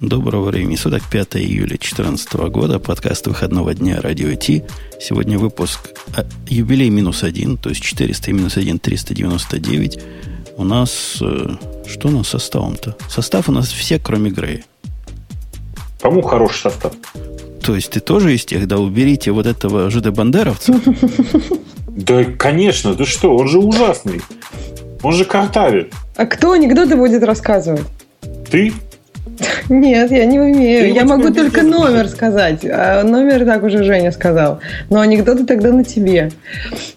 Доброго времени суток, 5 июля 2014 года, подкаст выходного дня Радио Ти. Сегодня выпуск а, юбилей минус один, то есть 400 и минус 1, 399. У нас... Э, что у нас с составом-то? Состав у нас все, кроме Грея. По-моему, хороший состав. То есть ты тоже из тех, да уберите вот этого жида-бандеровца? Да, конечно, ты что, он же ужасный. Он же картавит. А кто анекдоты будет рассказывать? Ты? Нет, я не умею. Ты я могу только номер сказать. А номер так уже Женя сказал. Но анекдоты тогда на тебе.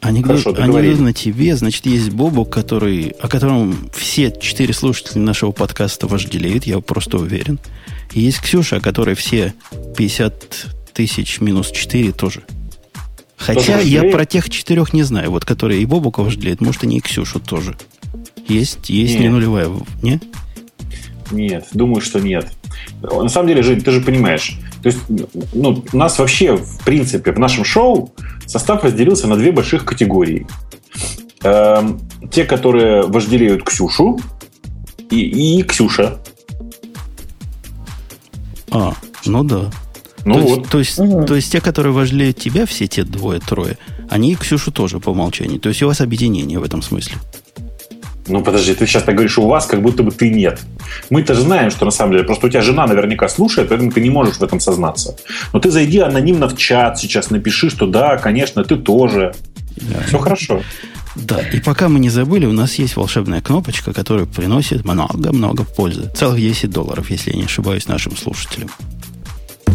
Анекдот, Хорошо, анекдот на тебе, значит, есть Бобу, который, о котором все четыре слушателя нашего подкаста вожделеют, я просто уверен. И есть Ксюша, о которой все 50 тысяч минус 4 тоже. Хотя тоже я про тех четырех не знаю, вот которые и Бобука вожделеют, может, они и Ксюшу тоже. Есть, есть не нулевая, не? Нет, думаю, что нет. На самом деле, Жень, ты же понимаешь, то есть, ну, у нас вообще, в принципе, в нашем шоу состав разделился на две больших категории. Эм, те, которые вожделеют Ксюшу, и, и Ксюша. А, ну да. Ну то, вот. есть, то, есть, угу. то есть те, которые вожделеют тебя, все те двое, трое, они и Ксюшу тоже по умолчанию. То есть у вас объединение в этом смысле. Ну, подожди, ты сейчас так говоришь, у вас как будто бы ты нет. Мы-то знаем, что на самом деле, просто у тебя жена наверняка слушает, поэтому ты не можешь в этом сознаться. Но ты зайди анонимно в чат сейчас, напиши, что да, конечно, ты тоже. Да. Все хорошо. Да, и пока мы не забыли, у нас есть волшебная кнопочка, которая приносит много-много пользы. Целых 10 долларов, если я не ошибаюсь, нашим слушателям.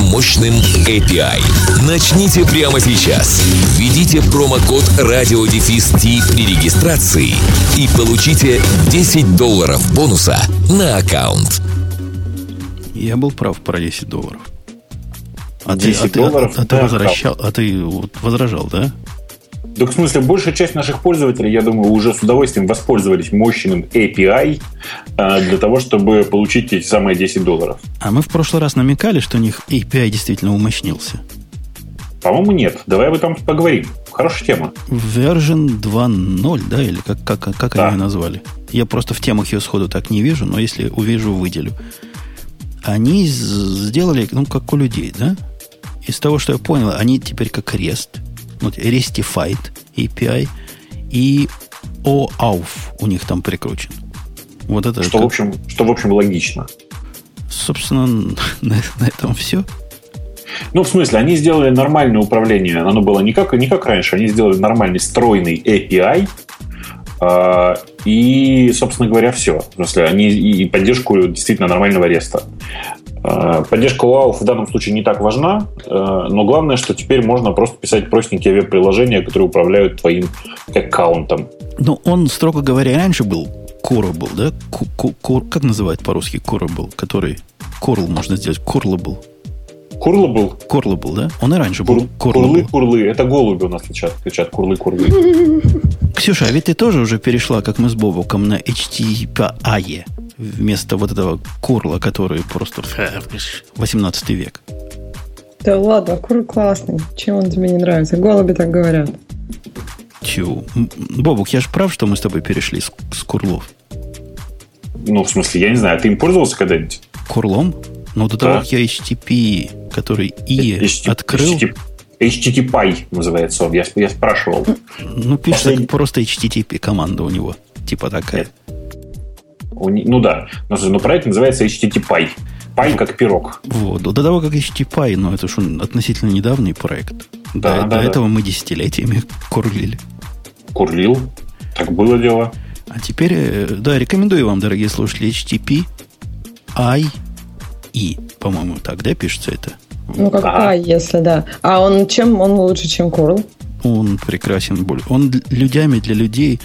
мощным API. Начните прямо сейчас. Введите промокод радиодефис при регистрации и получите 10 долларов бонуса на аккаунт. Я был прав про 10 долларов. А 10 ты, долларов? А, а, ты возвращал, а ты вот возражал, да? Так в смысле, большая часть наших пользователей, я думаю, уже с удовольствием воспользовались мощным API э, для того, чтобы получить эти самые 10 долларов. А мы в прошлый раз намекали, что у них API действительно умощнился. По-моему, нет. Давай об этом поговорим. Хорошая тема. Version 2.0, да, или как, как, как да. они ее назвали? Я просто в темах ее сходу так не вижу, но если увижу, выделю. Они сделали, ну, как у людей, да? Из того, что я понял, они теперь как REST – вот Restified API и OAuth у них там прикручен. Вот это что, как... в общем, что, в общем, логично. Собственно, на, на этом все. Ну, в смысле, они сделали нормальное управление. Оно было не как, не как раньше. Они сделали нормальный стройный API. Э, и, собственно говоря, все. В смысле, они и поддержку действительно нормального реста. Э, поддержка OAuth в данном случае не так важна, э, но главное, что теперь можно просто писать простенькие веб-приложения, которые управляют твоим аккаунтом. Ну, он, строго говоря, раньше был Curable, да? Кур, как называют по-русски Curable, который Curl можно сделать, Curlable. Curlable? Curlable, да? Он и раньше был Кур, Курлы, курлы. Это голуби у нас кричат, кричат курлы, курлы. Ксюша, а ведь ты тоже уже перешла, как мы с Бобуком, на HTTP вместо вот этого курла, который просто 18 век. Да ладно, курл классный. Чем он тебе не нравится? Голуби так говорят. Тю. Бобук, я же прав, что мы с тобой перешли с, с курлов? Ну, в смысле, я не знаю, ты им пользовался когда-нибудь? Курлом? Ну, до да. того, как я HTTP, который и HTTP, открыл... HTTP. HTTP называется он, я, я спрашивал. Ну, пишется Послед... просто HTTP команда у него, типа такая. Ну да, но, но проект называется HTTP. Пай как пирог. Вот. До того, как HTTP, но это же относительно недавний проект. Да, до, да, до этого мы десятилетиями курлили. Курлил. Так было дело. А теперь, э, да, рекомендую вам, дорогие слушатели, HTTP I и, по-моему, так, да, пишется это? Ну, как а. если да. А он чем он лучше, чем Curl? Он прекрасен. Он людьми для людей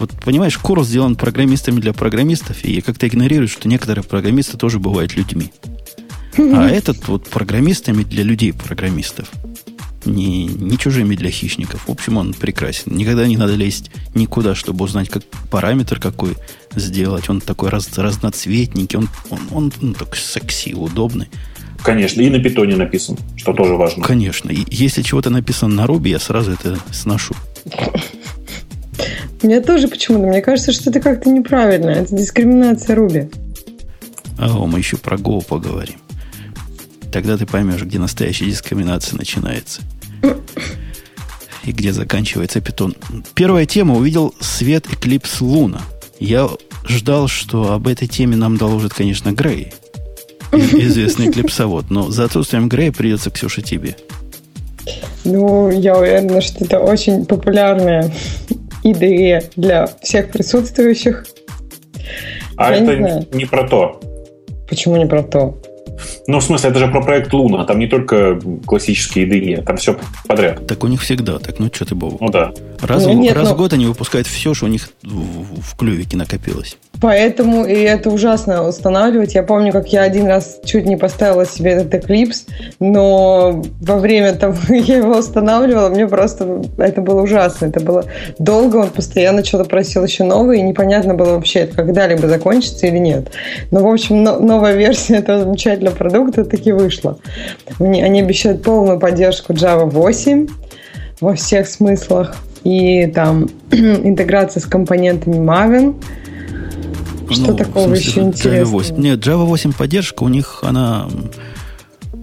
вот понимаешь, курс сделан программистами для программистов, и я как-то игнорирую, что некоторые программисты тоже бывают людьми. А этот вот программистами для людей-программистов. Не, не чужими для хищников. В общем, он прекрасен. Никогда не надо лезть никуда, чтобы узнать, как параметр какой сделать. Он такой раз, разноцветненький, он, он, он, он такой секси, удобный. Конечно, и на питоне написан, что тоже важно. Конечно. И если чего-то написано на Руби, я сразу это сношу. Мне тоже почему-то. Мне кажется, что это как-то неправильно. Это дискриминация Руби. А мы еще про Go поговорим. Тогда ты поймешь, где настоящая дискриминация начинается. И где заканчивается питон. Первая тема увидел свет Eclipse Луна. Я ждал, что об этой теме нам доложит, конечно, Грей, известный клипсовод. Но за отсутствием Грея придется, Ксюша, тебе. Ну, я уверена, что это очень популярная IDE для всех присутствующих. А я это не, не про то. Почему не про то? Ну, в смысле, это же про проект Луна. Там не только классические IDE, там все подряд. Так у них всегда так. Ну, что ты, Бог? Ну, да. Раз, ну, нет, раз но... в год они выпускают все, что у них в, в клювике накопилось. Поэтому и это ужасно устанавливать. Я помню, как я один раз чуть не поставила себе этот Eclipse, но во время того, я его устанавливала, мне просто это было ужасно. Это было долго, он постоянно что-то просил еще новое, и непонятно было вообще, это когда-либо закончится или нет. Но, в общем, но, новая версия этого замечательного продукта таки вышла. Они, они обещают полную поддержку Java 8 во всех смыслах. И там интеграция с компонентами Maven – что ну, такого смысле, еще интересного? Java 8. Нет, Java 8 поддержка у них, она,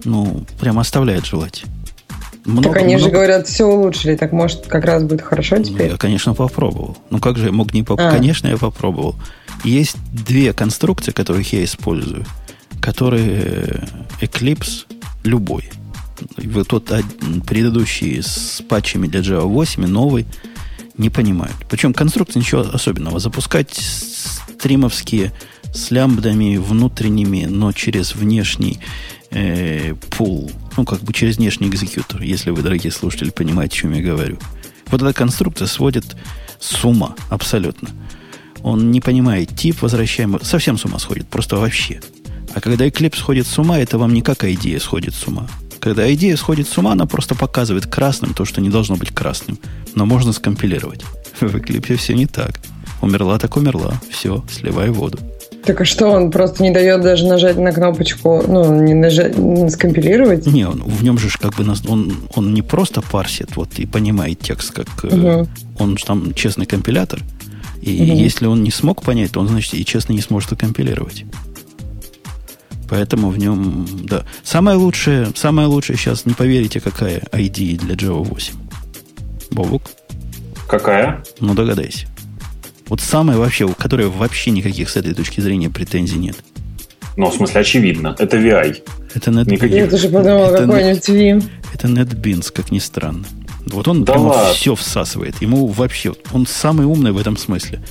ну, прямо оставляет желать. Много, так они много... же говорят, все улучшили, так может как раз будет хорошо ну, теперь? Ну, я, конечно, попробовал. Ну как же я мог не попробовать? А. Конечно, я попробовал. Есть две конструкции, которых я использую, которые Eclipse любой. Вот тот предыдущий с патчами для Java 8 и новый не понимают. Причем конструкция ничего особенного. Запускать стримовские с лямбдами внутренними, но через внешний э, пул, ну, как бы через внешний экзекьютор, если вы, дорогие слушатели, понимаете, о чем я говорю. Вот эта конструкция сводит с ума абсолютно. Он не понимает тип возвращаемый, совсем с ума сходит, просто вообще. А когда Eclipse сходит с ума, это вам не как идея сходит с ума. Когда идея сходит с ума, она просто показывает красным то, что не должно быть красным. Но можно скомпилировать. В Eclipse все не так. Умерла так умерла. Все, сливай воду. Так а что, он просто не дает даже нажать на кнопочку, ну, не нажать, не скомпилировать? Не, он, в нем же как бы он, он не просто парсит вот и понимает текст, как угу. он же там честный компилятор. И угу. если он не смог понять, то он, значит, и честно не сможет компилировать. Поэтому в нем, да. Самое лучшее, самое лучшее сейчас, не поверите, какая ID для Java 8. Бобук? Какая? Ну, догадайся. Вот самое вообще, у которой вообще никаких с этой точки зрения претензий нет. Ну, в смысле, очевидно. Это VI. Это NetBeans. Никаких... Я тоже подумал, какой-нибудь Vim. Это NetBeans, как ни странно. Вот он да прямо ладно. все всасывает. Ему вообще... Он самый умный в этом смысле.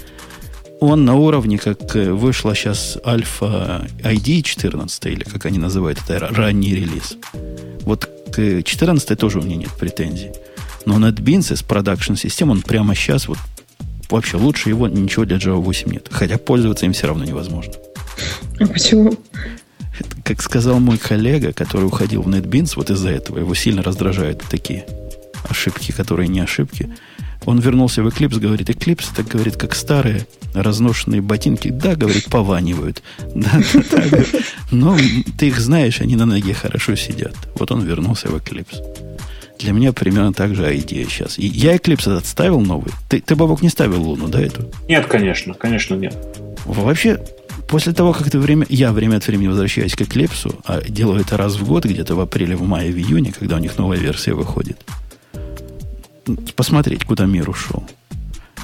Он на уровне, как э, вышла сейчас альфа ID 14, или как они называют это, ранний релиз. Вот к 14 тоже у меня нет претензий. Но NetBeans из продакшн систем, он прямо сейчас вот вообще лучше его ничего для Java 8 нет. Хотя пользоваться им все равно невозможно. А почему? Как сказал мой коллега, который уходил в NetBeans, вот из-за этого его сильно раздражают такие ошибки, которые не ошибки. Он вернулся в Eclipse, говорит, Eclipse, так говорит, как старые разношенные ботинки. Да, говорит, пованивают. Да, да, да. Но ты их знаешь, они на ноге хорошо сидят. Вот он вернулся в Eclipse. Для меня примерно так же идея сейчас. И я Eclipse этот ставил новый. Ты, ты, Бабок, не ставил Луну, да, эту? Нет, конечно, конечно, нет. Вообще, после того, как ты время, я время от времени возвращаюсь к Eclipse, а делаю это раз в год, где-то в апреле, в мае, в июне, когда у них новая версия выходит, посмотреть, куда мир ушел.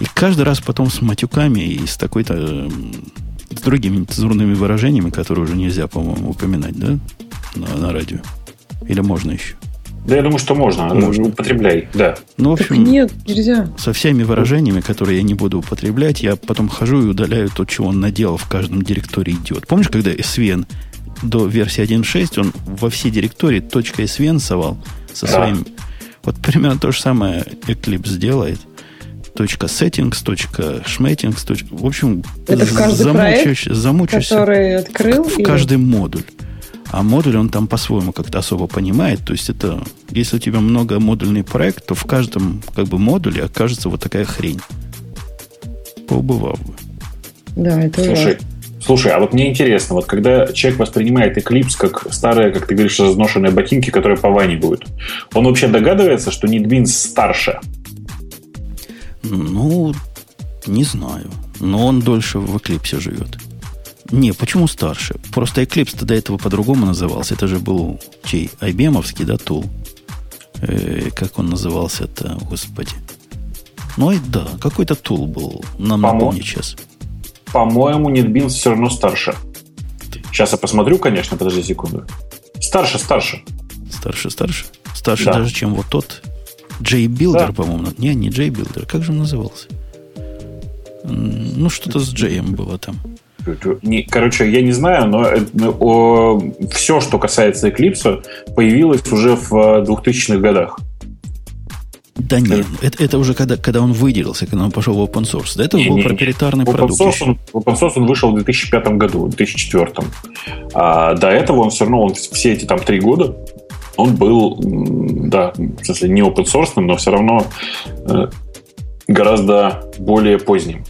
И каждый раз потом с матюками и с такой-то с другими цензурными выражениями, которые уже нельзя, по-моему, упоминать, да, на, на радио. Или можно еще? Да, я думаю, что можно. можно. Употребляй, да. Ну, в общем, так нет, нельзя. Со всеми выражениями, которые я не буду употреблять, я потом хожу и удаляю то, чего он наделал в каждом директории идет. Помнишь, когда SVN до версии 1.6, он во все директории .svn совал со да. своим... Вот примерно то же самое Eclipse делает. Точка settings, точка schmettings, точка... В общем, Это в каждый замучаешь, проект, замучаешься который открыл? В или? каждый модуль. А модуль он там по-своему как-то особо понимает. То есть это, если у тебя много модульный проект, то в каждом как бы модуле окажется вот такая хрень. Поубывал бы. Да, это Слушай. Слушай, а вот мне интересно, вот когда человек воспринимает Eclipse как старые, как ты говоришь, разношенные ботинки, которые пованивают, он вообще догадывается, что NetBeans старше? Ну, не знаю. Но он дольше в Eclipse живет. Не, почему старше? Просто Eclipse до этого по-другому назывался. Это же был чей? IBM-овский, да, тул? Э, как он назывался-то, господи. Ну и да, какой-то тул был. Нам напомни сейчас. По-моему, NetBeans все равно старше. Сейчас я посмотрю, конечно, подожди секунду. Старше, старше. Старше, старше? Старше да. даже, чем вот тот JBuilder, да. по-моему. Не, не JBuilder. Как же он назывался? Ну, что-то с J было там. Не, короче, я не знаю, но э, о, все, что касается Eclipse, появилось уже в 2000-х годах. Да нет, это, это уже когда, когда он выделился, когда он пошел в open source. До этого не, был не, проприетарный open продукт. Source он, open source он вышел в 2005 году, в 2004. А до этого он все равно, он все эти там три года, он был, да, в смысле, не open source, но все равно э, гораздо более поздним.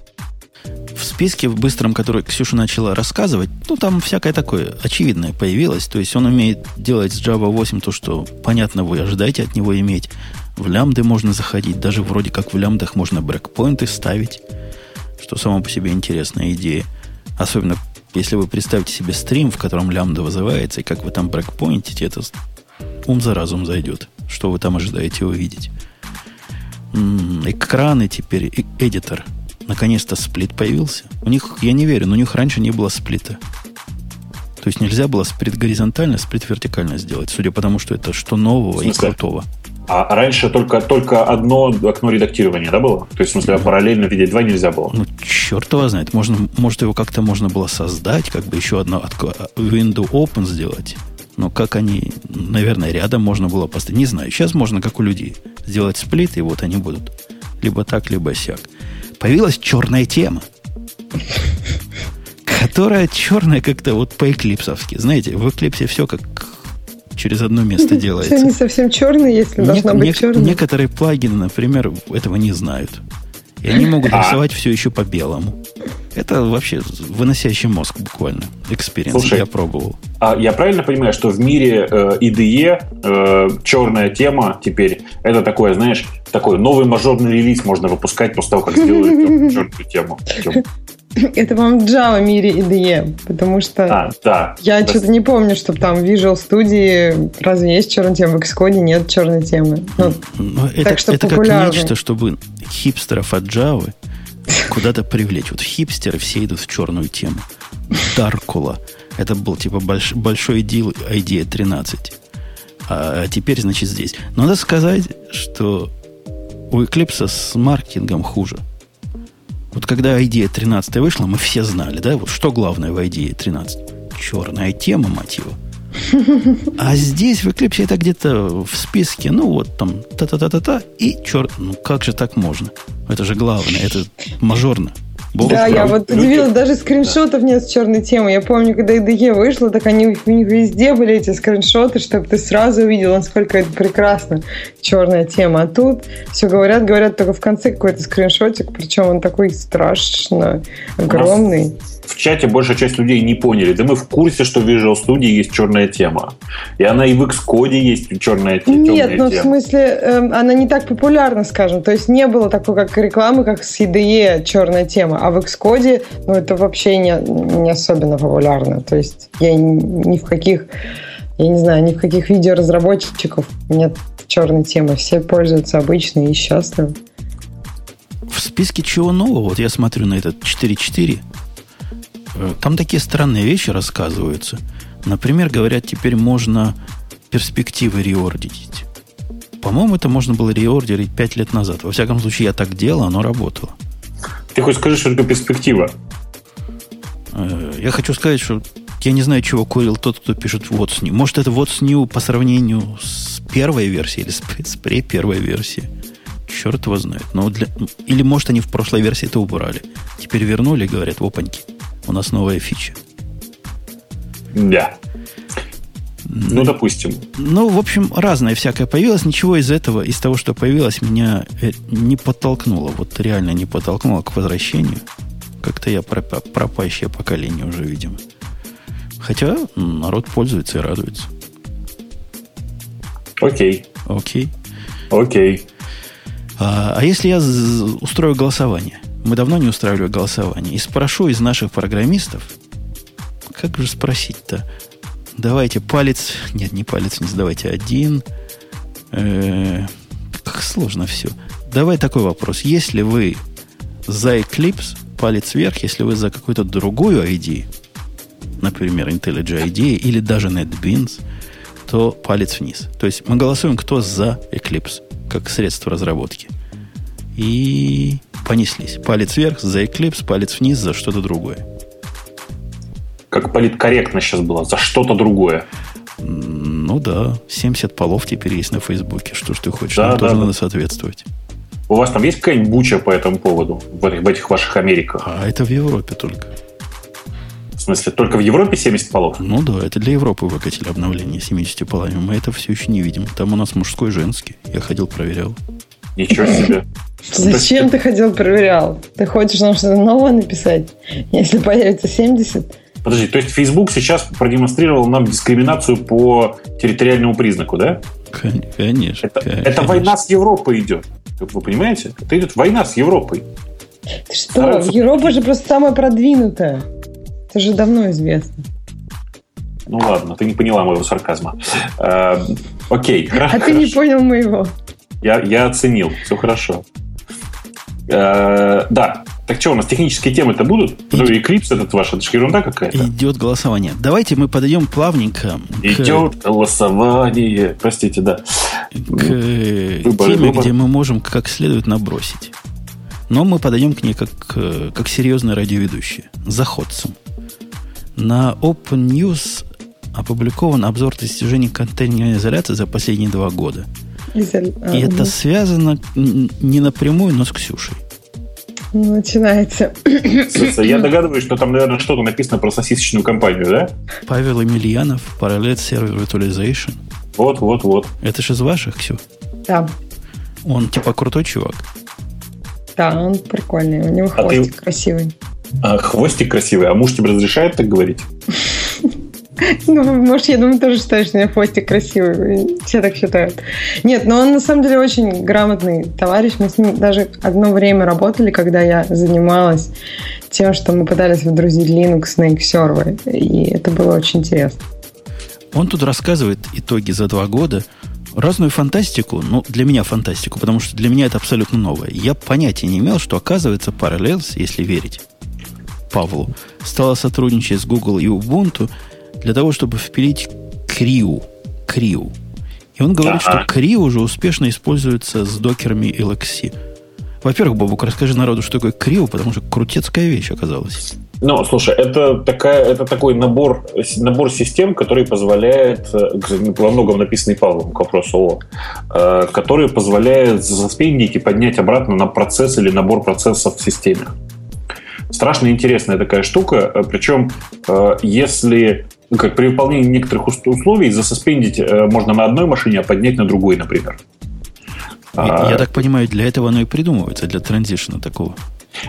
В списке в быстром, который Ксюша начала рассказывать, ну, там всякое такое очевидное появилось. То есть он умеет делать с Java 8 то, что, понятно, вы ожидаете от него иметь. В лямды можно заходить, даже вроде как в лямдах можно брекпоинты ставить, что само по себе интересная идея. Особенно, если вы представите себе стрим, в котором лямда вызывается, и как вы там брекпоинтите, это ум за разум зайдет. Что вы там ожидаете увидеть. М-м, экраны теперь, и эдитор. Наконец-то сплит появился. У них, я не верю, но у них раньше не было сплита. То есть нельзя было сплит горизонтально, сплит вертикально сделать, судя по тому, что это что нового и крутого. А раньше только, только одно окно редактирования, да, было? То есть, в смысле, параллельно видеть два нельзя было? Ну, черт его знает. Можно, может, его как-то можно было создать, как бы еще одно window open сделать. Но как они, наверное, рядом можно было поставить. Не знаю. Сейчас можно, как у людей, сделать сплит, и вот они будут либо так, либо сяк. Появилась черная тема которая черная как-то вот по-эклипсовски. Знаете, в эклипсе все как через одно место делается. Все не совсем черные, если должно быть черное. Некоторые плагины, например, этого не знают. И они могут а. рисовать все еще по белому. Это вообще выносящий мозг буквально. experience я пробовал. А я правильно понимаю, что в мире э, IDE э, черная тема теперь это такое, знаешь, такой новый мажорный релиз можно выпускать после того, как сделали черную тему. Это вам в Java мире IDE, потому что а, да, я да. что-то не помню, чтобы там в Visual Studio разве есть черная тема, в Xcode нет черной темы. Ну, Но это, так что это как нечто, чтобы хипстеров от Java куда-то привлечь. Вот хипстеры все идут в черную тему. Даркула. Это был типа больш, большой дел IDEA 13. А теперь, значит, здесь. Но надо сказать, что у Eclipse с маркетингом хуже. Вот когда идея 13 вышла, мы все знали, да, вот что главное в идее 13? Черная тема, мотива. А здесь в Eclipse это где-то в списке, ну вот там та-та-та-та-та, и черт, ну как же так можно? Это же главное, это мажорно. Бог да, я вот удивилась, даже скриншотов нет с черной темы. Я помню, когда IDE вышло, так они у них везде были эти скриншоты, чтобы ты сразу увидел, насколько это прекрасно, черная тема. А тут все говорят, говорят только в конце какой-то скриншотик, причем он такой страшно огромный в чате большая часть людей не поняли. Да мы в курсе, что в Visual Studio есть черная тема. И она и в Xcode есть черная, тема. Нет, ну в смысле, э, она не так популярна, скажем. То есть не было такой, как рекламы, как с IDE черная тема. А в Xcode, ну это вообще не, не особенно популярно. То есть я ни в каких, я не знаю, ни в каких видеоразработчиков нет черной темы. Все пользуются обычной и счастливы. В списке чего нового? Вот я смотрю на этот 4.4 Э, там такие странные вещи рассказываются. Например, говорят, теперь можно перспективы реордерить. По-моему, это можно было реордерить 5 лет назад. Во всяком случае, я так делал, оно работало. Ты хоть скажи, что это перспектива? Э, я хочу сказать, что я не знаю, чего курил тот, кто пишет What's New. Может, это What's New по сравнению с первой версией или с, с пре-первой версией. Черт его знает. Но для... Или, может, они в прошлой версии это убрали. Теперь вернули и говорят, опаньки. У нас новая фича. Да. Ну, допустим. Ну, в общем, разное всякое появилось. Ничего из этого, из того, что появилось, меня э, не подтолкнуло. Вот реально не подтолкнуло к возвращению. Как-то я пропащее поколение уже, видимо. Хотя народ пользуется и радуется. Окей. Окей. Окей. А, а если я устрою голосование? Мы давно не устраивали голосование. И спрошу из наших программистов, как же спросить-то? Давайте палец... Нет, не палец не сдавайте. Один. Э, как сложно все. Давай такой вопрос. Если вы за Eclipse, палец вверх. Если вы за какую-то другую ID, например, IntelliJ IDEA или даже NetBeans, то палец вниз. То есть мы голосуем, кто за Eclipse, как средство разработки. И понеслись. Палец вверх за Eclipse, палец вниз за что-то другое. Как политкорректно сейчас было, за что-то другое. Ну да, 70 полов теперь есть на Фейсбуке. Что ж ты хочешь? Да, Нам да, тоже да. надо соответствовать. У вас там есть какая-нибудь буча по этому поводу в этих, в этих ваших Америках? А это в Европе только. В смысле, только в Европе 70 полов? Ну да, это для Европы выкатили обновление 70 полами. Мы это все еще не видим. Там у нас мужской и женский. Я ходил, проверял. Ничего себе. Зачем ты ходил, проверял? Ты хочешь нам что-то новое написать? Если появится 70? Подожди, то есть Facebook сейчас продемонстрировал нам дискриминацию по территориальному признаку, да? Конечно. Это, конечно. это война с Европой идет. Вы понимаете? Это идет война с Европой. Ты что? Стараются... Европа же просто самая продвинутая. Это же давно известно. Ну ладно, ты не поняла моего сарказма. Э, окей. А ты не понял моего. Я, я оценил, все хорошо. Э, да, так что, у нас технические темы-то будут? Ну, Eclipse этот ваш, это же ерунда какая-то. Идет голосование. Давайте мы подойдем плавненько. Идет к... голосование. Простите, да. К выборы, теме, выбор. где мы можем как следует набросить. Но мы подойдем к ней как, как серьезные радиоведущие. Заходцам. На Open News опубликован обзор достижений контейнерной изоляции за последние два года. Изоль... И это связано не напрямую, но с Ксюшей. Начинается. Слушай, я догадываюсь, что там, наверное, что-то написано про сосисочную компанию, да? Павел Емельянов, Parallel Server Virtualization. Вот, вот, вот. Это же из ваших, Ксю? Да. Он типа крутой чувак. Да, он прикольный. У него а хвостик ты... красивый. А, хвостик красивый. А муж тебе разрешает так говорить? Ну, может, я думаю, тоже считаешь, что у меня хвостик красивый. Все так считают. Нет, но он на самом деле очень грамотный товарищ. Мы с ним даже одно время работали, когда я занималась тем, что мы пытались выдрузить Linux на серверы. И это было очень интересно. Он тут рассказывает итоги за два года. Разную фантастику, ну, для меня фантастику, потому что для меня это абсолютно новое. Я понятия не имел, что, оказывается, Parallels, если верить Павлу, стала сотрудничать с Google и Ubuntu – для того, чтобы впилить Криу. Криу. И он говорит, ага. что Криу уже успешно используется с докерами LXC. Во-первых, Бобук, расскажи народу, что такое Криу, потому что крутецкая вещь оказалась. Ну, слушай, это, такая, это такой набор, набор систем, который позволяет, э, во многом написанный Павлом к вопросу о, э, который позволяет заспейнить и поднять обратно на процесс или набор процессов в системе. Страшно интересная такая штука, э, причем если ну, как при выполнении некоторых условий засуспендить э, можно на одной машине, а поднять на другой, например. Я, а, я так понимаю, для этого оно и придумывается, для транзишна такого.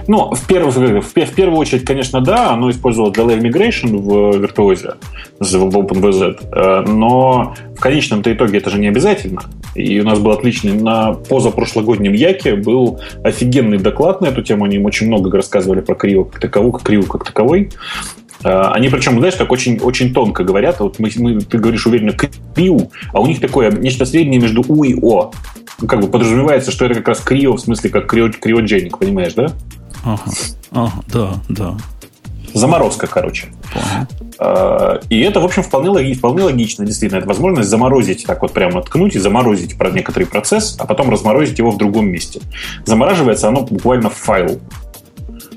Ну, в первую, в, в первую очередь, конечно, да, оно использовалось для Live Migration в виртуозе, в OpenVZ, э, но в конечном-то итоге это же не обязательно. И у нас был отличный, на позапрошлогоднем Яке был офигенный доклад на эту тему, они им очень много рассказывали про Крио как таковую, как Крио как таковой. Э, они причем, знаешь, так очень, очень тонко говорят. Вот мы, мы, ты говоришь уверенно криу, а у них такое нечто среднее между у и о. Ну, как бы подразумевается, что это как раз крио, в смысле, как крио, криодженик, понимаешь, да? Ага, ага, да, да. Заморозка, короче. Понял. И это, в общем, вполне, вполне логично, действительно. Это возможность заморозить, так вот прямо ткнуть и заморозить про некоторый процесс, а потом разморозить его в другом месте. Замораживается оно буквально в файл.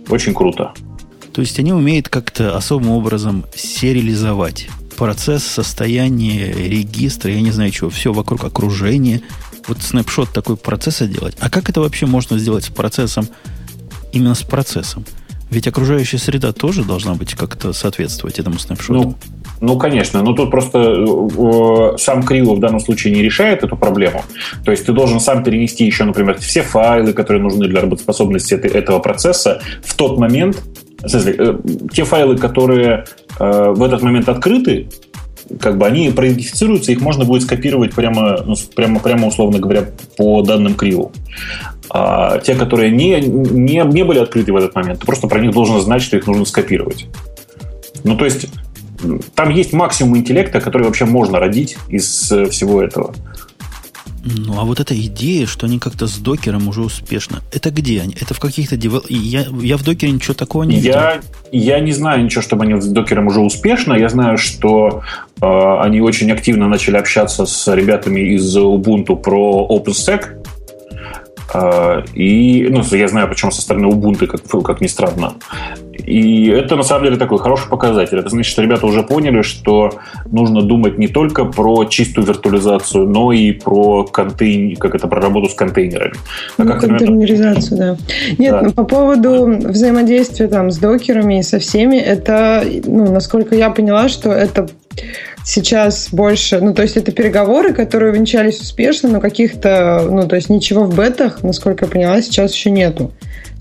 Очень круто. То есть они умеют как-то особым образом сериализовать процесс, состояние регистра, я не знаю чего, все вокруг окружения. Вот снапшот такой процесса делать. А как это вообще можно сделать с процессом, именно с процессом? Ведь окружающая среда тоже должна быть как-то соответствовать этому снапшоту. Ну, Ну, конечно, но тут просто э, сам Криво в данном случае не решает эту проблему. То есть ты должен сам перенести еще, например, все файлы, которые нужны для работоспособности этого процесса в тот момент, э, те файлы, которые э, в этот момент открыты, как бы они проидентифицируются, их можно будет скопировать прямо, ну, прямо, прямо условно говоря, по данным Криву. А те, которые не, не, не были открыты в этот момент, ты просто про них должен знать, что их нужно скопировать. Ну, то есть, там есть максимум интеллекта, который вообще можно родить из э, всего этого. Ну, а вот эта идея, что они как-то с докером уже успешно, это где они? Это в каких-то девел... Я, я в докере ничего такого не видел. Я, я не знаю ничего, чтобы они с докером уже успешно. Я знаю, что э, они очень активно начали общаться с ребятами из Ubuntu про OpenStack. Э, и, ну, я знаю, причем со стороны Ubuntu, как, как ни странно. И это на самом деле такой хороший показатель. Это значит, что ребята уже поняли, что нужно думать не только про чистую виртуализацию, но и про контейн... как это, про работу с контейнерами. А ну, как, контейнеризацию, да. Нет, да. Ну, по поводу взаимодействия там с докерами и со всеми, это, ну, насколько я поняла, что это сейчас больше, ну, то есть это переговоры, которые венчались успешно, но каких-то, ну, то есть ничего в бетах, насколько я поняла, сейчас еще нету.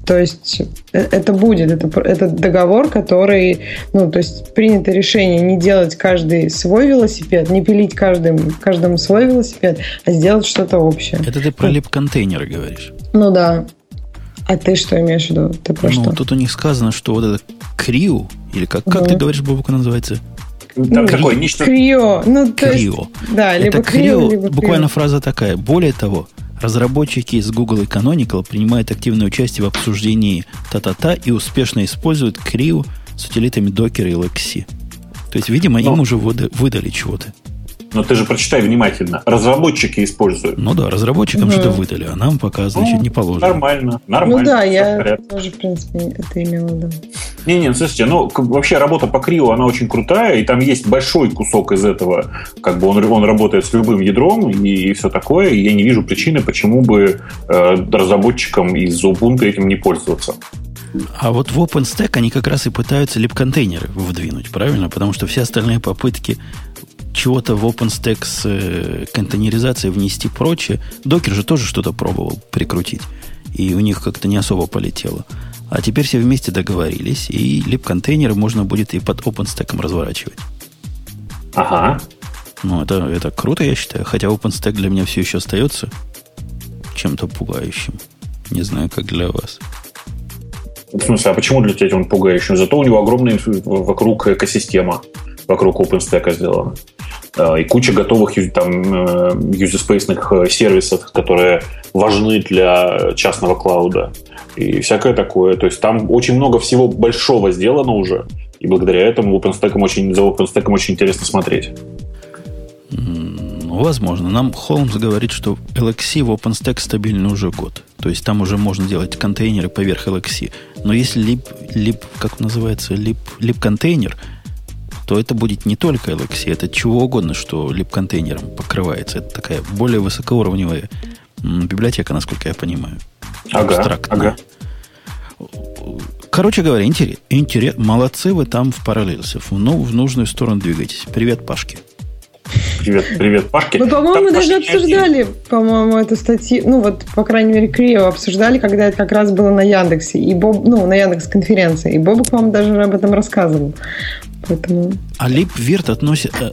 То есть э, это будет, это, это договор, который, ну, то есть принято решение не делать каждый свой велосипед, не пилить каждым, каждому свой велосипед, а сделать что-то общее. Это ты про лип-контейнеры говоришь? Ну да. А ты что имеешь в виду? Ты про ну, что? тут у них сказано, что вот это Криу, или как, как ты говоришь, Бабука называется? Там ну, какой нечто... Крио. Ну, то крио. Есть, да, либо это крио, крио либо буквально крио. фраза такая. Более того, Разработчики из Google и Canonical принимают активное участие в обсуждении та-та-та и успешно используют Creo с утилитами Docker и LXC. То есть, видимо, Но... им уже выдали чего-то. Но ты же прочитай внимательно. Разработчики используют. Ну да, разработчикам угу. что-то выдали, а нам пока, значит, ну, не положено. Нормально, нормально. Ну да, я тоже, в принципе, это имела в виду. Не-не, слушайте, ну, вообще работа по Крио, она очень крутая, и там есть большой кусок из этого, как бы он, он работает с любым ядром и, и все такое, и я не вижу причины, почему бы э, разработчикам из Ubuntu этим не пользоваться. А вот в OpenStack они как раз и пытаются лип-контейнеры вдвинуть, правильно? Потому что все остальные попытки чего-то в OpenStack с э, контейнеризацией внести прочее. Докер же тоже что-то пробовал прикрутить. И у них как-то не особо полетело. А теперь все вместе договорились, и лип-контейнеры можно будет и под OpenStack разворачивать. Ага. Ну, это, это круто, я считаю. Хотя OpenStack для меня все еще остается чем-то пугающим. Не знаю, как для вас. В смысле, а почему для тебя он пугающим? Зато у него огромная вокруг экосистема вокруг OpenStack сделана. И куча готовых там юзерспейсных э, сервисов, которые важны для частного клауда. И всякое такое. То есть там очень много всего большого сделано уже. И благодаря этому OpenStack очень, за OpenStack очень интересно смотреть. Ну, возможно. Нам Холмс говорит, что LXC в OpenStack стабильный уже год. То есть там уже можно делать контейнеры поверх LXC. Но если lib, lib как называется, lib, lib контейнер – то это будет не только LXC, это чего угодно, что лип-контейнером покрывается. Это такая более высокоуровневая библиотека, насколько я понимаю. Ага, Абстрактная. ага. Короче говоря, интерес, интерес, молодцы вы там в параллельсе. Ну, в нужную сторону двигаетесь. Привет, Пашки. Привет, привет, Пашки. Мы, по-моему, даже обсуждали, по-моему, эту статью, ну вот, по крайней мере, Крио обсуждали, когда это как раз было на Яндексе, и Боб, ну, на Яндекс конференции, и Бобок вам даже об этом рассказывал. Поэтому... А LibVirt относит... Э,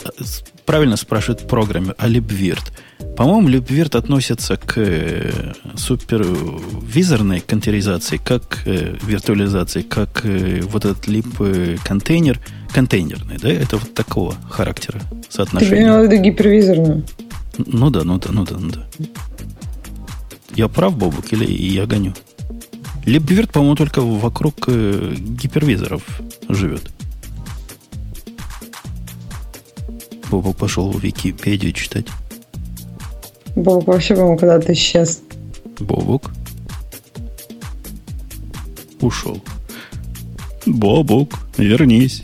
правильно спрашивает программер, а LibVirt? По-моему, LibVirt относится к э, супервизорной контейнеризации, как э, виртуализации, как вот этот lib контейнер контейнерный, да? Это вот такого характера соотношения. Ты имел в виду гипервизорную? Ну да, ну да, ну да, ну да. Я прав, Бобук, или я гоню? LibVirt, по-моему, только вокруг гипервизоров живет. Бобок пошел в Википедию читать. Бобок вообще, по-моему, когда-то исчез. Бобок? Ушел. Бобок, вернись.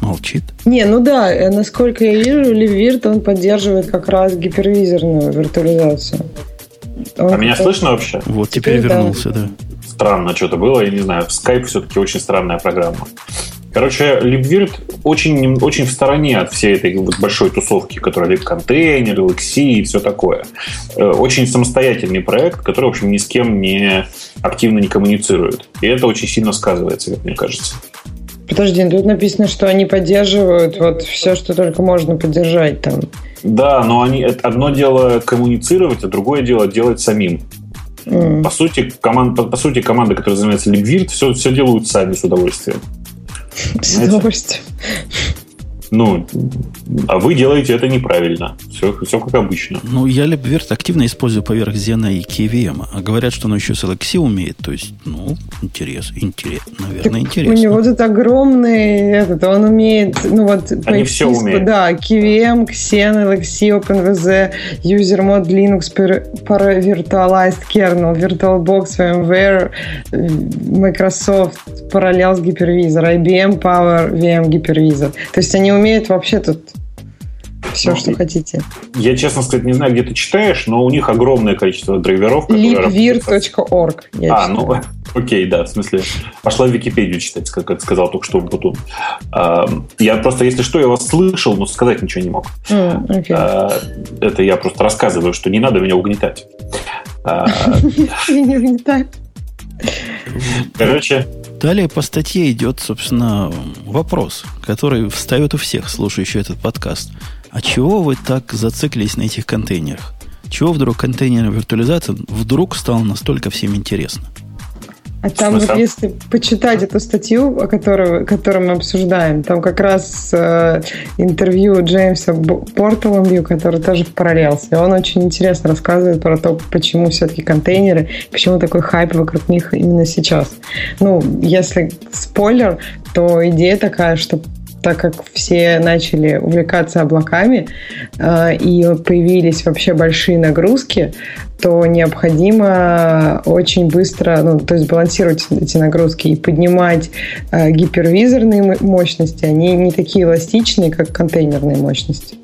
Молчит. Не, ну да, э, насколько я вижу, Ливирт, он поддерживает как раз гипервизорную виртуализацию. Он а меня слышно вообще? Вот теперь, теперь вернулся, да. да. Странно что-то было, я не знаю. Skype все-таки очень странная программа. Короче, LibVirt очень, очень в стороне от всей этой большой тусовки, которая LibContainer, LXC и все такое. Э, очень самостоятельный проект, который, в общем, ни с кем не активно не коммуницирует. И это очень сильно сказывается, как мне кажется. Подожди, тут написано, что они поддерживают вот все, что только можно поддержать там. Да, но они одно дело коммуницировать, а другое дело делать самим. Mm. По сути, команд, по, по сути, команда, которая занимается LibVirt, все, все делают сами с удовольствием. С. Ну, а вы делаете это неправильно. Все, все как обычно. Ну, я LibVirt активно использую поверх Xen и KVM. А говорят, что он еще с LXC умеет. То есть, ну, интерес, интерес, наверное, так интересно. У него тут огромный этот, он умеет, ну вот, Они все умеют. Да, KVM, Xen, LXC, OpenVZ, User Mod Linux, para Virtualized Kernel, VirtualBox, VMware, Microsoft, Parallels Hypervisor, IBM Power VM Hypervisor. То есть они умеют умеют вообще тут все, ну, что хотите. Я, честно сказать, не знаю, где ты читаешь, но у них огромное количество драйверов. libvir.org. А, ну, окей, да, в смысле, пошла в Википедию читать, как, как сказал только что Бутун. А, я просто, если что, я вас слышал, но сказать ничего не мог. Mm, okay. а, это я просто рассказываю, что не надо меня угнетать. А, не угнетай. Короче, Далее по статье идет, собственно, вопрос, который встает у всех, слушающих этот подкаст. А чего вы так зациклились на этих контейнерах? Чего вдруг контейнерная виртуализация вдруг стала настолько всем интересно? А там вот если почитать эту статью, о которой, которую мы обсуждаем, там как раз э, интервью Джеймса Порталомью, который тоже в параллелсе. Он очень интересно рассказывает про то, почему все-таки контейнеры, почему такой хайп вокруг них именно сейчас. Ну, если спойлер, то идея такая, что так как все начали увлекаться облаками э, и появились вообще большие нагрузки, то необходимо очень быстро, ну, то есть балансировать эти нагрузки и поднимать э, гипервизорные мощности. Они не такие эластичные, как контейнерные мощности.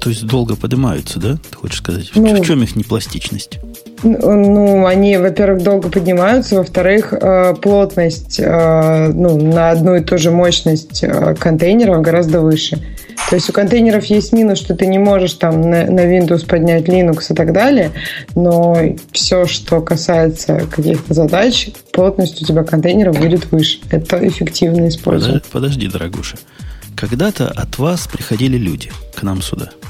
То есть долго поднимаются, да? Ты хочешь сказать? Ну, в чем их непластичность? Ну, они, во-первых, долго поднимаются, во-вторых, э, плотность э, ну, на одну и ту же мощность э, контейнеров гораздо выше. То есть у контейнеров есть минус, что ты не можешь там на, Windows поднять Linux и так далее, но все, что касается каких-то задач, плотность у тебя контейнера будет выше. Это эффективно использовать. Подожди, дорогуша. Когда-то от вас приходили люди к нам сюда –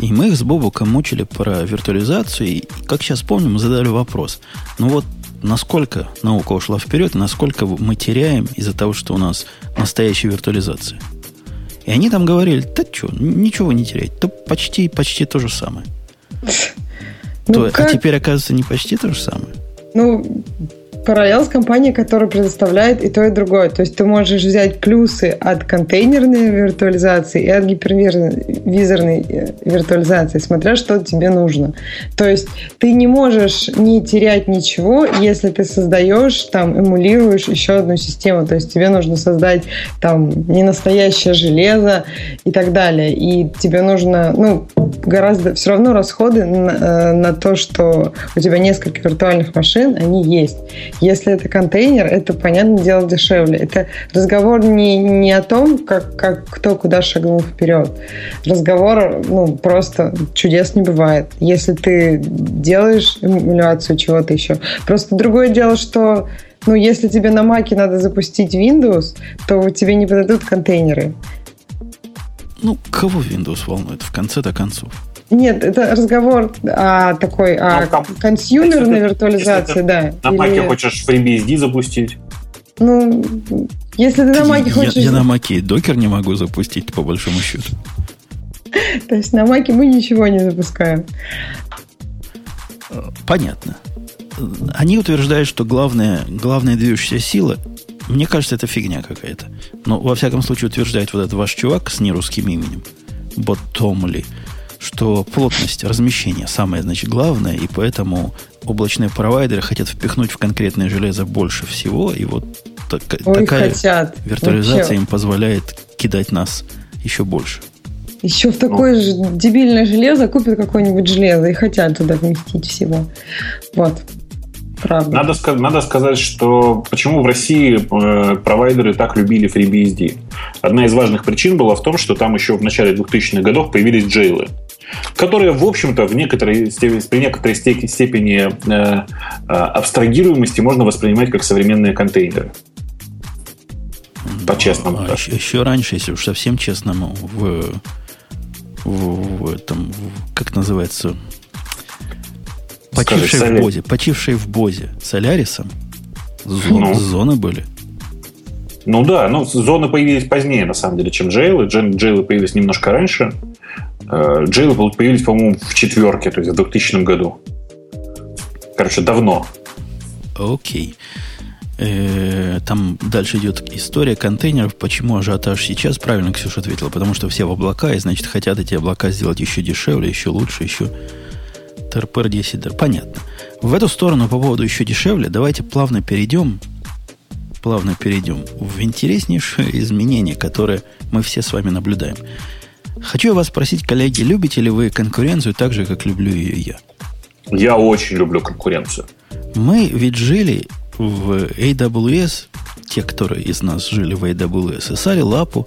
и мы их с Бобуком мучили про виртуализацию. И, как сейчас помню, мы задали вопрос. Ну вот, насколько наука ушла вперед, насколько мы теряем из-за того, что у нас настоящая виртуализация. И они там говорили, да что, ничего не терять, то почти, почти то же самое. Ну, то, а теперь, оказывается, не почти то же самое. Ну, Parallels компания, которая предоставляет и то, и другое. То есть ты можешь взять плюсы от контейнерной виртуализации и от гипервизорной э, виртуализации, смотря что тебе нужно. То есть ты не можешь не терять ничего, если ты создаешь, там, эмулируешь еще одну систему. То есть тебе нужно создать там не настоящее железо и так далее. И тебе нужно, ну, гораздо все равно расходы на, э, на то, что у тебя несколько виртуальных машин, они есть. Если это контейнер, это, понятное дело, дешевле. Это разговор не, не о том, как, как кто куда шагнул вперед. Разговор, ну, просто чудес не бывает. Если ты делаешь эмуляцию чего-то еще. Просто другое дело, что ну, если тебе на Маке надо запустить Windows, то тебе не подойдут контейнеры. Ну, кого Windows волнует в конце-то концов? Нет, это разговор о такой о ну, консюмерной виртуализации, да. На Или... хочешь FreeBSD запустить? Ну, если ты на Маке хочешь... Я, я на Маке докер не могу запустить, по большому счету. То есть на Маке мы ничего не запускаем. Понятно. Они утверждают, что главная, главная движущая сила, мне кажется, это фигня какая-то. Но, во всяком случае, утверждает вот этот ваш чувак с нерусским именем, Ботомли, что плотность размещения самое, значит, главное, и поэтому облачные провайдеры хотят впихнуть в конкретное железо больше всего, и вот так, Ой, такая хотят. виртуализация Вообще. им позволяет кидать нас еще больше. Еще в такое ну. же дебильное железо купят какое-нибудь железо и хотят туда вместить всего. Вот. Правда. Надо, надо сказать, что почему в России э, провайдеры так любили FreeBSD. Одна из важных причин была в том, что там еще в начале 2000-х годов появились джейлы, которые, в общем-то, в некоторой степени, при некоторой степени э, э, абстрагируемости можно воспринимать как современные контейнеры. По-честному. А, еще, еще раньше, если уж совсем честному, в, в, в этом, в, как называется, Почившие в Бозе. Почившие в Бозе. С Солярисом. Зон, ну. Зоны были. Ну да, ну зоны появились позднее, на самом деле, чем джейлы. Джейлы появились немножко раньше. Э, джейлы появились, по-моему, в четверке, то есть в 2000 году. Короче, давно. Окей. Э, там дальше идет история контейнеров. Почему ажиотаж сейчас? Правильно Ксюша ответила. Потому что все в облака, и, значит, хотят эти облака сделать еще дешевле, еще лучше, еще ТРПР 10 Понятно. В эту сторону по поводу еще дешевле давайте плавно перейдем плавно перейдем в интереснейшее изменение, которое мы все с вами наблюдаем. Хочу вас спросить, коллеги, любите ли вы конкуренцию так же, как люблю ее я? Я очень люблю конкуренцию. Мы ведь жили в AWS, те, которые из нас жили в AWS, сосали лапу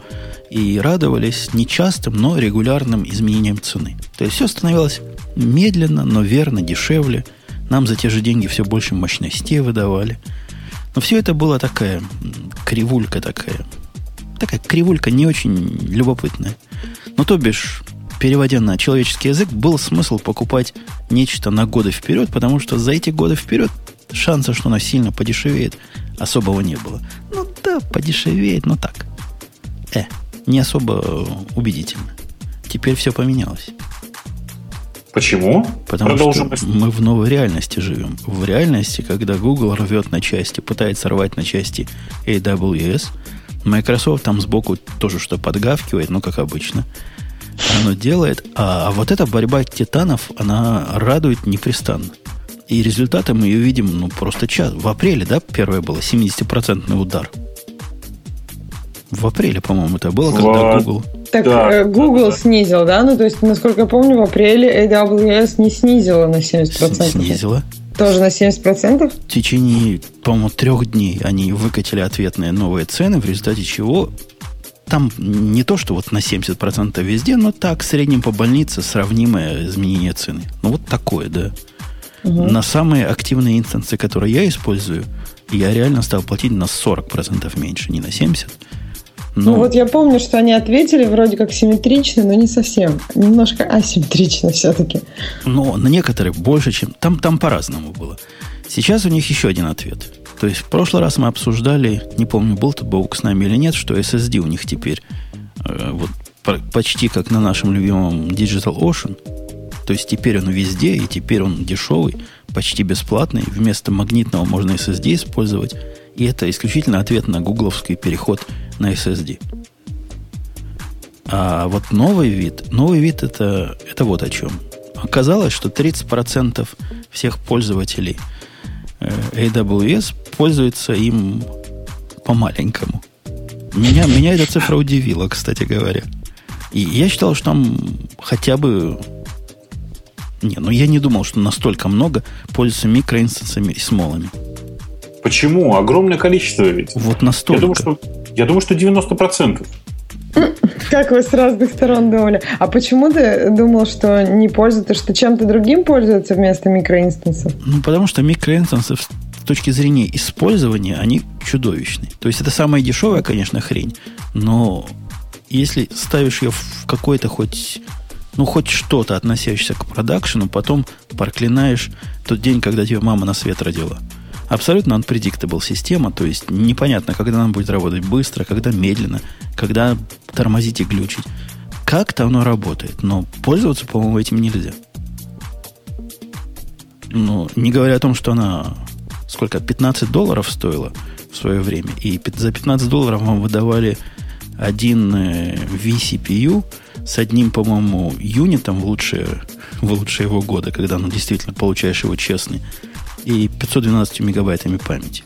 и радовались нечастым, но регулярным изменениям цены. То есть все становилось Медленно, но верно, дешевле. Нам за те же деньги все больше мощностей выдавали. Но все это была такая кривулька такая. Такая кривулька не очень любопытная. Но то бишь, переводя на человеческий язык, был смысл покупать нечто на годы вперед, потому что за эти годы вперед шанса, что оно сильно подешевеет, особого не было. Ну да, подешевеет, но так. Э, не особо убедительно. Теперь все поменялось. Почему? Потому что мы в новой реальности живем. В реальности, когда Google рвет на части, пытается рвать на части AWS, Microsoft там сбоку тоже что подгавкивает, ну, как обычно. Оно делает. А, а вот эта борьба титанов, она радует непрестанно. И результаты мы ее видим, ну, просто час. В апреле, да, первое было 70% удар. В апреле, по-моему, это было, когда. Google так да, э, Google да, снизил, да? Ну, то есть, насколько я помню, в апреле AWS не снизила на 70%. Снизила. Тоже на 70%? В течение, по-моему, трех дней они выкатили ответные новые цены, в результате чего там не то, что вот на 70% везде, но так, в среднем по больнице сравнимое изменение цены. Ну, вот такое, да. Угу. На самые активные инстансы, которые я использую, я реально стал платить на 40% меньше, не на 70%. Ну, ну вот я помню, что они ответили вроде как симметрично, но не совсем. Немножко асимметрично все-таки. Но на некоторые больше, чем... Там, там по-разному было. Сейчас у них еще один ответ. То есть в прошлый раз мы обсуждали, не помню, был то Боук с нами или нет, что SSD у них теперь э, вот почти как на нашем любимом Digital Ocean. То есть теперь он везде, и теперь он дешевый, почти бесплатный. Вместо магнитного можно SSD использовать. И это исключительно ответ на гугловский переход на SSD. А вот новый вид, новый вид это, это вот о чем. Оказалось, что 30% всех пользователей э, AWS пользуются им по-маленькому. Меня, меня эта цифра удивила, кстати говоря. И я считал, что там хотя бы... Не, ну я не думал, что настолько много пользуются микроинстансами и смолами. Почему? Огромное количество ведь. Вот настолько. Я думаю, что, я думаю, что 90%. Как вы с разных сторон думали. А почему ты думал, что не пользуются, что чем-то другим пользуются вместо микроинстансов? Ну, потому что микроинстансы с точки зрения использования, они чудовищны. То есть это самая дешевая, конечно, хрень, но если ставишь ее в какой-то хоть ну, хоть что-то, относящееся к продакшену, потом проклинаешь тот день, когда тебя мама на свет родила – абсолютно unpredictable система, то есть непонятно, когда она будет работать быстро, когда медленно, когда тормозить и глючить. Как-то оно работает, но пользоваться, по-моему, этим нельзя. Ну, не говоря о том, что она сколько, 15 долларов стоила в свое время, и за 15 долларов вам выдавали один э, vCPU с одним, по-моему, юнитом в лучшие, в лучшие его годы, когда ну, действительно получаешь его честный, и 512 мегабайтами памяти.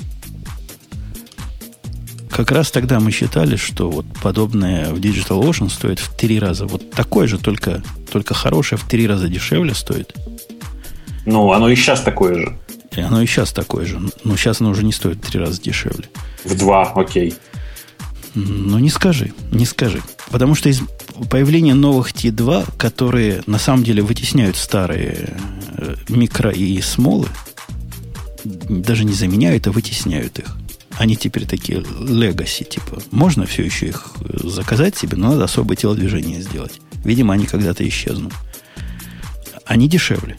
Как раз тогда мы считали, что вот подобное в Digital Ocean стоит в три раза. Вот такое же, только, только хорошее в три раза дешевле стоит. Ну, оно и сейчас такое же. И оно и сейчас такое же. Но сейчас оно уже не стоит в три раза дешевле. В два, окей. Ну, не скажи, не скажи. Потому что из появления новых T2, которые на самом деле вытесняют старые э, микро и смолы, даже не заменяют, а вытесняют их. Они теперь такие легаси, типа. Можно все еще их э, заказать себе, но надо особое телодвижение сделать. Видимо, они когда-то исчезнут. Они дешевле.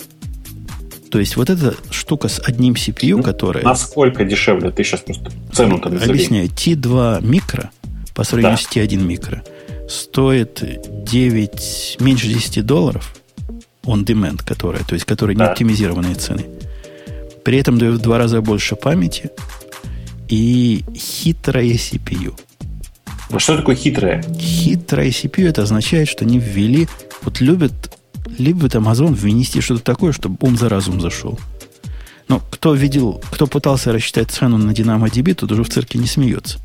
То есть вот эта штука с одним CPU, ну, которая... Насколько дешевле? Ты сейчас просто цену-то назови. Объясняю. T2 микро по сравнению да. с T1 микро стоит 9, меньше 10 долларов on demand, которая, то есть которая да. не оптимизированные цены. При этом дает в два раза больше памяти и хитрая CPU. А что такое хитрая? Хитрая CPU это означает, что они ввели, вот любят, любит Amazon внести что-то такое, чтобы ум за разум зашел. Но кто видел, кто пытался рассчитать цену на DynamoDB, тот уже в цирке не смеется.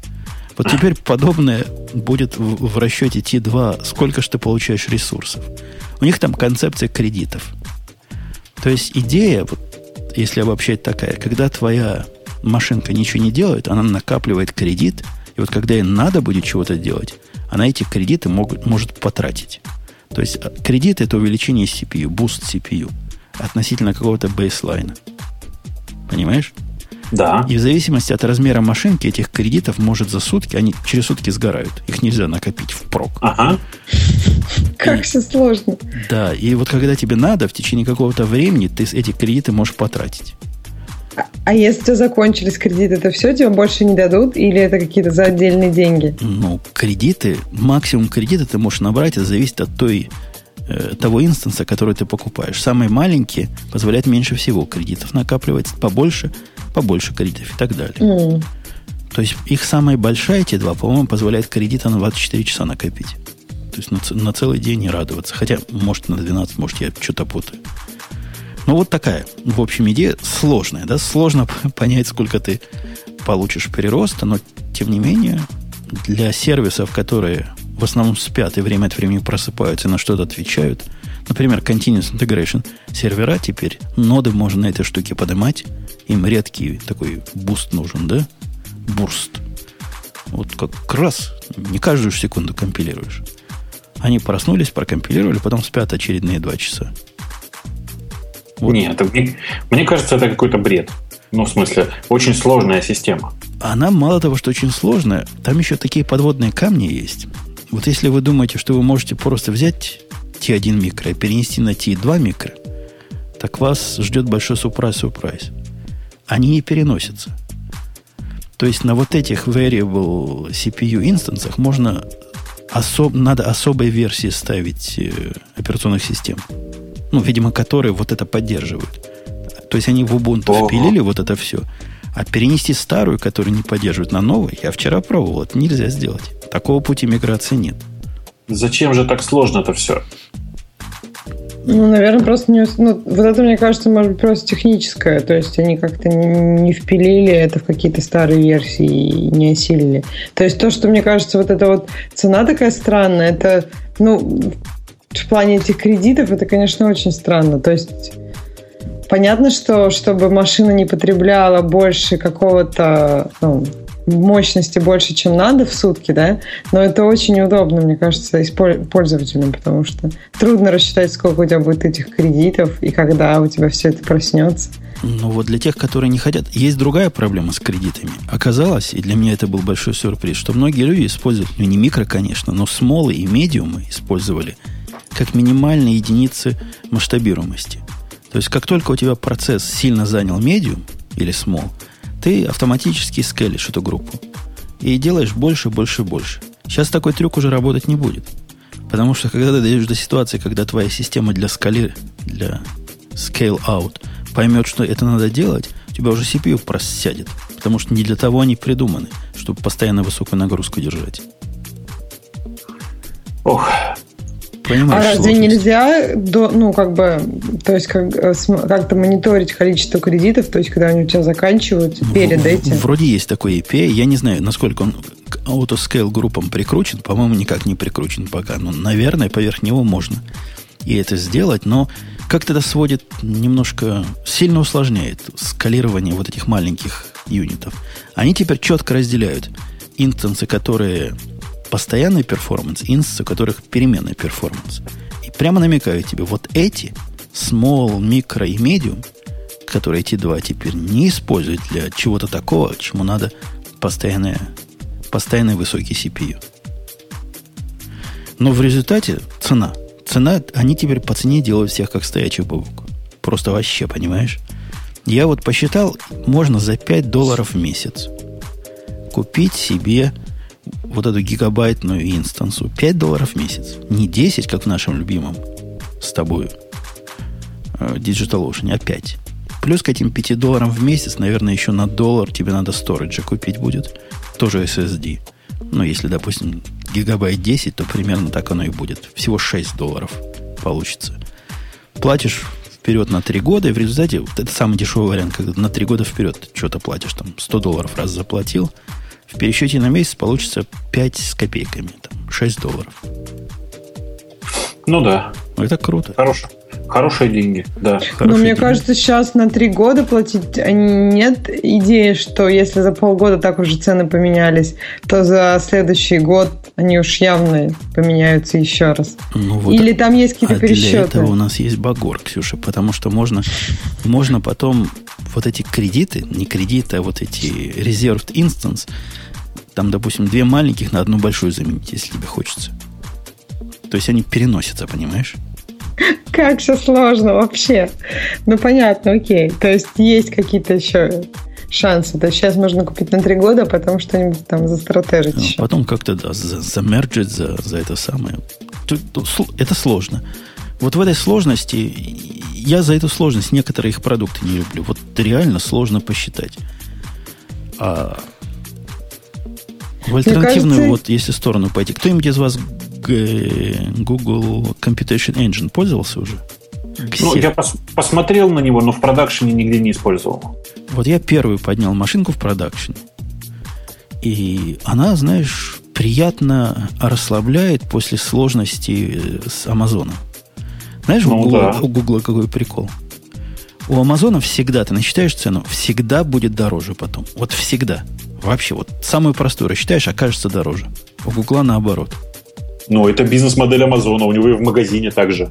Вот теперь подобное будет в, в расчете T2, сколько же ты получаешь ресурсов. У них там концепция кредитов. То есть идея, вот, если обобщать такая, когда твоя машинка ничего не делает, она накапливает кредит, и вот когда ей надо будет чего-то делать, она эти кредиты могут, может потратить. То есть а, кредит это увеличение CPU, буст CPU относительно какого-то бейслайна. Понимаешь? Да. И в зависимости от размера машинки этих кредитов может за сутки, они через сутки сгорают. Их нельзя накопить впрок. Ага. Как все сложно. Да, и вот когда тебе надо, в течение какого-то времени ты эти кредиты можешь потратить. А, а если у тебя закончились кредиты, то все, тебе больше не дадут? Или это какие-то за отдельные деньги? Ну, кредиты, максимум кредита ты можешь набрать, это зависит от той э, того инстанса, который ты покупаешь. Самый маленький позволяет меньше всего кредитов накапливать, побольше побольше кредитов и так далее. Mm. То есть их самая большая, эти два, по-моему, позволяет кредита на 24 часа накопить. То есть на, на целый день не радоваться. Хотя, может, на 12, может, я что-то путаю. Ну, вот такая, в общем, идея сложная, да? Сложно понять, сколько ты получишь прироста, но, тем не менее, для сервисов, которые в основном спят и время от времени просыпаются и на что-то отвечают, например, Continuous Integration сервера теперь, ноды можно на этой штуке поднимать, им редкий такой буст нужен, да? Burst. Вот как раз не каждую секунду компилируешь. Они проснулись, прокомпилировали, потом спят очередные два часа. Вот. Нет, мне, мне кажется, это какой-то бред. Ну, в смысле, очень сложная система. Она мало того, что очень сложная, там еще такие подводные камни есть. Вот если вы думаете, что вы можете просто взять T1 микро и перенести на T2 микро, так вас ждет большой сюрприз-сюрприз они не переносятся. То есть на вот этих variable CPU инстансах можно особ, надо особой версии ставить э, операционных систем. Ну, видимо, которые вот это поддерживают. То есть они в Ubuntu Ого. впилили вот это все. А перенести старую, которую не поддерживают, на новую, я вчера пробовал, это нельзя сделать. Такого пути миграции нет. Зачем же так сложно это все? Ну, наверное, просто не... Ну, вот это, мне кажется, может быть просто техническое. То есть они как-то не, впилили это в какие-то старые версии и не осилили. То есть то, что, мне кажется, вот эта вот цена такая странная, это, ну, в плане этих кредитов, это, конечно, очень странно. То есть понятно, что чтобы машина не потребляла больше какого-то, ну, мощности больше, чем надо в сутки, да, но это очень удобно, мне кажется, пользователям, потому что трудно рассчитать, сколько у тебя будет этих кредитов и когда у тебя все это проснется. Ну вот для тех, которые не хотят, есть другая проблема с кредитами. Оказалось, и для меня это был большой сюрприз, что многие люди используют, ну не микро, конечно, но смолы и медиумы использовали как минимальные единицы масштабируемости. То есть как только у тебя процесс сильно занял медиум или смол, ты автоматически скелишь эту группу. И делаешь больше, больше, больше. Сейчас такой трюк уже работать не будет. Потому что когда ты дойдешь до ситуации, когда твоя система для скали, для scale out поймет, что это надо делать, у тебя уже CPU просядет. Потому что не для того они придуманы, чтобы постоянно высокую нагрузку держать. Ох, Понимаешь, а разве сложность. нельзя, до, ну, как бы, то есть как, э, как-то мониторить количество кредитов, то есть когда они у тебя заканчиваются перед в, этим? Вроде есть такой API, я не знаю, насколько он к autoscale группам прикручен, по-моему, никак не прикручен пока, но, наверное, поверх него можно и это сделать, но как-то это сводит немножко, сильно усложняет скалирование вот этих маленьких юнитов. Они теперь четко разделяют инстансы, которые постоянный performance, инстансы, у которых переменный performance. И прямо намекают тебе, вот эти, small, micro и medium, которые эти два теперь не используют для чего-то такого, чему надо постоянная, постоянный высокий CPU. Но в результате цена. Цена, они теперь по цене делают всех как стоячий бамбук. Просто вообще, понимаешь? Я вот посчитал, можно за 5 долларов в месяц купить себе вот эту гигабайтную инстансу. 5 долларов в месяц. Не 10, как в нашем любимом с тобой э, DigitalOcean, а 5. Плюс к этим 5 долларам в месяц, наверное, еще на доллар тебе надо сториджа купить будет. Тоже SSD. Ну, если, допустим, гигабайт 10, то примерно так оно и будет. Всего 6 долларов получится. Платишь вперед на 3 года, и в результате, вот это самый дешевый вариант, когда на 3 года вперед что-то платишь, там 100 долларов раз заплатил, в пересчете на месяц получится 5 с копейками, там, 6 долларов. Ну да. Это круто. Хорошо. Хорошие деньги, да. Но мне деньги. кажется, сейчас на три года платить нет идеи, что если за полгода так уже цены поменялись, то за следующий год они уж явно поменяются еще раз. Ну, вот Или там есть какие-то а пересчеты? Для этого у нас есть багор, Ксюша, потому что можно, можно потом вот эти кредиты, не кредиты, а вот эти reserved instance, там, допустим, две маленьких на одну большую заменить, если тебе хочется. То есть они переносятся, понимаешь? Как все сложно вообще. Ну, понятно, окей. То есть есть какие-то еще шансы. То есть сейчас можно купить на три года, а потом что-нибудь там застратежить. А потом как-то, да, замерджить за, за это самое. Это сложно. Вот в этой сложности, я за эту сложность некоторые их продукты не люблю. Вот реально сложно посчитать. А в альтернативную, кажется... вот если сторону пойти, кто-нибудь из вас Google Computation Engine пользовался уже? Ну, я пос посмотрел на него, но в продакшене нигде не использовал. Вот я первый поднял машинку в продакшене. И она, знаешь, приятно расслабляет после сложности э, с Амазоном. Знаешь, ну, у, Google, да. у какой прикол? У Амазона всегда, ты насчитаешь цену, всегда будет дороже потом. Вот всегда. Вообще, вот самую простую рассчитаешь, окажется дороже. У Гугла наоборот. Ну, это бизнес-модель Амазона, у него и в магазине также.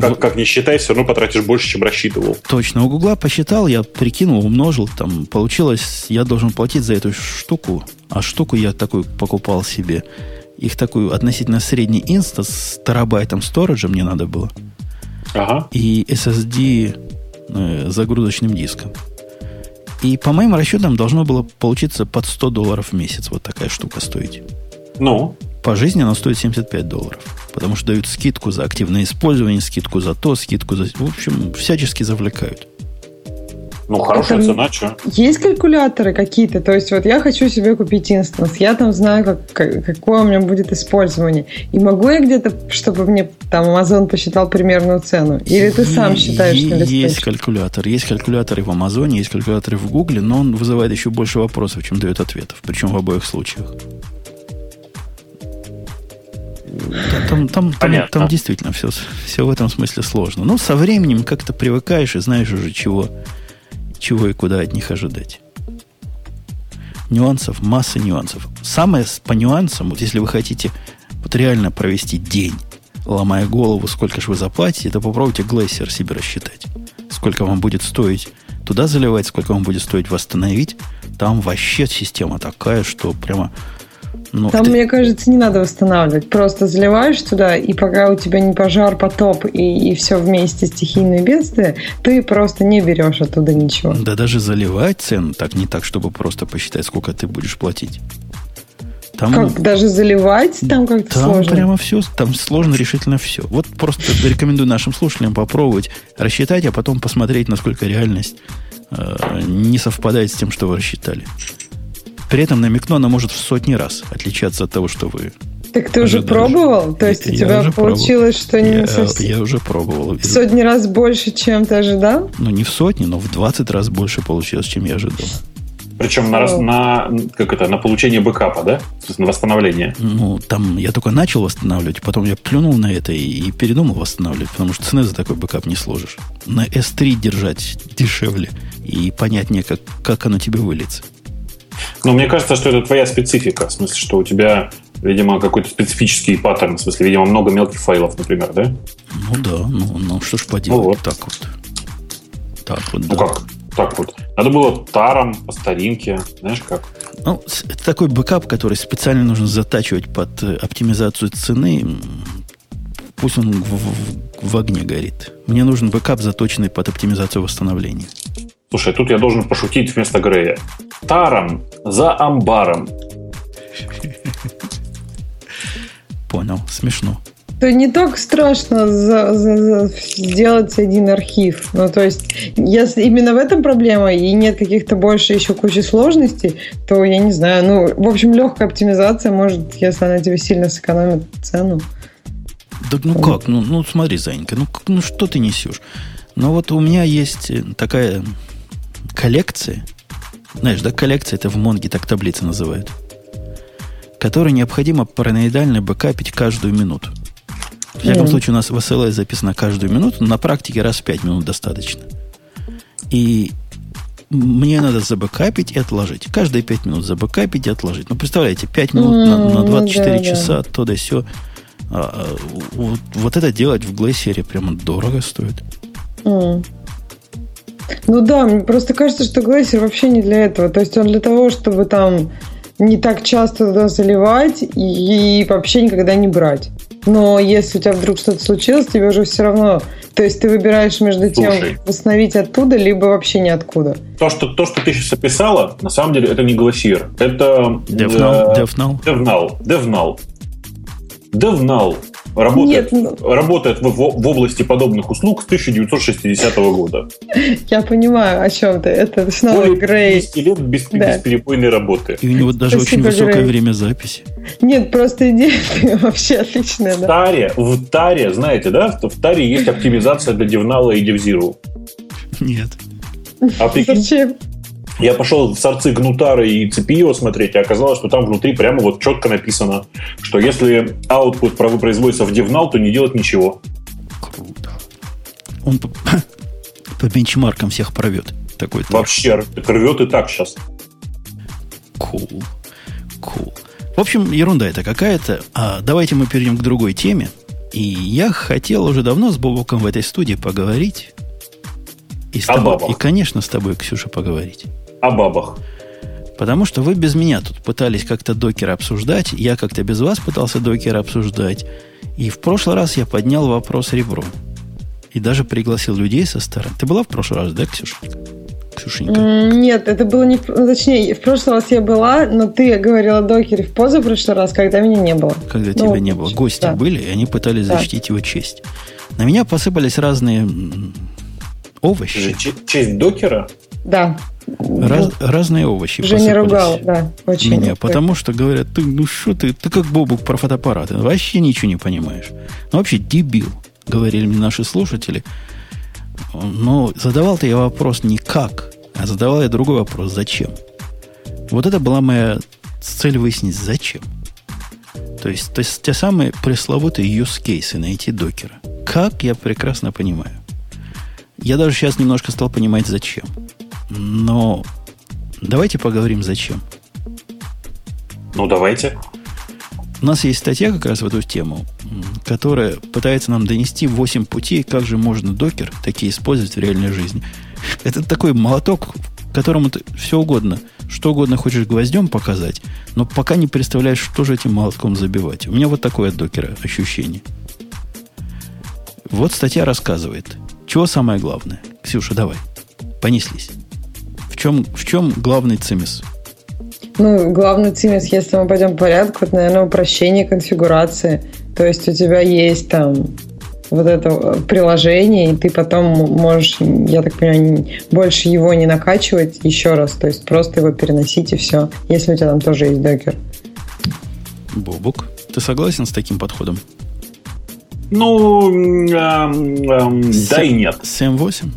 Как, как не считай, все равно потратишь больше, чем рассчитывал. Точно. У Гугла посчитал, я прикинул, умножил, там получилось, я должен платить за эту штуку, а штуку я такую покупал себе. Их такую относительно средний инстанс с терабайтом сториджа мне надо было. Ага. И SSD э, загрузочным диском. И по моим расчетам должно было получиться под 100 долларов в месяц вот такая штука стоить. Ну? По жизни она стоит 75 долларов. Потому что дают скидку за активное использование, скидку за то, скидку за... В общем, всячески завлекают. Ну, хорошая Это цена, что? Есть калькуляторы какие-то? То есть, вот я хочу себе купить инстанс, я там знаю, как, какое у меня будет использование. И могу я где-то, чтобы мне там Amazon посчитал примерную цену? Или ты сам считаешь на листочке? Есть калькулятор. Есть калькуляторы в Амазоне, есть калькуляторы в Гугле, но он вызывает еще больше вопросов, чем дает ответов. Причем в обоих случаях. Там, там, там, там действительно все, все в этом смысле сложно. Но со временем как-то привыкаешь и знаешь уже, чего, чего и куда от них ожидать. Нюансов, масса нюансов. Самое по нюансам, вот если вы хотите вот реально провести день, ломая голову, сколько же вы заплатите, то попробуйте Glacier себе рассчитать. Сколько вам будет стоить туда заливать, сколько вам будет стоить восстановить. Там вообще система такая, что прямо ну, Там, ты... мне кажется, не надо восстанавливать. Просто заливаешь туда, и пока у тебя не пожар, потоп и, и все вместе стихийные бедствия, ты просто не берешь оттуда ничего. Да даже заливать цену так не так, чтобы просто посчитать, сколько ты будешь платить. Там, как даже заливать там как-то там сложно? прямо все, там сложно решительно все. Вот просто рекомендую нашим слушателям попробовать рассчитать, а потом посмотреть, насколько реальность э, не совпадает с тем, что вы рассчитали. При этом намекну, она может в сотни раз отличаться от того, что вы так ты уже пробовал? То есть я, у тебя получилось, что не я, совсем... Я уже пробовал. В сотни раз больше, чем ты ожидал? Ну, не в сотни, но в 20 раз больше получилось, чем я ожидал. Причем на, раз, на, как это, на получение бэкапа, да? На восстановление. Ну, там я только начал восстанавливать, потом я плюнул на это и, и передумал восстанавливать, потому что цены за такой бэкап не сложишь. На S3 держать дешевле и понятнее, как, как оно тебе выльется. Но мне кажется, что это твоя специфика. В смысле, что у тебя, видимо, какой-то специфический паттерн. В смысле, видимо, много мелких файлов, например, да? Ну да, ну, ну что ж поделать, ну, вот. так вот. Так вот, ну да. как? Так вот. Надо было tar ом по старинке, знаешь как? Ну, это такой бэкап, который специально нужно затачивать под э, оптимизацию цены. Пусть он в, в, в огне горит. Мне нужен бэкап, заточенный под оптимизацию восстановления. Слушай, тут я должен пошутить вместо Грея. Таром за амбаром. Понял, смешно. То не так страшно за, за, за сделать один архив. Ну, то есть, если именно в этом проблема и нет каких-то больше еще кучи сложностей, то я не знаю. Ну, в общем, легкая оптимизация может, если она тебе сильно сэкономит цену. Да ну как? Ну, ну смотри, Занька, ну, ну что ты несешь? Ну вот у меня есть такая коллекция. Знаешь, да, коллекция это в Монге так таблицы называют. Которой необходимо параноидально бэкапить каждую минуту. В всяком mm. случае, у нас в SLA записано каждую минуту, на практике раз в 5 минут достаточно. И мне надо забэкапить и отложить. Каждые 5 минут забэкапить и отложить. Ну, представляете, 5 минут mm, на, на 24 да, часа, да. то да все. А, а, вот, вот это делать в Glacier прямо дорого стоит. Mm. Ну да, мне просто кажется, что Glacier вообще не для этого. То есть он для того, чтобы там не так часто туда заливать и, и вообще никогда не брать. Но если у тебя вдруг что-то случилось, тебе уже все равно... То есть ты выбираешь между тем, Слушай, восстановить оттуда, либо вообще ниоткуда. То что, то, что ты сейчас описала, на самом деле, это не глассир. Это... DevNull. Э, DevNull. DevNull. DevNull. DevNull работает, Нет, ну... работает в, в области подобных услуг с 1960 года. Я понимаю, о чем ты. Это снова Более Грей. 10 лет без, да. бесперебойной работы. И у него даже Спасибо, очень высокое Грей. время записи. Нет, просто идея вообще отличная. В да. Таре, в Таре, знаете, да, в Таре есть оптимизация для DevNull и DevZero. Нет. А прикинь, Зачем? Я пошел в сорцы Гнутара и CPU смотреть, и оказалось, что там внутри прямо вот четко написано, что если output производится в DevNull, то не делать ничего. Круто. Он по, по бенчмаркам всех порвет. Такой Вообще, рвет и так сейчас. Cool. Cool. В общем, ерунда это какая-то. А давайте мы перейдем к другой теме. И я хотел уже давно с Бобоком в этой студии поговорить. И, с тобой, и, конечно, с тобой, Ксюша, поговорить о бабах. Потому что вы без меня тут пытались как-то докера обсуждать, я как-то без вас пытался докера обсуждать. И в прошлый раз я поднял вопрос ребро. И даже пригласил людей со стороны. Ты была в прошлый раз, да, Ксюшенька? Ксюшенька? Нет, это было не... Ну, точнее, в прошлый раз я была, но ты говорила о докере в позапрошлый раз, когда меня не было. Когда ну, тебя не было. Гости да. были, и они пытались да. защитить его честь. На меня посыпались разные овощи. Честь докера? Да. Раз, разные овощи Женя ругал, да, очень. Меня, так. потому что говорят, ты, ну что ты, ты как Бобук про фотоаппараты, вообще ничего не понимаешь. Ну, вообще дебил, говорили мне наши слушатели. Но задавал-то я вопрос не как, а задавал я другой вопрос, зачем. Вот это была моя цель выяснить, зачем. То есть, то есть те самые пресловутые use cases найти докера. Как я прекрасно понимаю. Я даже сейчас немножко стал понимать, зачем. Но давайте поговорим, зачем. Ну, давайте. У нас есть статья как раз в эту тему, которая пытается нам донести 8 путей, как же можно докер такие использовать в реальной жизни. Это такой молоток, которому ты все угодно, что угодно хочешь гвоздем показать, но пока не представляешь, что же этим молотком забивать. У меня вот такое от докера ощущение. Вот статья рассказывает. Чего самое главное? Ксюша, давай. Понеслись. В чем, в чем главный цимис? Ну, главный цимис, если мы пойдем по порядку, это, наверное, упрощение конфигурации. То есть у тебя есть там вот это приложение, и ты потом можешь, я так понимаю, больше его не накачивать еще раз, то есть просто его переносить и все, если у тебя там тоже есть докер. Бобук, ты согласен с таким подходом? Ну, эм, эм, да и нет. Сэм 8?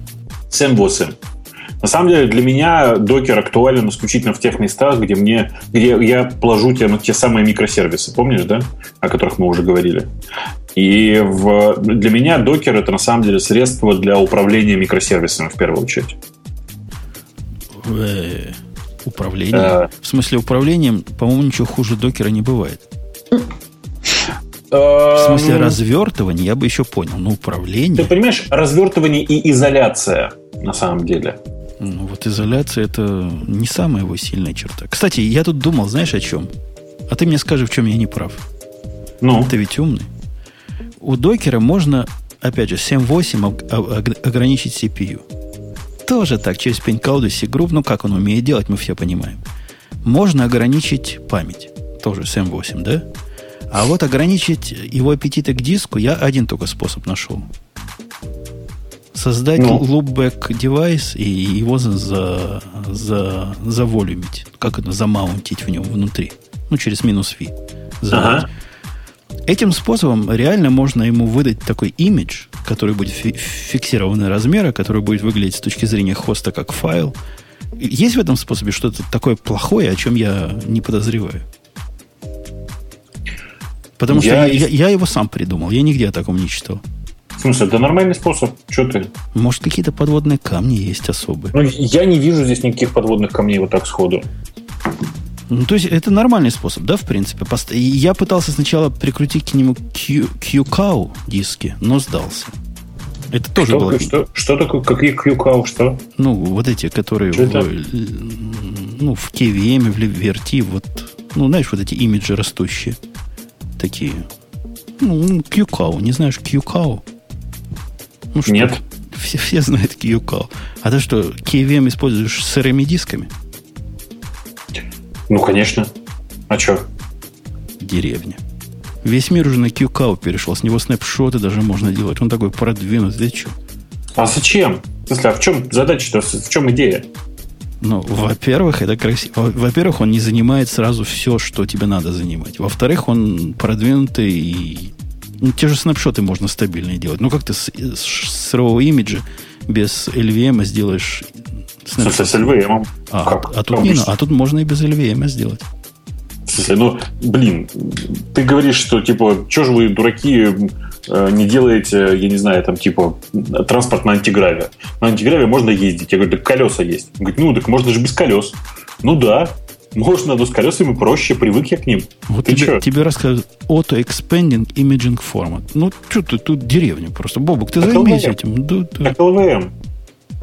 Сэм 8. На самом деле для меня докер актуален исключительно в тех местах, где мне, где я положу те, те самые микросервисы, помнишь, да, о которых мы уже говорили. И в, для меня докер это на самом деле средство для управления микросервисами в первую очередь. Э, управление? А... В смысле управлением, по-моему, ничего хуже докера не бывает. В смысле эм, развертывания я бы еще понял, но управление... Ты понимаешь, развертывание и изоляция на самом деле. Ну, вот изоляция это не самая его сильная черта. Кстати, я тут думал, знаешь, о чем? А ты мне скажи, в чем я не прав. Ну? Ты ведь умный. У докера можно, опять же, 7.8 ограничить CPU. Тоже так, через пень-коду C-Group, ну как он умеет делать, мы все понимаем. Можно ограничить память. Тоже 7.8, да? А вот ограничить его аппетиты к диску я один только способ нашел. Создать ну. loopback девайс и его за, за, за, заволюмить. Как это? Замаунтить в нем внутри. Ну, через минус V. Ага. Этим способом реально можно ему выдать такой имидж, который будет фи- размера, который будет выглядеть с точки зрения хоста как файл. Есть в этом способе что-то такое плохое, о чем я не подозреваю? Потому я... что я, я его сам придумал. Я нигде о таком не читал. В смысле, это нормальный способ. Что ты? Может, какие-то подводные камни есть особые? Ну, я не вижу здесь никаких подводных камней вот так сходу. Ну, то есть, это нормальный способ, да, в принципе. Я пытался сначала прикрутить к нему QCOW диски, но сдался. Это тоже что, было... Что, что такое? Какие QCOW? Что? Ну, вот эти, которые в, ну, в KVM, в VRT, вот, ну, знаешь, вот эти имиджи растущие такие. Ну, QCOW. Не знаешь QCOW? Ну, что? Нет. Все, все знают QCOW. А ты что, KVM используешь с сырыми дисками? Ну, конечно. А что? Деревня. Весь мир уже на QCOW перешел. С него снапшоты даже можно делать. Он такой продвинутый. Ты что? А зачем? В смысле, а в чем задача-то? В чем идея? Ну, во-первых, это красиво. Во-первых, он не занимает сразу все, что тебе надо занимать. Во-вторых, он продвинутый и те же снапшоты можно стабильно делать. Ну, как ты с, с сырого имиджа без LVM сделаешь снапшот? С LVM? А, как? а, тут не, а тут можно и без LVM сделать. В смысле, ну, блин, ты говоришь, что, типа, что же вы, дураки, э, не делаете, я не знаю, там, типа, транспорт на антиграве. На антиграве можно ездить. Я говорю, так колеса есть. Он говорит, ну, так можно же без колес. Ну, да, можно, но с колесами проще, привык я к ним. Вот ты тебе, что? тебе рассказывают Auto Expanding Imaging Format. Ну, что ты тут деревня просто. Бобук, ты займись этим. Да, да. Так LVM.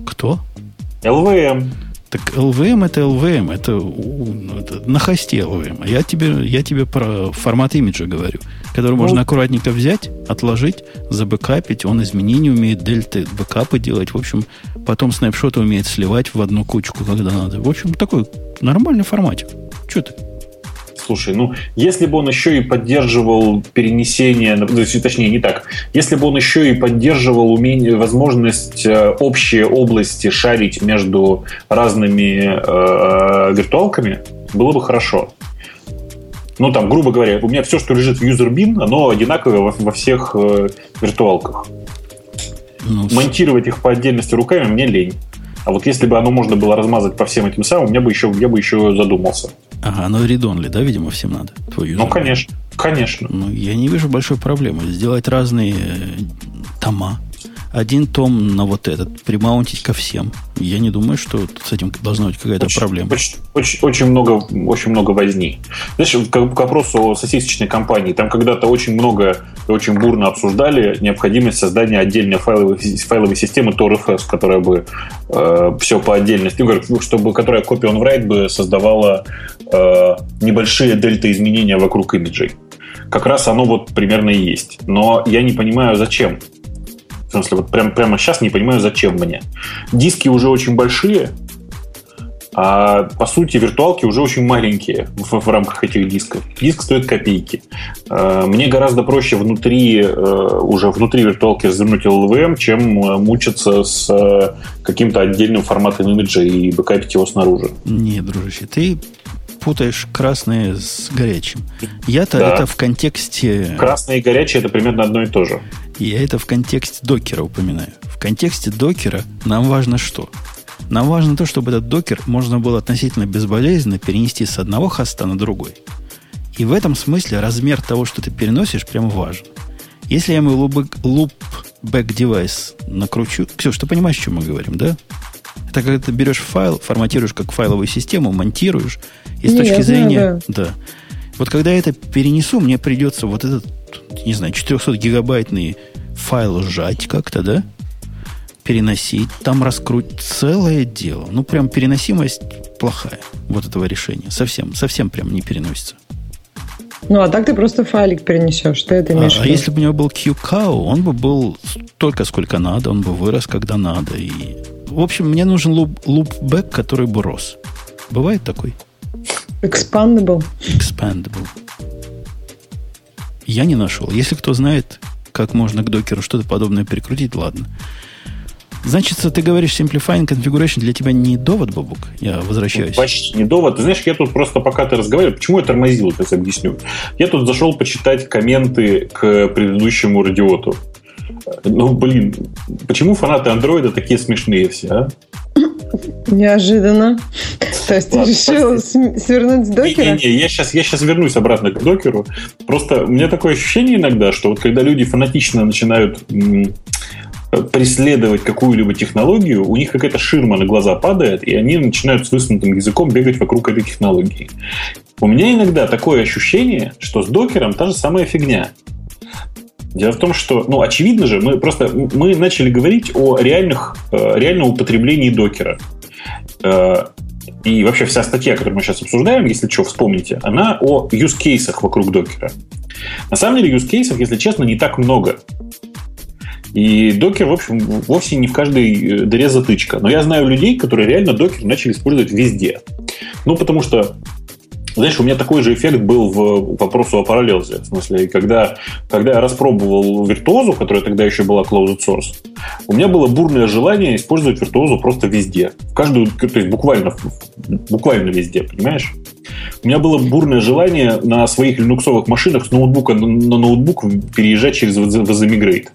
Кто? LVM. Так LVM это LVM, это, ну, это на хосте LVM. Я тебе, я тебе про формат имиджа говорю, который ну, можно аккуратненько взять, отложить, забэкапить. Он изменения умеет, дельты, бэкапы делать. В общем, потом снапшоты умеет сливать в одну кучку, когда надо. В общем, такой нормальный форматик. Что ты? Слушай, ну, если бы он еще и поддерживал перенесение, точнее, не так, если бы он еще и поддерживал умение, возможность э, общие области шарить между разными э, виртуалками, было бы хорошо. Ну, там, грубо говоря, у меня все, что лежит в UserBin, оно одинаковое во, во всех э, виртуалках. Ну, Монтировать их по отдельности руками мне лень. А вот если бы оно можно было размазать по всем этим самым, я бы еще, я бы еще задумался. Ага, но редонли, да, видимо, всем надо? Твой ну, конечно, конечно. Ну, я не вижу большой проблемы. Сделать разные тома один том на вот этот примаунтить ко всем. Я не думаю, что с этим должна быть какая-то очень, проблема. Очень, очень, очень, много, очень много возни. Знаешь, к, к вопросу о сосисочной компании, там когда-то очень много очень бурно обсуждали необходимость создания отдельной файловой, файловой системы TorFS, которая бы э, все по отдельности, ну, чтобы, которая copy on write бы создавала э, небольшие дельта изменения вокруг имиджей. Как раз оно вот примерно и есть. Но я не понимаю, зачем. В смысле, вот прям, прямо сейчас не понимаю, зачем мне. Диски уже очень большие, а по сути виртуалки уже очень маленькие в, в рамках этих дисков. Диск стоит копейки. А, мне гораздо проще внутри, э, уже внутри виртуалки развернуть LLVM, чем э, мучиться с э, каким-то отдельным форматом имиджа и бэкапить его снаружи. Не, дружище, ты путаешь красное с горячим. Я-то да. это в контексте... Красное и горячее это примерно одно и то же. Я это в контексте докера упоминаю. В контексте докера нам важно что? Нам важно то, чтобы этот докер можно было относительно безболезненно перенести с одного хоста на другой. И в этом смысле размер того, что ты переносишь, прямо важен. Если я мой loopback девайс накручу... Ксюш, ты понимаешь, о чем мы говорим, да? Это когда ты берешь файл, форматируешь как файловую систему, монтируешь, и с Нет, точки зрения... Да. да. Вот когда я это перенесу, мне придется вот этот, не знаю, 400-гигабайтный файл сжать как-то, да? Переносить. Там раскрутить целое дело. Ну, прям переносимость плохая вот этого решения. Совсем, совсем прям не переносится. Ну, а так ты просто файлик перенесешь. Что это имеешь а, а если бы у него был QCOW, он бы был столько, сколько надо, он бы вырос, когда надо. И... В общем, мне нужен луп, лупбэк, который бы рос. Бывает такой? Expandable. Expandable. Я не нашел. Если кто знает, как можно к докеру что-то подобное прикрутить, ладно. Значит, ты говоришь, simplifying configuration для тебя не довод, Бабук? Я возвращаюсь. Почти не довод. Ты знаешь, я тут просто пока ты разговаривал, почему я тормозил, сейчас объясню. Я тут зашел почитать комменты к предыдущему радиоту. Ну, блин, почему фанаты андроида такие смешные все, а? Неожиданно. То есть ты решил свернуть с докера? Не, не, я сейчас, я сейчас вернусь обратно к докеру. Просто у меня такое ощущение иногда, что вот когда люди фанатично начинают преследовать какую-либо технологию, у них какая-то ширма на глаза падает, и они начинают с высунутым языком бегать вокруг этой технологии. У меня иногда такое ощущение, что с докером та же самая фигня. Дело в том, что, ну, очевидно же, мы просто мы начали говорить о реальных, э, реальном употреблении докера. Э, и вообще вся статья, которую мы сейчас обсуждаем, если что, вспомните, она о use-кейсах вокруг докера. На самом деле use-кейсов, если честно, не так много. И докер, в общем, вовсе не в каждой э, дыре затычка. Но я знаю людей, которые реально докер начали использовать везде. Ну, потому что знаешь, у меня такой же эффект был в вопросу о параллелзе. В смысле, когда, когда я распробовал виртуозу, которая тогда еще была closed source, у меня было бурное желание использовать виртуозу просто везде. В каждую, то есть буквально, буквально везде, понимаешь? У меня было бурное желание на своих линуксовых машинах с ноутбука на ноутбук переезжать через Возэмигрейт.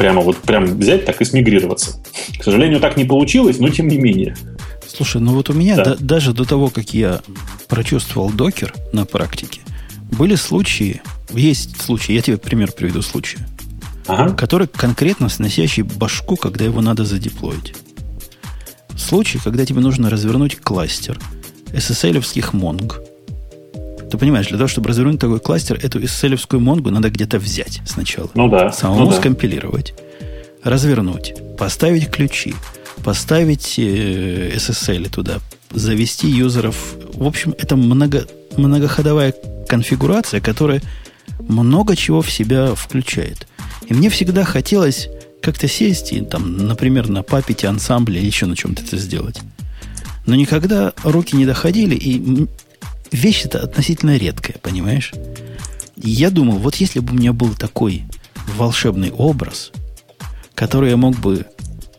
Прямо вот прям взять так и смигрироваться. К сожалению, так не получилось, но тем не менее. Слушай, ну вот у меня да. да, даже до того, как я прочувствовал докер на практике, были случаи, есть случаи, я тебе пример приведу случая, ага. который конкретно сносящий башку, когда его надо задеплоить. Случай, когда тебе нужно развернуть кластер SSL-овских Mongo. Ты понимаешь, для того, чтобы развернуть такой кластер, эту SSL-овскую Mongo надо где-то взять сначала. Ну да. Самому ну да. скомпилировать, развернуть, поставить ключи, поставить э, SSL туда, завести юзеров. В общем, это много, многоходовая конфигурация, которая много чего в себя включает. И мне всегда хотелось как-то сесть и, там, например, на папете ансамбле или еще на чем-то это сделать. Но никогда руки не доходили, и вещь это относительно редкая, понимаешь? И я думал, вот если бы у меня был такой волшебный образ, который я мог бы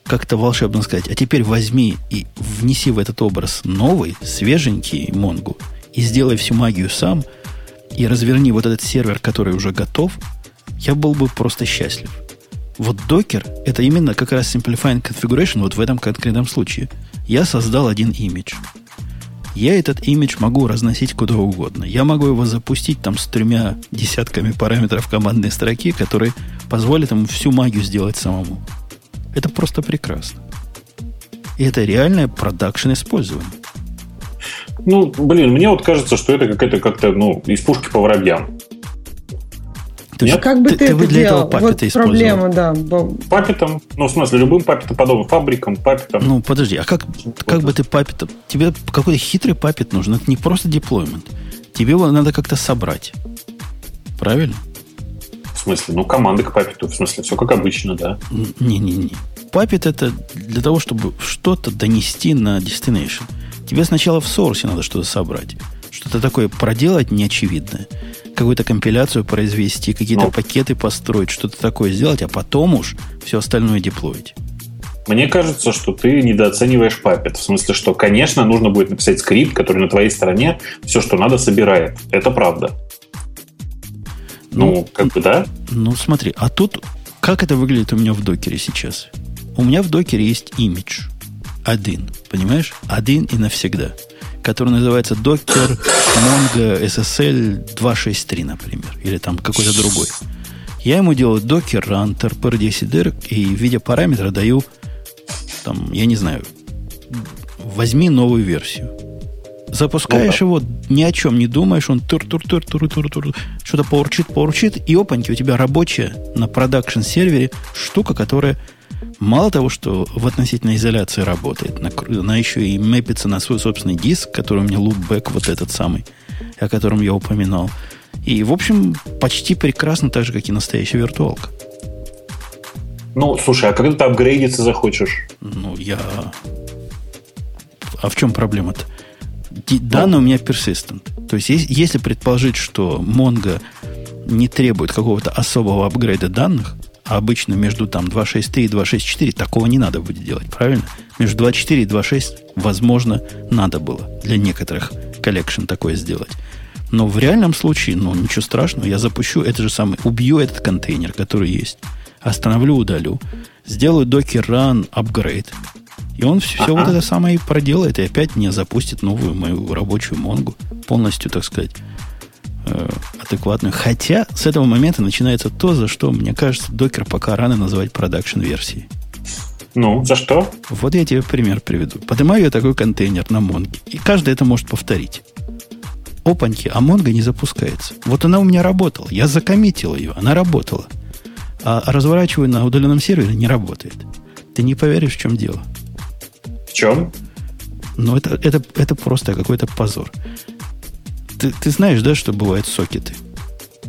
как-то волшебно сказать, а теперь возьми и внеси в этот образ новый, свеженький Монгу и сделай всю магию сам, и разверни вот этот сервер, который уже готов, я был бы просто счастлив. Вот докер – это именно как раз simplifying configuration вот в этом конкретном случае. Я создал один имидж. Я этот имидж могу разносить куда угодно. Я могу его запустить там с тремя десятками параметров командной строки, которые позволят ему всю магию сделать самому. Это просто прекрасно. И это реальное продакшн использование. Ну, блин, мне вот кажется, что это какая-то как-то, ну, из пушки по воробьям. То есть, как бы ты, ты, ты это для делал? этого вот проблема, да. Папитом, ну, в смысле, любым папитом подобным, фабрикам, папитом. Ну, подожди, а как, как бы ты папитом... Тебе какой-то хитрый папит нужен, это не просто деплоймент. Тебе его надо как-то собрать. Правильно? В смысле? Ну, команды к папету. В смысле, все как обычно, да? Не-не-не. Папет это для того, чтобы что-то донести на destination. Тебе сначала в сорсе надо что-то собрать. Что-то такое проделать неочевидное. Какую-то компиляцию произвести, какие-то ну, пакеты построить, что-то такое сделать, а потом уж все остальное деплоить. Мне кажется, что ты недооцениваешь папет. В смысле, что, конечно, нужно будет написать скрипт, который на твоей стороне все, что надо, собирает. Это правда. Ну, ну, как бы да. Ну, смотри, а тут как это выглядит у меня в докере сейчас? У меня в докере есть имидж. один, понимаешь? Один и навсегда. Который называется Docker Mongo SSL 263, например. Или там какой-то другой. Я ему делаю Docker Run, TRPR10 и в виде параметра даю, там, я не знаю, возьми новую версию. Запускаешь ну, его, ни о чем не думаешь, он тур тур тур тур тур тур что-то поурчит, поурчит, и опаньки, у тебя рабочая на продакшн сервере штука, которая мало того, что в относительной изоляции работает, она еще и мэпится на свой собственный диск, который у меня лупбэк вот этот самый, о котором я упоминал. И, в общем, почти прекрасно, так же, как и настоящая виртуалка. Ну, слушай, а когда ты апгрейдиться захочешь? Ну, я... А в чем проблема-то? Данные у меня persistent. То есть, если предположить, что Mongo не требует какого-то особого апгрейда данных, а обычно между там 2.6.3 и 2.6.4 такого не надо будет делать, правильно? Между 2.4 и 2.6, возможно, надо было для некоторых collection такое сделать. Но в реальном случае, ну, ничего страшного, я запущу это же самое, убью этот контейнер, который есть, остановлю, удалю, сделаю docker run upgrade, и он все, все вот это самое и проделает, и опять мне запустит новую мою рабочую Монгу, полностью, так сказать, э, адекватную. Хотя с этого момента начинается то, за что, мне кажется, Docker пока рано называть production-версией. Ну, за что? Вот я тебе пример приведу. Поднимаю я такой контейнер на Монге, и каждый это может повторить. Опаньки, а Монго не запускается. Вот она у меня работала. Я закоммитил ее, она работала. А разворачиваю на удаленном сервере, не работает. Ты не поверишь, в чем дело. В чем? Ну, это, это, это просто какой-то позор. Ты, ты знаешь, да, что бывают сокеты?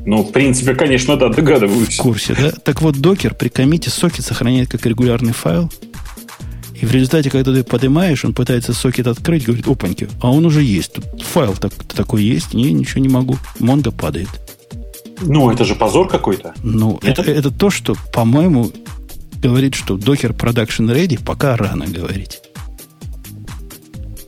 Ну, в принципе, конечно, да, догадываюсь. В курсе, да? Так вот, докер при комите сокет сохраняет как регулярный файл. И в результате, когда ты поднимаешь, он пытается сокет открыть, говорит, опаньки, а он уже есть. Тут файл так, такой есть, не, ничего не могу. Монго падает. Ну, это же позор какой-то. Ну, это, это то, что, по-моему, говорит, что Docker Production Ready пока рано говорить.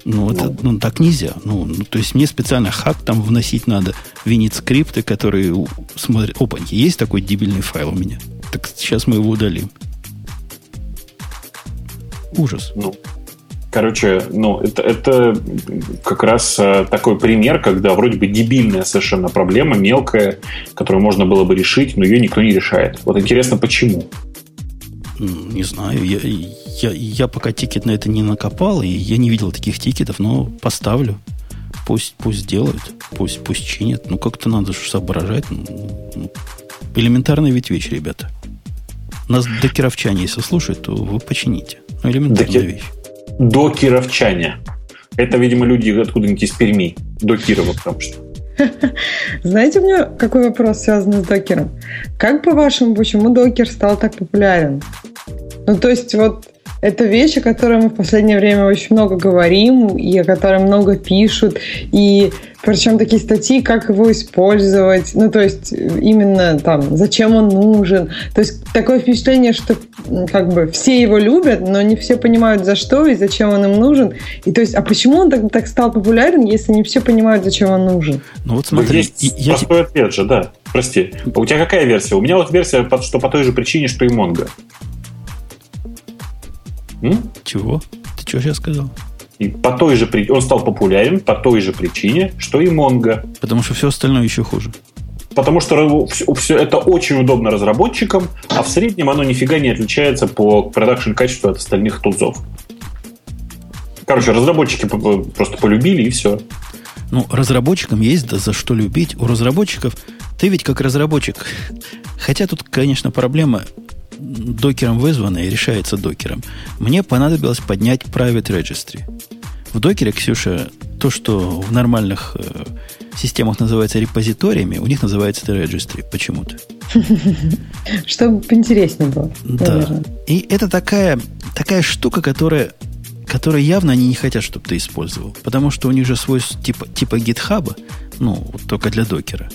Ну, это, ну, так нельзя. Ну, ну, то есть мне специально хак там вносить надо, винить скрипты, которые смотрят. Опа, есть такой дебильный файл у меня. Так сейчас мы его удалим. Ужас. Ну, короче, ну, это, это как раз э, такой пример, когда вроде бы дебильная совершенно проблема, мелкая, которую можно было бы решить, но ее никто не решает. Вот интересно, почему? Не знаю. Я, я, я пока тикет на это не накопал, и я не видел таких тикетов, но поставлю. Пусть, пусть делают, пусть, пусть чинят. Ну, как-то надо же соображать. Ну, ну, элементарная ведь вещь, ребята. Нас докеровчане, если слушают, то вы почините. Ну, элементарная Доки... вещь. Докеровчане. Это, видимо, люди откуда-нибудь из Перми. До Кирова, потому что. Знаете, у меня какой вопрос связан с докером? Как по-вашему, почему докер стал так популярен? Ну, то есть, вот это вещь, о которой мы в последнее время очень много говорим, и о которой много пишут, и причем такие статьи, как его использовать, ну, то есть именно там, зачем он нужен. То есть такое впечатление, что как бы все его любят, но не все понимают, за что и зачем он им нужен. И то есть, а почему он так, так стал популярен, если не все понимают, зачем он нужен? Ну, вот смотри. Есть я... простой ответ же, да. Прости. У тебя какая версия? У меня вот версия, что по той же причине, что и Mongo. М? Чего? Ты что сейчас сказал? И по той же он стал популярен по той же причине, что и Mongo. Потому что все остальное еще хуже. Потому что все, это очень удобно разработчикам, а в среднем оно нифига не отличается по продакшн качеству от остальных тулзов. Короче, разработчики просто полюбили и все. Ну, разработчикам есть да за что любить. У разработчиков ты ведь как разработчик. Хотя тут, конечно, проблема докером вызвано и решается докером. Мне понадобилось поднять private registry. В докере, Ксюша, то, что в нормальных э, системах называется репозиториями, у них называется это registry почему-то. Чтобы поинтереснее было. Да. И это такая, такая штука, которая, которая явно они не хотят, чтобы ты использовал. Потому что у них же свой типа, типа гитхаба, ну, только для докера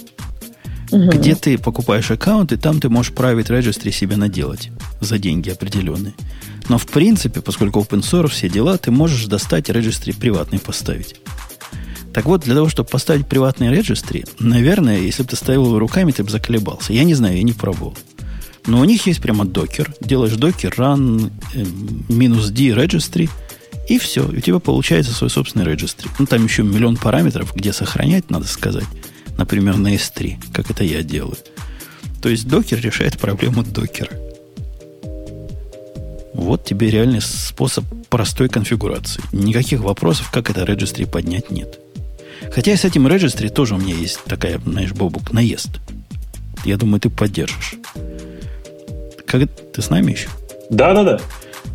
угу. где ты покупаешь аккаунт, и там ты можешь private registry себе наделать за деньги определенные. Но в принципе, поскольку open source, все дела, ты можешь достать registry приватный поставить. Так вот, для того, чтобы поставить приватный registry, наверное, если бы ты ставил его руками, ты бы заколебался. Я не знаю, я не пробовал. Но у них есть прямо докер. Делаешь докер, run, э, минус D registry, И все. И у тебя получается свой собственный registry. Ну, там еще миллион параметров, где сохранять, надо сказать. Например, на S3, как это я делаю. То есть докер решает проблему докера. Вот тебе реальный способ простой конфигурации. Никаких вопросов, как это registry поднять, нет. Хотя и с этим registry тоже у меня есть такая, знаешь, бобук, наезд. Я думаю, ты поддержишь. Как, ты с нами еще? Да, да, да.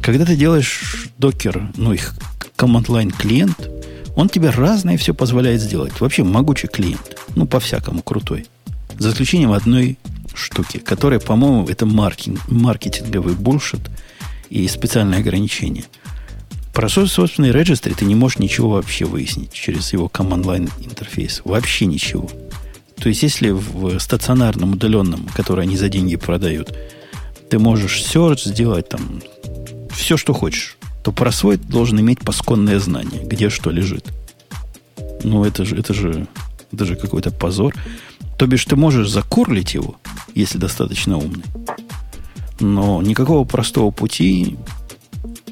Когда ты делаешь докер, ну, их command line клиент, он тебе разное все позволяет сделать. Вообще могучий клиент. Ну, по-всякому крутой. За исключением одной штуки, которая, по-моему, это маркетинг, маркетинговый булшит и специальное ограничение. Про свой собственный регистр ты не можешь ничего вообще выяснить через его command-line интерфейс. Вообще ничего. То есть, если в стационарном, удаленном, который они за деньги продают, ты можешь search сделать там все, что хочешь, то про свой должен иметь пасконное знание, где что лежит. Ну, это же, это же, это же какой-то позор. То бишь, ты можешь закурлить его, если достаточно умный. Но никакого простого пути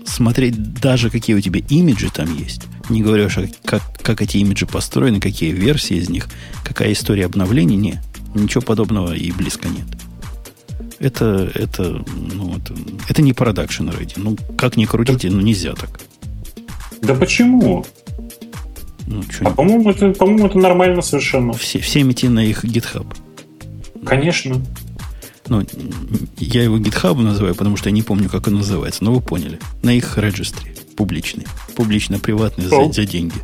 смотреть даже какие у тебя имиджи там есть. Не говоря уж, как, как эти имиджи построены, какие версии из них, какая история обновлений, не. Ничего подобного и близко нет. Это, это, ну, это, это не продакшн ready. Ну, как ни крутите, ну нельзя так. Да почему? Ну, а по-моему, это, по-моему, это нормально совершенно. Все, всем идти на их GitHub. Конечно. Ну, я его GitHub называю, потому что я не помню, как он называется, но вы поняли. На их регистре. Публичный. Публично-приватный за, за деньги.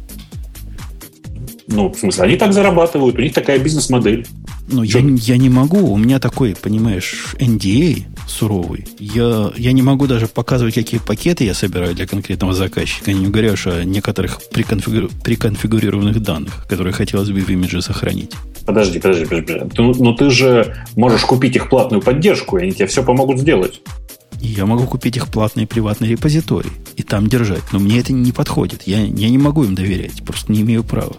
Ну, в смысле, они так зарабатывают, у них такая бизнес-модель. Ну, я, я не могу, у меня такой, понимаешь, NDA суровый. Я, я не могу даже показывать, какие пакеты я собираю для конкретного заказчика, не говоря уж о некоторых приконфигури... приконфигурированных данных, которые хотелось бы в имидже сохранить. Подожди, подожди, подожди. Ты, но ну, ты же можешь купить их платную поддержку, и они тебе все помогут сделать. Я могу купить их платный приватный репозиторий и там держать, но мне это не подходит. Я, я не могу им доверять, просто не имею права.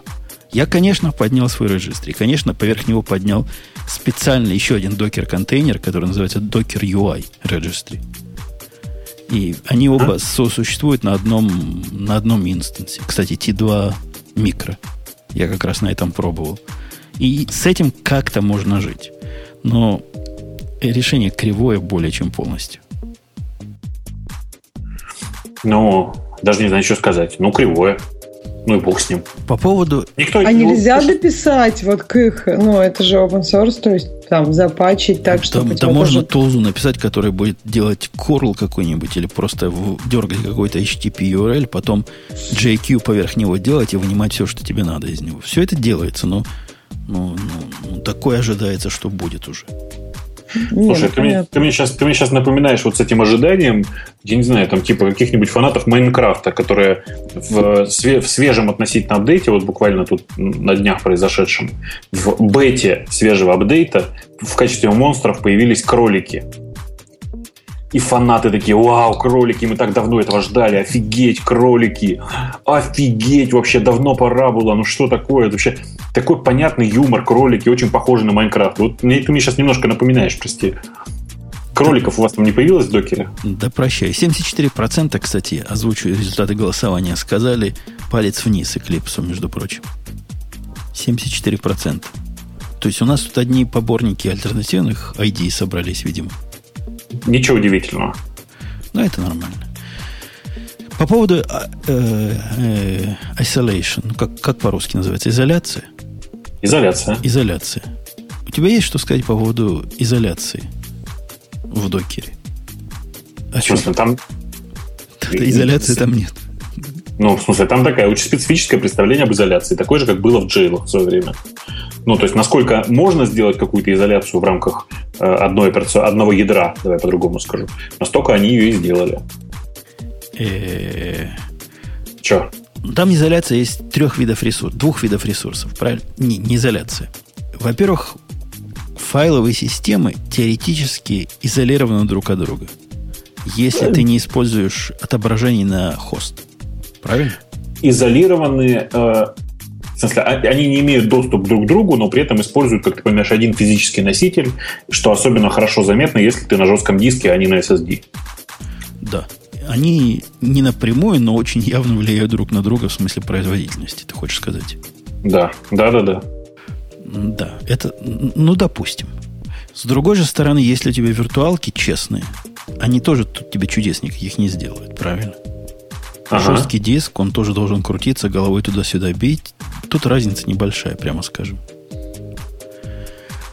Я, конечно, поднял свой регистр. И, конечно, поверх него поднял специально еще один докер-контейнер, который называется Docker UI Registry. И они оба сосуществуют на одном, на одном инстансе. Кстати, T2 микро. Я как раз на этом пробовал. И с этим как-то можно жить. Но решение кривое более чем полностью. Ну, даже не знаю, что сказать. Ну, кривое. Ну и бог с ним. По поводу... Никто а нельзя дописать вот к их... Ну, это же open source, то есть там запачить так, что... Да, да можно тулзу написать, который будет делать curl какой-нибудь или просто дергать какой-то HTTP URL, потом JQ поверх него делать и вынимать все, что тебе надо из него. Все это делается, но ну, ну, ну такое ожидается, что будет уже. Слушай, ты, мне, ты, мне сейчас, ты мне сейчас напоминаешь вот с этим ожиданием, я не знаю, там типа каких-нибудь фанатов Майнкрафта, которые в, в свежем относительно апдейте, вот буквально тут на днях произошедшем, в бете свежего апдейта в качестве монстров появились кролики. И фанаты такие, вау, кролики, мы так давно этого ждали, офигеть, кролики, офигеть, вообще давно пора было, ну что такое, это вообще такой понятный юмор, кролики, очень похожи на Майнкрафт. Вот ты мне сейчас немножко напоминаешь, прости. Кроликов у вас там не появилось в докере? Да прощай. 74%, кстати, озвучу результаты голосования, сказали палец вниз Эклипсу, между прочим. 74%. То есть у нас тут одни поборники альтернативных ID собрались, видимо. Ничего удивительного. Ну, это нормально. По поводу э, э, isolation, ну, как, как по-русски называется, изоляция? Изоляция. Изоляция. У тебя есть что сказать по поводу изоляции в докере? А в смысле, там... Изоляции там нет. Ну, в смысле, там такая очень специфическое представление об изоляции, такое же, как было в джейлах в свое время. Ну, то есть, насколько можно сделать какую-то изоляцию в рамках э, одной операции, одного ядра, давай по-другому скажу, настолько они ее и сделали. Э, Че? Там изоляция есть трех видов ресурсов, двух видов ресурсов, правильно? Не, не изоляция. Во-первых, файловые системы теоретически изолированы друг от друга. Если ты не используешь отображение на хост. Правильно? Изолированы э, в смысле, а, они не имеют доступ друг к другу, но при этом используют, как ты понимаешь, один физический носитель, что особенно хорошо заметно, если ты на жестком диске, а не на SSD. Да. они не напрямую, но очень явно влияют друг на друга в смысле производительности, ты хочешь сказать? Да, да, да, да. Да, это, ну, допустим. С другой же стороны, если у тебя виртуалки честные, они тоже тут тебе чудес никаких не сделают, правильно? Ага. Жесткий диск, он тоже должен крутиться, головой туда-сюда бить. Тут разница небольшая, прямо скажем.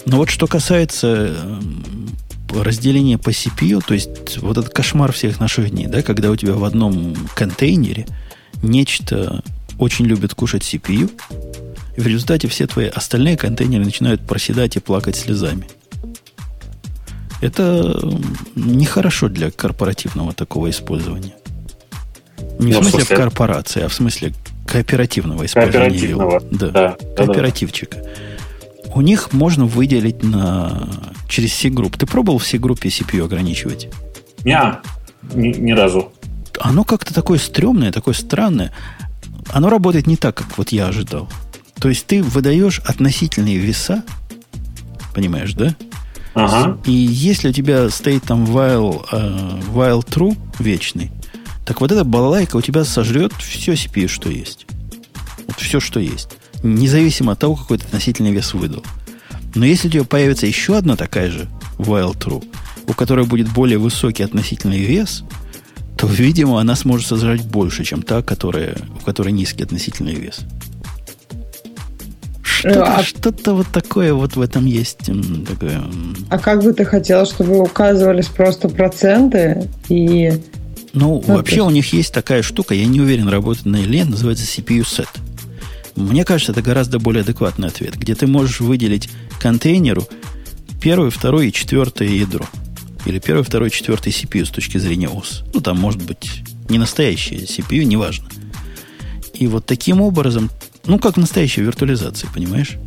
Но вот что касается разделения по CPU, то есть вот этот кошмар всех наших дней, да, когда у тебя в одном контейнере нечто очень любит кушать CPU, и в результате все твои остальные контейнеры начинают проседать и плакать слезами. Это нехорошо для корпоративного такого использования. Не Но в смысле в корпорации, а в смысле кооперативного использования. Кооперативного. Да, да, кооперативчика. Да, да. У них можно выделить на через C-групп. Ты пробовал в C-группе CPU ограничивать? Не, ни, ни разу. Оно как-то такое стрёмное, такое странное. Оно работает не так, как вот я ожидал. То есть ты выдаешь относительные веса, понимаешь, да? Ага. И если у тебя стоит там while, uh, while true вечный, так вот эта балалайка у тебя сожрет все CPU, что есть. Вот все, что есть. Независимо от того, какой ты относительный вес выдал. Но если у тебя появится еще одна такая же while true, у которой будет более высокий относительный вес, то, видимо, она сможет сожрать больше, чем та, которая, у которой низкий относительный вес. Что-то, а... что-то вот такое вот в этом есть. Такое... А как бы ты хотел, чтобы указывались просто проценты и... Ну, ну вообще у них есть такая штука, я не уверен, работает на или нет, называется CPU set. Мне кажется, это гораздо более адекватный ответ, где ты можешь выделить контейнеру первое, второе и четвертое ядро. Или первое, второе, четвертое CPU с точки зрения ОС. Ну, там может быть не настоящее CPU, неважно. И вот таким образом ну, как настоящая виртуализация, понимаешь?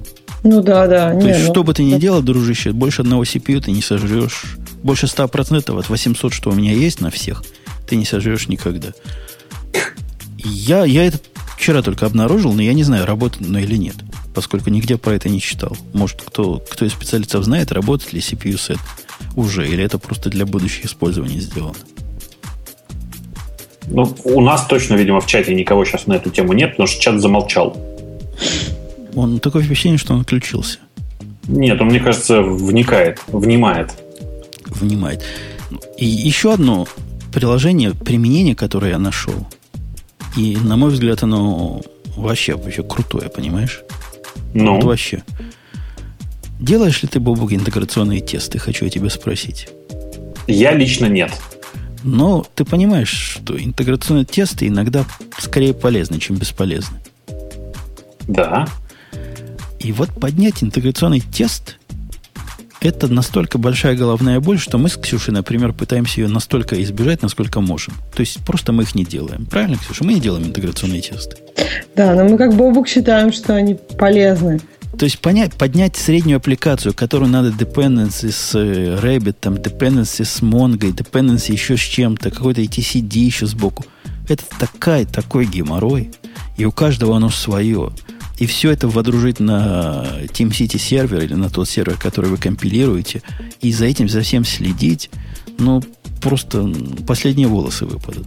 Ну да, да. То не, есть, ну, что бы ты ни делал, дружище, больше одного CPU ты не сожрешь. Больше 100% от 800, что у меня есть на всех, ты не сожрешь никогда. Я, я это вчера только обнаружил, но я не знаю, работает оно или нет, поскольку нигде про это не читал. Может, кто, кто из специалистов знает, работает ли CPU-сет уже, или это просто для будущего использования сделано. Ну, у нас точно, видимо, в чате никого сейчас на эту тему нет, потому что чат замолчал. Он такое впечатление, что он отключился. Нет, он, мне кажется, вникает, внимает. Внимает. И еще одно приложение, применение, которое я нашел. И, на мой взгляд, оно вообще, вообще крутое, понимаешь? Ну? Вот вообще. Делаешь ли ты, Бобук, интеграционные тесты, хочу я тебя спросить? Я лично нет. Но ты понимаешь, что интеграционные тесты иногда скорее полезны, чем бесполезны. Да. И вот поднять интеграционный тест это настолько большая головная боль, что мы с Ксюшей, например, пытаемся ее настолько избежать, насколько можем. То есть просто мы их не делаем. Правильно, Ксюша? Мы не делаем интеграционные тесты. Да, но мы как Бобук считаем, что они полезны. То есть понять, поднять среднюю аппликацию, которую надо dependency с э, Rabbit, там, dependency с Mongo, dependency еще с чем-то, какой-то etcd еще сбоку. Это такая, такой геморрой. И у каждого оно свое. И все это водружить на TeamCity сервер или на тот сервер, который вы компилируете, и за этим за всем следить, ну, просто последние волосы выпадут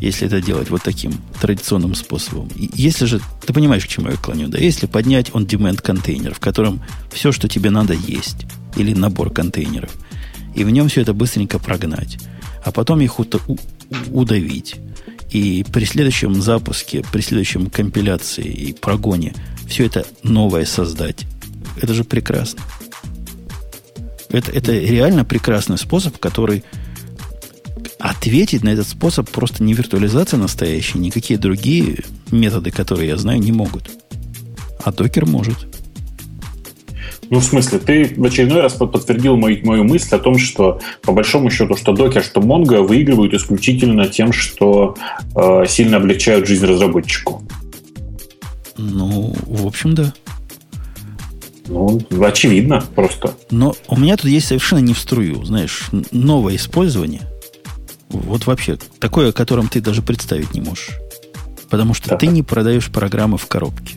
если это делать вот таким традиционным способом. Если же, ты понимаешь, к чему я клоню, да? Если поднять on-demand контейнер, в котором все, что тебе надо, есть, или набор контейнеров, и в нем все это быстренько прогнать, а потом их удавить, и при следующем запуске, при следующем компиляции и прогоне все это новое создать, это же прекрасно. Это, это реально прекрасный способ, который ответить на этот способ просто не виртуализация настоящая, никакие другие методы, которые я знаю, не могут. А докер может. Ну, в смысле, ты в очередной раз подтвердил мою, мою мысль о том, что по большому счету, что докер, что Mongo выигрывают исключительно тем, что э, сильно облегчают жизнь разработчику. Ну, в общем, да. Ну, очевидно просто. Но у меня тут есть совершенно не в струю, знаешь, новое использование – вот вообще, такое, о котором ты даже представить не можешь. Потому что ты не продаешь программы в коробке.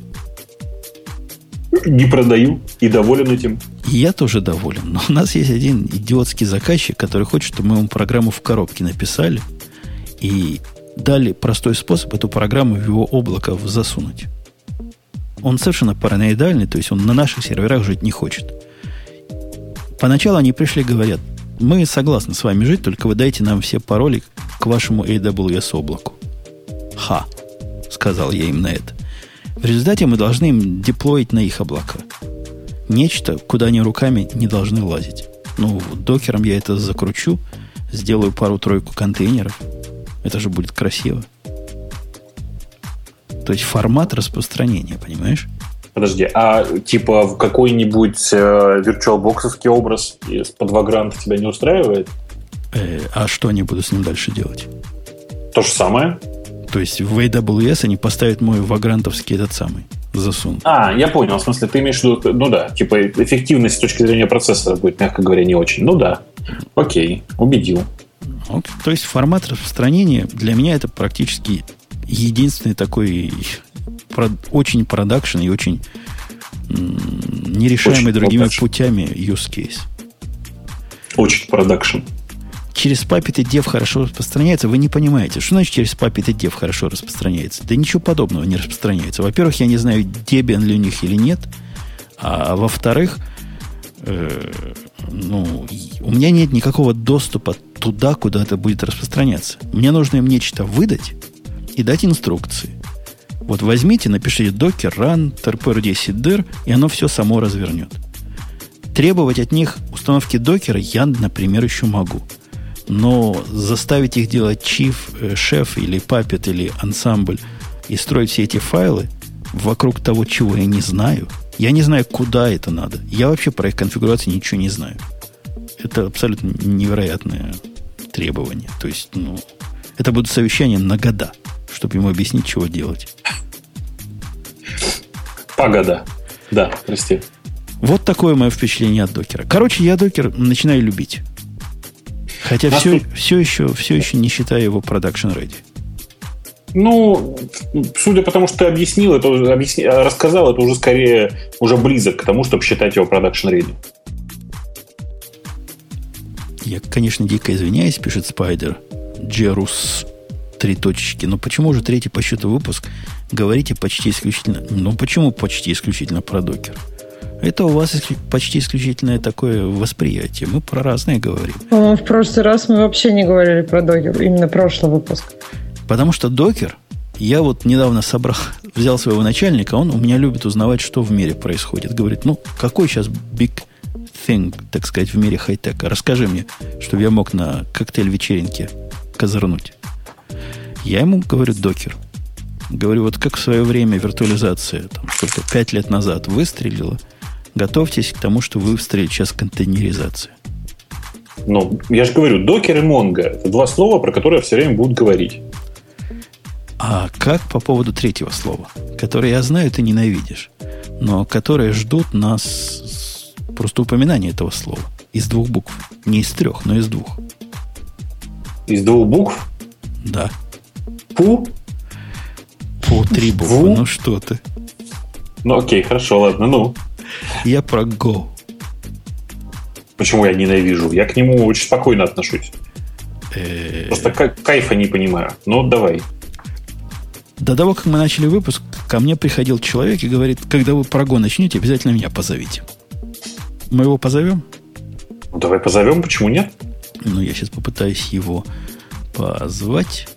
Не продаю и доволен этим. я тоже доволен. Но у нас есть один идиотский заказчик, который хочет, чтобы мы ему программу в коробке написали. И дали простой способ эту программу в его облако засунуть. Он совершенно параноидальный, то есть он на наших серверах жить не хочет. Поначалу они пришли и говорят, мы согласны с вами жить, только вы дайте нам все пароли к вашему AWS облаку. Ха, сказал я им на это. В результате мы должны им деплоить на их облака. Нечто, куда они руками не должны лазить. Ну, докером я это закручу, сделаю пару-тройку контейнеров. Это же будет красиво. То есть формат распространения, понимаешь? Подожди, а типа в какой-нибудь э, VirtualBox образ из-под Vagrant тебя не устраивает? Э, а что они будут с ним дальше делать? То же самое. То есть в AWS они поставят мой вагрантовский этот самый засунут. А, я понял. В смысле, ты имеешь в виду, ну да, типа эффективность с точки зрения процессора будет, мягко говоря, не очень. Ну да. Окей, убедил. Вот, то есть формат распространения для меня это практически единственный такой очень продакшн и очень нерешаемый очень другими путями use case. Очень продакшн. Через Puppet и Dev хорошо распространяется, вы не понимаете. Что значит через Puppet и Dev хорошо распространяется? Да ничего подобного не распространяется. Во-первых, я не знаю, Debian ли у них или нет. А во-вторых, э, ну, у меня нет никакого доступа туда, куда это будет распространяться. Мне нужно им нечто выдать и дать инструкции. Вот возьмите, напишите docker run trpr10 dir, и оно все само развернет. Требовать от них установки докера я, например, еще могу. Но заставить их делать chief, шеф или puppet или ансамбль и строить все эти файлы вокруг того, чего я не знаю, я не знаю, куда это надо. Я вообще про их конфигурацию ничего не знаю. Это абсолютно невероятное требование. То есть, ну, это будут совещания на года чтобы ему объяснить, чего делать. Погода. Да, прости. Вот такое мое впечатление от докера. Короче, я докер начинаю любить. Хотя все, все, еще, все еще не считаю его production ready. Ну, судя по тому, что ты объяснил, это объясни, рассказал, это уже скорее уже близок к тому, чтобы считать его production ready. Я, конечно, дико извиняюсь, пишет Spider. Джерус три точечки. Но почему же третий по счету выпуск говорите почти исключительно... Ну, почему почти исключительно про докер? Это у вас почти исключительное такое восприятие. Мы про разные говорим. по в прошлый раз мы вообще не говорили про докер. Именно прошлый выпуск. Потому что докер... Я вот недавно собрал, взял своего начальника, он у меня любит узнавать, что в мире происходит. Говорит, ну, какой сейчас big thing, так сказать, в мире хай-тека? Расскажи мне, чтобы я мог на коктейль-вечеринке козырнуть. Я ему говорю докер. Говорю, вот как в свое время виртуализация, там, сколько, пять лет назад выстрелила, готовьтесь к тому, что выстрелит сейчас контейнеризация. Ну, я же говорю, докер и монго – это два слова, про которые все время будут говорить. А как по поводу третьего слова, которое я знаю, ты ненавидишь, но которые ждут нас просто упоминания этого слова из двух букв. Не из трех, но из двух. Из двух букв? Да. Пу? По три буквы. Ну что ты? Ну окей, хорошо, ладно, ну. Я про Go. Почему я ненавижу? Я к нему очень спокойно отношусь. Просто кайфа не понимаю. Ну, давай. До того, как мы начали выпуск, ко мне приходил человек и говорит, когда вы про Go начнете, обязательно меня позовите. Мы его позовем? Ну, давай позовем, почему нет? Ну, я сейчас попытаюсь его позвать.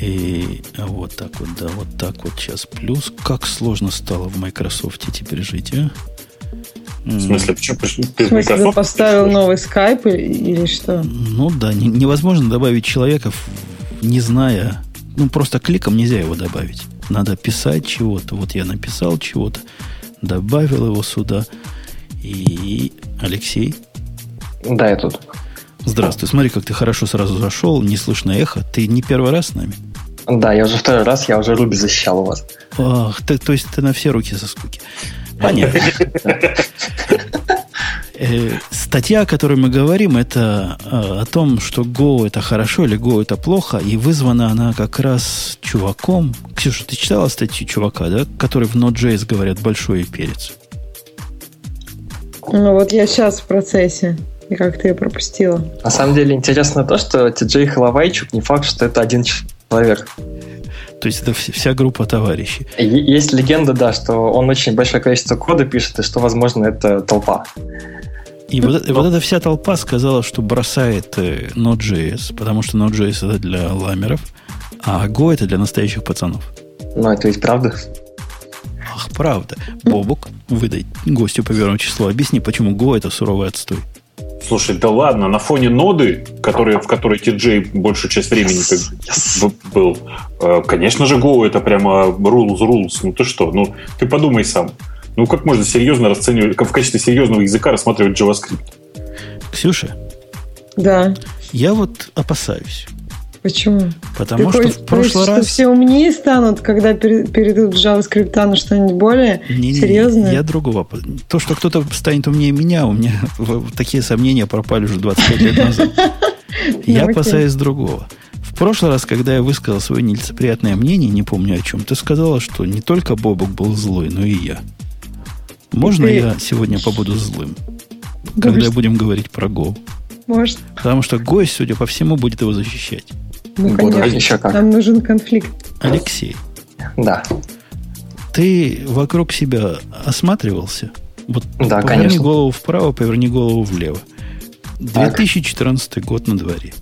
И вот так вот, да, вот так вот сейчас. Плюс, как сложно стало в Microsoft теперь жить, а? В смысле, почему? Ты в смысле, ты поставил новый скайп или что? Ну да, не, невозможно добавить человека, не зная, ну просто кликом нельзя его добавить. Надо писать чего-то. Вот я написал чего-то, добавил его сюда. И Алексей? Да, я тут. Здравствуй. Смотри, как ты хорошо сразу зашел, не слышно эхо. Ты не первый раз с нами? Да, я уже второй раз, я уже Руби защищал у вас. Ах, ты, то есть ты на все руки со скуки. Понятно. Э, статья, о которой мы говорим, это э, о том, что Go это хорошо или Go это плохо, и вызвана она как раз чуваком. Ксюша, ты читала статью чувака, да, который в Node.js говорят большой перец? Ну вот я сейчас в процессе. И как-то ее пропустила. На самом деле интересно то, что Ти-Джей Халавайчук не факт, что это один человек. То есть это вся группа товарищей. Есть легенда, да, что он очень большое количество кода пишет, и что, возможно, это толпа. И вот, и вот эта вся толпа сказала, что бросает э, Node.js, потому что Node.js это для ламеров, а Go это для настоящих пацанов. Ну, это ведь правда. Ах, правда. Бобок, выдай гостю по первому числу. Объясни, почему Go это суровый отстой. Слушай, да ладно, на фоне ноды, которые, в которой TJ большую часть времени yes, yes. был, э, конечно же, Go это прямо rules rules. Ну ты что? Ну ты подумай сам. Ну как можно серьезно расценивать, как в качестве серьезного языка рассматривать JavaScript? Ксюша? Да. Я вот опасаюсь. Почему? Потому Ты что в прошлый раз... Что все умнее станут, когда перейдут в JavaScript на что-нибудь более не, не, серьезное? Я другого. То, что кто-то станет умнее меня, у меня такие сомнения пропали уже 25 лет назад. Я опасаюсь другого. В прошлый раз, когда я высказал свое нелицеприятное мнение, не помню о чем, ты сказала, что не только Бобок был злой, но и я. Можно я сегодня побуду злым? Когда будем говорить про Go? Может. Потому что гость, судя по всему, будет его защищать. Ну, конечно. Еще как. Нам нужен конфликт. Алексей. Да. Ты вокруг себя осматривался? Вот да, поверни конечно. голову вправо, поверни голову влево. 2014 так. год на дворе.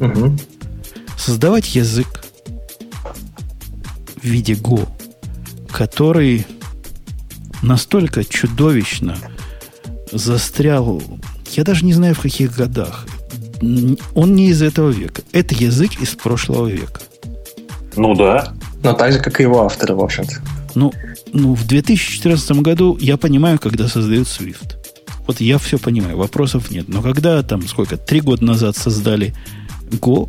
Угу. Создавать язык в виде Go, который настолько чудовищно застрял, я даже не знаю в каких годах, он не из этого века. Это язык из прошлого века. Ну да. Но так же, как и его авторы, в общем-то. Ну, ну, в 2014 году я понимаю, когда создают Swift. Вот я все понимаю, вопросов нет. Но когда там, сколько, три года назад создали Go,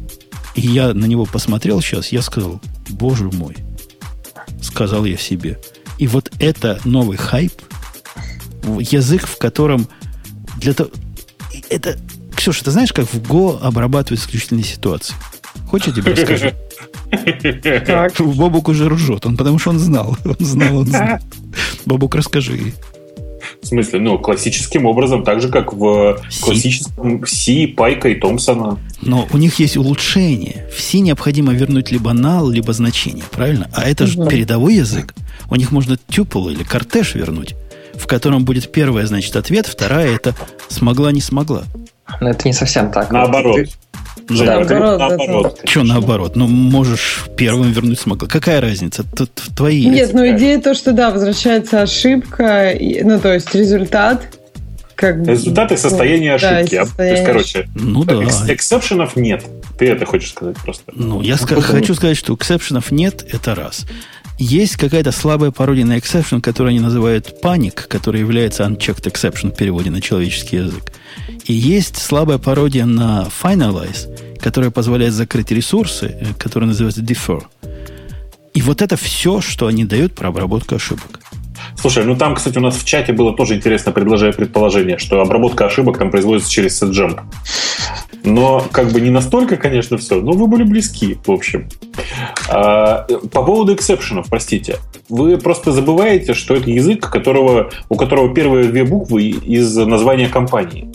и я на него посмотрел сейчас, я сказал, боже мой, сказал я себе. И вот это новый хайп, язык, в котором для того... Это Ксюша, ты знаешь, как в Go обрабатывают исключительные ситуации? Хочешь, я тебе расскажу? Так. Бобук уже ржет, он, потому что он знал. Он знал, он знал. Бобук, расскажи. В смысле, ну, классическим образом, так же, как в C. классическом C, Пайка и Томпсона. Но у них есть улучшение. В C необходимо вернуть либо null, либо значение, правильно? А это же передовой язык. У них можно тюпл или кортеж вернуть, в котором будет первое, значит, ответ, вторая это смогла, не смогла. Но это не совсем так. Наоборот. Ну, да, наоборот. наоборот. Что наоборот? Ну, можешь первым вернуть смогла. Какая разница? Тут твои. Нет, ну идея то, что да, возвращается ошибка, ну то есть результат. Как Результат и состояние да, ошибки. А, состояние... То есть, короче, ну, да. эксепшенов нет. Ты это хочешь сказать просто? Ну, я ну, хочу сказать, что эксепшенов нет, это раз. Есть какая-то слабая пародия на exception, которую они называют паник, который является unchecked exception в переводе на человеческий язык. И есть слабая пародия на finalize, которая позволяет закрыть ресурсы, э, которые называются defer. И вот это все, что они дают про обработку ошибок. Слушай, ну там, кстати, у нас в чате было тоже интересное предположение, что обработка ошибок там производится через SetJump. Но как бы не настолько, конечно, все, но вы были близки, в общем. А, по поводу эксепшенов, простите. Вы просто забываете, что это язык, которого, у которого первые две буквы из названия компании.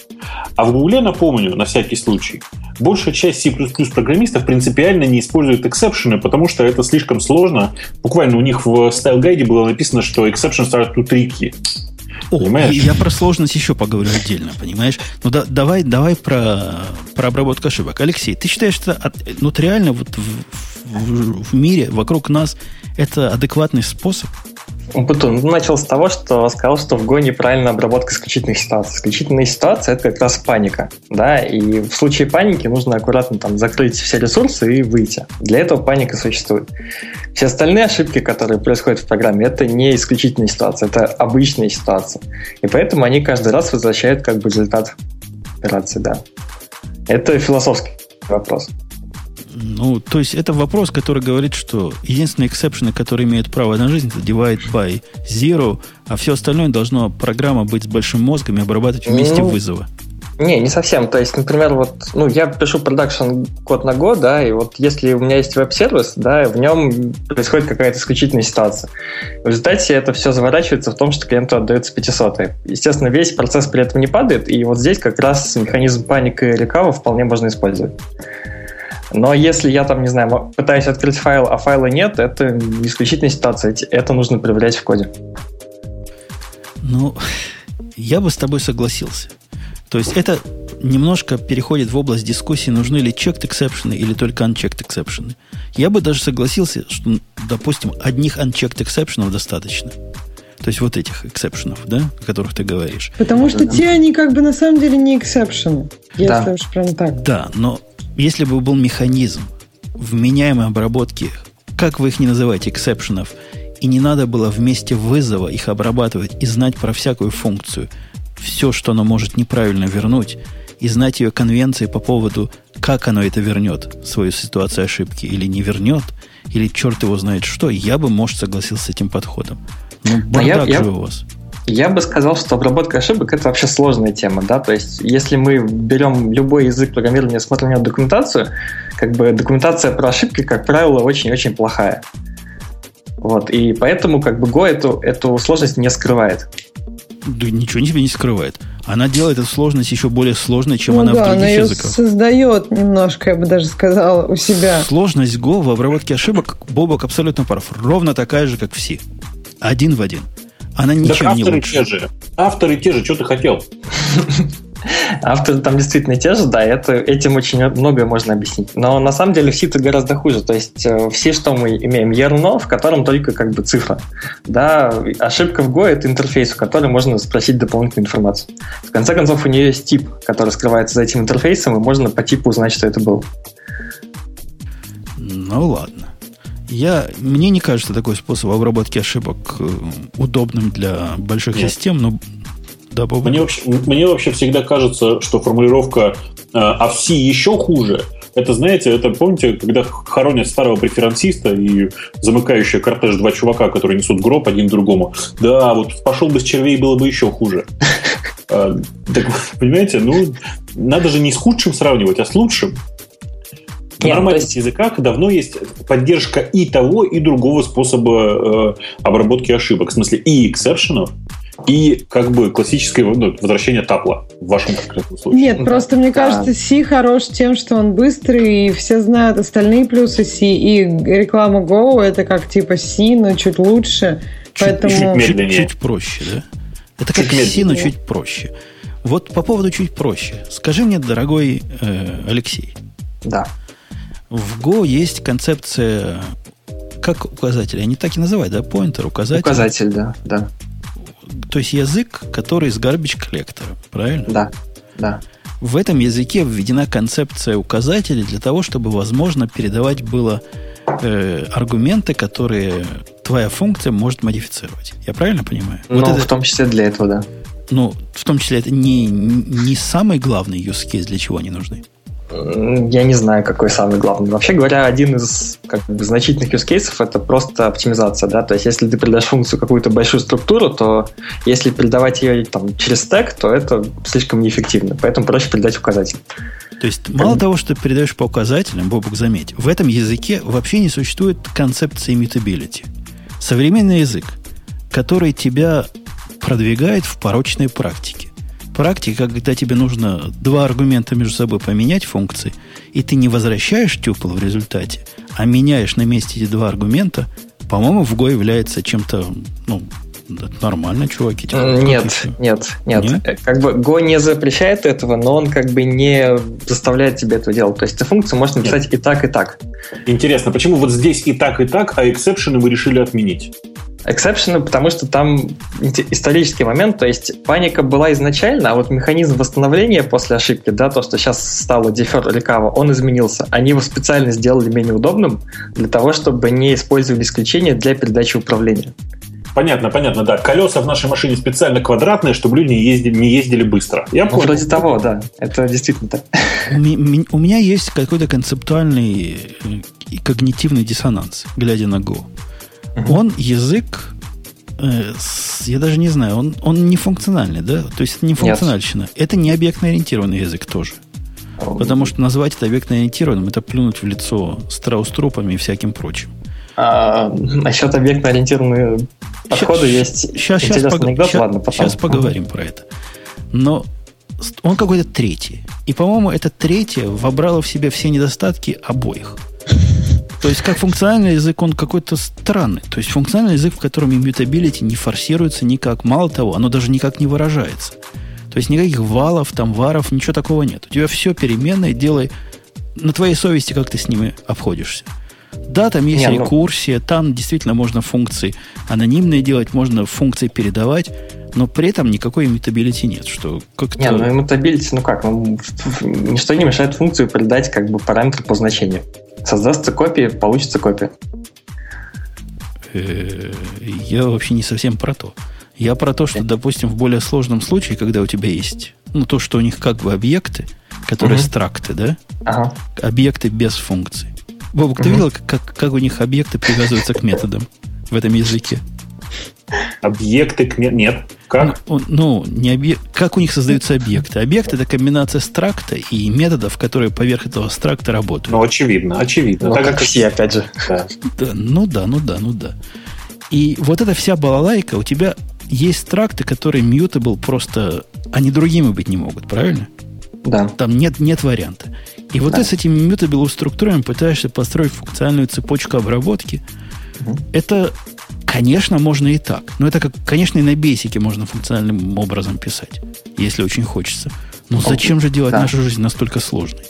А в Гугле, напомню, на всякий случай, большая часть C++ программистов принципиально не использует эксепшены, потому что это слишком сложно. Буквально у них в стайл-гайде было написано, что exceptions are too tricky. О, понимаешь? Я про сложность еще поговорю отдельно, понимаешь? Ну да, давай, давай про, про обработку ошибок. Алексей, ты считаешь, что ну, реально вот в, в, в мире вокруг нас это адекватный способ? Умпутун начал с того, что сказал, что в Go неправильная обработка исключительных ситуаций. Исключительные ситуации – это как раз паника. Да? И в случае паники нужно аккуратно там, закрыть все ресурсы и выйти. Для этого паника существует. Все остальные ошибки, которые происходят в программе, это не исключительные ситуации, это обычные ситуации. И поэтому они каждый раз возвращают как бы результат операции. Да. Это философский вопрос. Ну, то есть это вопрос, который говорит, что единственные эксепшены, которые имеют право на жизнь, это divide by zero, а все остальное должно программа быть с большим мозгом и обрабатывать вместе ну, вызова. Не, не совсем. То есть, например, вот, ну, я пишу production код на Go, да, и вот если у меня есть веб-сервис, да, в нем происходит какая-то исключительная ситуация. В результате это все заворачивается в том, что клиенту отдается 500. Естественно, весь процесс при этом не падает, и вот здесь как раз механизм паники и рекава вполне можно использовать. Но если я там, не знаю, пытаюсь открыть файл, а файла нет, это исключительная ситуация. Это нужно проверять в коде. Ну, я бы с тобой согласился. То есть это немножко переходит в область дискуссии, нужны ли checked exception или только unchecked exception. Я бы даже согласился, что, допустим, одних unchecked exception достаточно. То есть вот этих эксепшенов, да, о которых ты говоришь. Потому что те, они как бы на самом деле не эксепшены, если да. уж прям так. Да, но если бы был механизм вменяемой обработки, как вы их не называете, эксепшенов, и не надо было вместе вызова их обрабатывать и знать про всякую функцию, все, что оно может неправильно вернуть, и знать ее конвенции по поводу, как оно это вернет, свою ситуацию ошибки, или не вернет, или черт его знает что, я бы, может, согласился с этим подходом. Ну, бардак я, же я, у вас. Я бы сказал, что обработка ошибок это вообще сложная тема, да, то есть если мы берем любой язык программирования, смотрим на документацию, как бы документация про ошибки, как правило, очень-очень плохая. Вот, и поэтому как бы Go эту, эту сложность не скрывает. Да ничего себе не скрывает. Она делает эту сложность еще более сложной, чем ну она да, в других она ее языках. создает немножко, я бы даже сказала, у себя. Сложность Go в обработке ошибок, Бобок абсолютно прав. Ровно такая же, как все. Один в один. Она ничем так не лучше. те же. Авторы те же, что ты хотел? Авторы там действительно те же, да, это, этим очень многое можно объяснить. Но на самом деле в C это гораздо хуже. То есть э, все, что мы имеем, ерно, в котором только как бы цифра. Да, ошибка в Go — это интерфейс, в котором можно спросить дополнительную информацию. В конце концов, у нее есть тип, который скрывается за этим интерфейсом, и можно по типу узнать, что это был. Ну ладно. Я, мне не кажется такой способ обработки ошибок э, удобным для больших Нет. систем, но да, мне, вообще, мне вообще всегда кажется, что формулировка «а в C еще хуже» Это, знаете, это, помните, когда хоронят старого преферансиста и замыкающая кортеж два чувака, которые несут гроб один другому. Да, вот пошел бы с червей, было бы еще хуже. А, так, понимаете, ну, надо же не с худшим сравнивать, а с лучшим. В Нет, нормальных есть... языках давно есть поддержка и того, и другого способа э, обработки ошибок. В смысле, и эксепшенов, и как бы классическое ну, возвращение тапла в вашем конкретном случае. Нет, просто мне кажется, C хорош тем, что он быстрый, и все знают остальные плюсы C, и реклама Go это как типа C, но чуть лучше. Чуть, поэтому... чуть медленнее. Чуть, чуть проще, да? Это чуть как C, но чуть проще. Вот по поводу чуть проще. Скажи мне, дорогой э, Алексей. Да. В Go есть концепция как указатель, они так и называют, да, поинтер, указатель. Указатель, да, да. То есть язык, который с garbage коллектора, правильно? Да, да. В этом языке введена концепция указателей для того, чтобы возможно передавать было э, аргументы, которые твоя функция может модифицировать. Я правильно понимаю? Ну, вот это, в том числе для этого, да. Ну, в том числе это не, не самый главный use case, для чего они нужны. Я не знаю, какой самый главный. Вообще говоря, один из как бы, значительных use cases это просто оптимизация. Да? То есть, если ты передашь функцию какую-то большую структуру, то если передавать ее там, через стек, то это слишком неэффективно. Поэтому проще передать указатель. То есть, мало того, что ты передаешь по указателям, Бобук, заметь, в этом языке вообще не существует концепции immutability. Современный язык, который тебя продвигает в порочной практике практика, когда тебе нужно два аргумента между собой поменять функции, и ты не возвращаешь тюпл в результате, а меняешь на месте эти два аргумента, по-моему, в Go является чем-то, ну, нормально, чуваки. Типа, нет, нет, нет, нет. Э, как бы Go не запрещает этого, но он как бы не заставляет тебе это делать. То есть ты функцию можешь написать нет. и так, и так. Интересно, почему вот здесь и так, и так, а эксепшены вы решили отменить? Эксепшены, потому что там исторический момент, то есть паника была изначально, а вот механизм восстановления после ошибки, да, то, что сейчас стало defer recover, он изменился. Они его специально сделали менее удобным для того, чтобы не использовали исключения для передачи управления. Понятно, понятно, да. Колеса в нашей машине специально квадратные, чтобы люди не ездили, не ездили быстро. Я ну, понял. Вроде того, да. Это действительно так. У меня есть какой-то концептуальный и э, когнитивный диссонанс, глядя на Go. Он язык э, я даже не знаю, он, он не функциональный, да? То есть это не функциональщина. Нет. Это не объектно-ориентированный язык тоже. Потому что назвать это объектно-ориентированным, это плюнуть в лицо страус-трупами и всяким прочим. А, насчет объектно-ориентированных подхода есть сейчас, интересный сейчас, анекдот. Сейчас, Ладно, потом. Сейчас поговорим про это. Но он какой-то третий. И, по-моему, это третье вобрало в себя все недостатки обоих. То есть, как функциональный язык, он какой-то странный. То есть, функциональный язык, в котором immutability не форсируется никак. Мало того, оно даже никак не выражается. То есть, никаких валов, там, варов, ничего такого нет. У тебя все переменное, делай на твоей совести, как ты с ними обходишься. Да, там есть не, ну рекурсия, ну... там действительно можно функции анонимные делать, можно функции передавать, но при этом никакой иммутабилити нет. Что как не, ну иммутабилити, ну как, ну, ничто не мешает функцию передать как бы параметр по значению. Создастся копия, получится копия. Э, я вообще не совсем про то. Я про то, что, допустим, в более сложном случае, когда у тебя есть, ну, то, что у них как бы объекты, которые угу. стракты, да? Ага. Объекты без функций. Бобок, угу. ты видел, как, как у них объекты привязываются к методам в этом языке? Объекты к? Нет. Как? Ну, ну не объект. Как у них создаются объекты? Объект это комбинация стракта и методов, которые поверх этого стракта работают. Ну, очевидно, очевидно. Ну, так как все, опять же. Да. да. Ну да, ну да, ну да. И вот эта вся балалайка, у тебя есть стракты, которые mutable просто, они другими быть не могут, правильно? Да. Там нет, нет варианта. И вот да. ты с этими mutable структурами пытаешься построить функциональную цепочку обработки. Угу. Это Конечно, можно и так. Но это, как, конечно, и на бейсике можно функциональным образом писать, если очень хочется. Но зачем же делать да. нашу жизнь настолько сложной?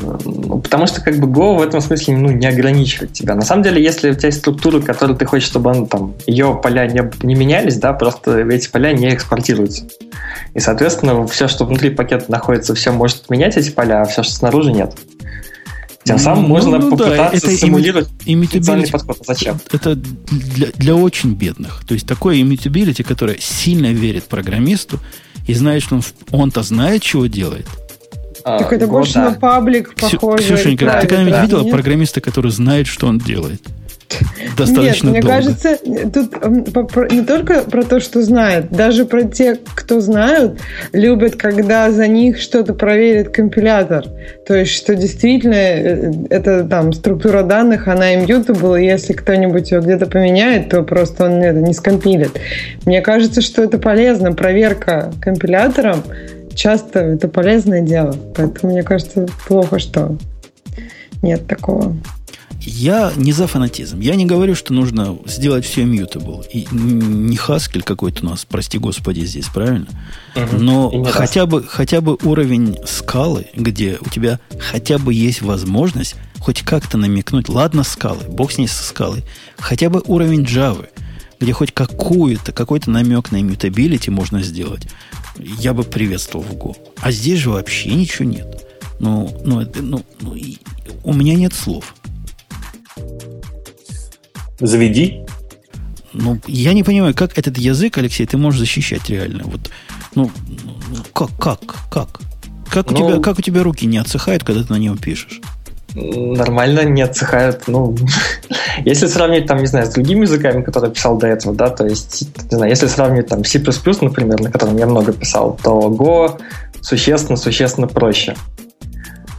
Ну, потому что как бы Go в этом смысле ну, не ограничивает тебя. На самом деле, если у тебя есть структура, которую ты хочешь, чтобы он, там, ее поля не, не менялись, да, просто эти поля не экспортируются. И, соответственно, все, что внутри пакета находится, все может менять эти поля, а все, что снаружи, нет. Тем самым ну, можно ну, попытаться да, это симулировать immutability подход. Зачем? Это для, для очень бедных. То есть такое immutability, которое сильно верит программисту и знает, что он, он-то знает, чего делает. А, так это больше да. на паблик похоже. Ксюшенька, да, ты когда-нибудь да, видела нет? программиста, который знает, что он делает? Достаточно Нет, мне долго. кажется, тут не только про то, что знают, даже про тех, кто знают, любят, когда за них что-то проверит компилятор. То есть, что действительно э, это там структура данных, она immutable, и если кто-нибудь ее где-то поменяет, то просто он это не скомпилит. Мне кажется, что это полезно. Проверка компилятором часто это полезное дело. Поэтому мне кажется, плохо, что нет такого. Я не за фанатизм. Я не говорю, что нужно сделать все mutable. И не Haskell какой-то у нас, прости господи, здесь, правильно? Угу. Но хотя бы, хотя бы уровень скалы, где у тебя хотя бы есть возможность хоть как-то намекнуть, ладно, скалы, бог с ней со скалой, хотя бы уровень Java, где хоть какую-то, какой-то намек на immutability можно сделать, я бы приветствовал в Go. А здесь же вообще ничего нет. Ну, ну, ну, ну у меня нет слов. Заведи. Ну, я не понимаю, как этот язык, Алексей, ты можешь защищать реально. Вот, ну, как, как, как? Как, ну, у тебя, как у тебя руки не отсыхают, когда ты на него пишешь? Нормально не отсыхают. Ну, если сравнить, там, не знаю, с другими языками, которые я писал до этого, да, то есть, не знаю, если сравнить там C++, например, на котором я много писал, то Go существенно-существенно проще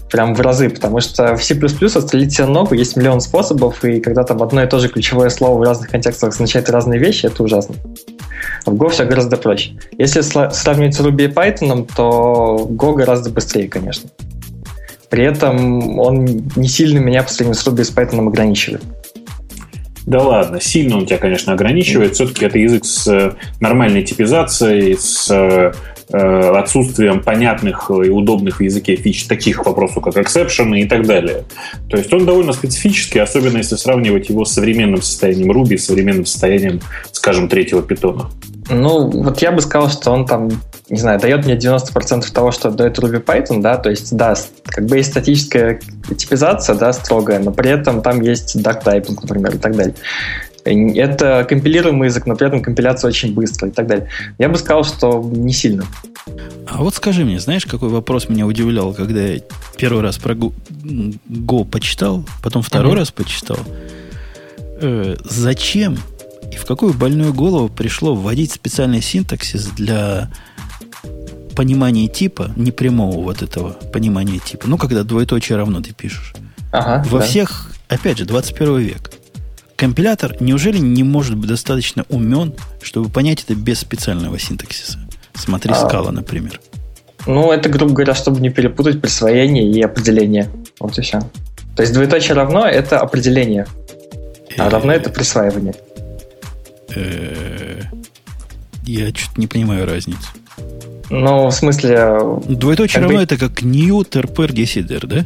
прям в разы, потому что в C++ отстрелить себе ногу есть миллион способов, и когда там одно и то же ключевое слово в разных контекстах означает разные вещи, это ужасно. В Go все гораздо проще. Если сравнивать с Ruby и Python, то Go гораздо быстрее, конечно. При этом он не сильно меня по сравнению с Ruby и с Python ограничивает. Да ладно, сильно он тебя, конечно, ограничивает. Все-таки это язык с э, нормальной типизацией, с э, отсутствием понятных и удобных в языке фич, таких вопросов, как exception и так далее. То есть он довольно специфический, особенно если сравнивать его с современным состоянием Ruby, современным состоянием, скажем, третьего питона. Ну, вот я бы сказал, что он там, не знаю, дает мне 90% того, что дает Ruby Python, да, то есть, да, как бы есть статическая типизация, да, строгая, но при этом там есть duck typing, например, и так далее. Это компилируемый язык, но при этом компиляция очень быстрая и так далее. Я бы сказал, что не сильно. А вот скажи мне, знаешь, какой вопрос меня удивлял, когда я первый раз про Go, Go почитал, потом второй uh-huh. раз почитал. Э, зачем И в какую больную голову пришло вводить специальный синтаксис для понимания типа, непрямого вот этого понимания типа. Ну, когда двоеточие равно ты пишешь. Ага, Во да. всех, опять же, 21 век. Компилятор неужели не может быть достаточно умен, чтобы понять это без специального синтаксиса? Смотри, а, скала, например. Ну, это, грубо говоря, чтобы не перепутать присвоение и определение. Вот и все. То есть двоеточие равно – это определение, а равно – это присваивание. Я что-то не понимаю разницы. Ну, в смысле... Двоеточие равно – это как new terper desider, да?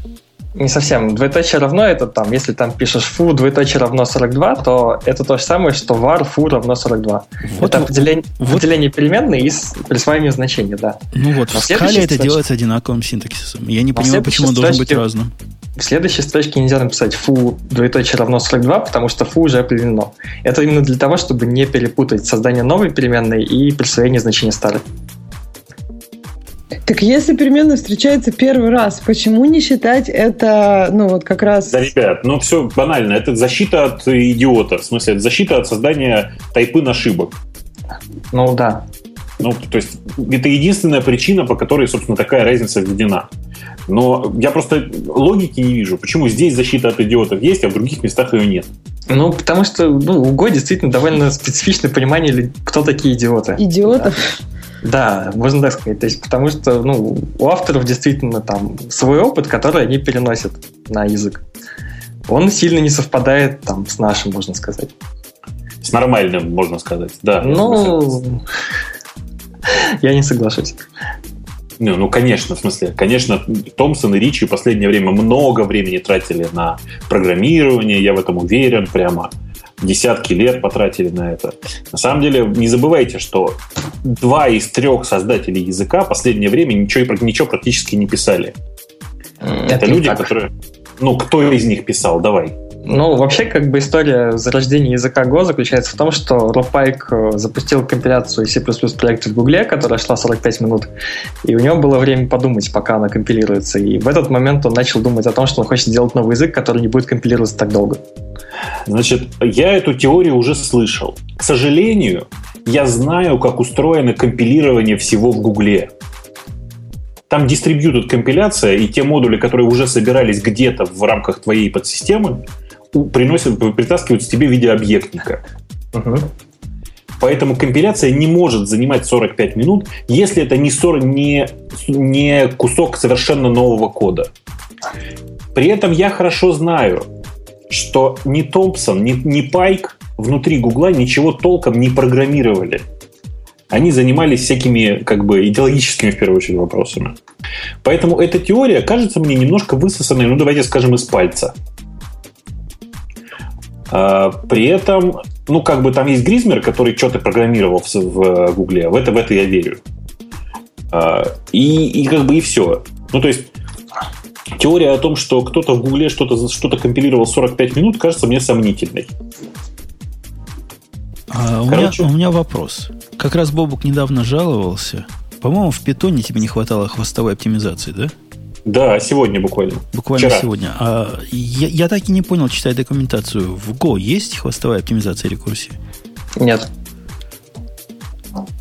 Не совсем. Двоеточие равно это там, если там пишешь фу, двоеточие равно 42, то это то же самое, что var фу равно 42. Вот, это определение, вот, определение переменной и присваивание значения, да. Ну вот, Но в скале это делается одинаковым синтаксисом. Я не понимаю, почему он должен быть разным. В следующей строчке нельзя написать фу двоеточие равно 42, потому что фу уже определено. Это именно для того, чтобы не перепутать создание новой переменной и присвоение значения старой. Так если переменная встречается первый раз, почему не считать это, ну вот как раз... Да, ребят, ну все банально. Это защита от идиота. В смысле, это защита от создания тайпын ошибок. Ну да. Ну, то есть, это единственная причина, по которой, собственно, такая разница введена. Но я просто логики не вижу. Почему здесь защита от идиотов есть, а в других местах ее нет? Ну, потому что ну, у Го действительно довольно специфичное понимание, кто такие идиоты. Идиотов? Да. Да, можно так сказать. То есть, потому что ну, у авторов действительно там свой опыт, который они переносят на язык. Он сильно не совпадает там с нашим, можно сказать. С нормальным, можно сказать, да. Ну, я не соглашусь. Не, ну, конечно, в смысле, конечно, Томпсон и Ричи в последнее время много времени тратили на программирование, я в этом уверен прямо десятки лет потратили на это. На самом деле, не забывайте, что два из трех создателей языка в последнее время ничего, ничего практически не писали. Это, это люди, так. которые... Ну, кто из них писал? Давай. Ну, вообще, как бы история зарождения языка Go заключается в том, что Роб Пайк э, запустил компиляцию C++ проекта в Гугле, которая шла 45 минут, и у него было время подумать, пока она компилируется. И в этот момент он начал думать о том, что он хочет сделать новый язык, который не будет компилироваться так долго. Значит, я эту теорию уже слышал. К сожалению, я знаю, как устроено компилирование всего в Гугле. Там дистрибьютед компиляция, и те модули, которые уже собирались где-то в рамках твоей подсистемы, приносят, притаскиваются тебе в виде объектника. Угу. Поэтому компиляция не может занимать 45 минут, если это не, 40, не, не кусок совершенно нового кода. При этом я хорошо знаю, что ни Томпсон, ни, ни Пайк внутри Гугла ничего толком не программировали. Они занимались всякими как бы идеологическими, в первую очередь, вопросами. Поэтому эта теория кажется мне немножко высосанной, ну давайте скажем, из пальца. А, при этом, ну, как бы там есть Гризмер, который что-то программировал в, в Гугле. В это, в это я верю. А, и, и как бы и все. Ну, то есть, теория о том, что кто-то в Гугле что-то что компилировал 45 минут, кажется мне сомнительной. А, у, меня, у меня вопрос. Как раз Бобук недавно жаловался. По-моему, в питоне тебе не хватало хвостовой оптимизации, да? Да, сегодня буквально. Буквально Вчера. сегодня. А я, я так и не понял, читая документацию. В Go есть хвостовая оптимизация рекурсии? Нет.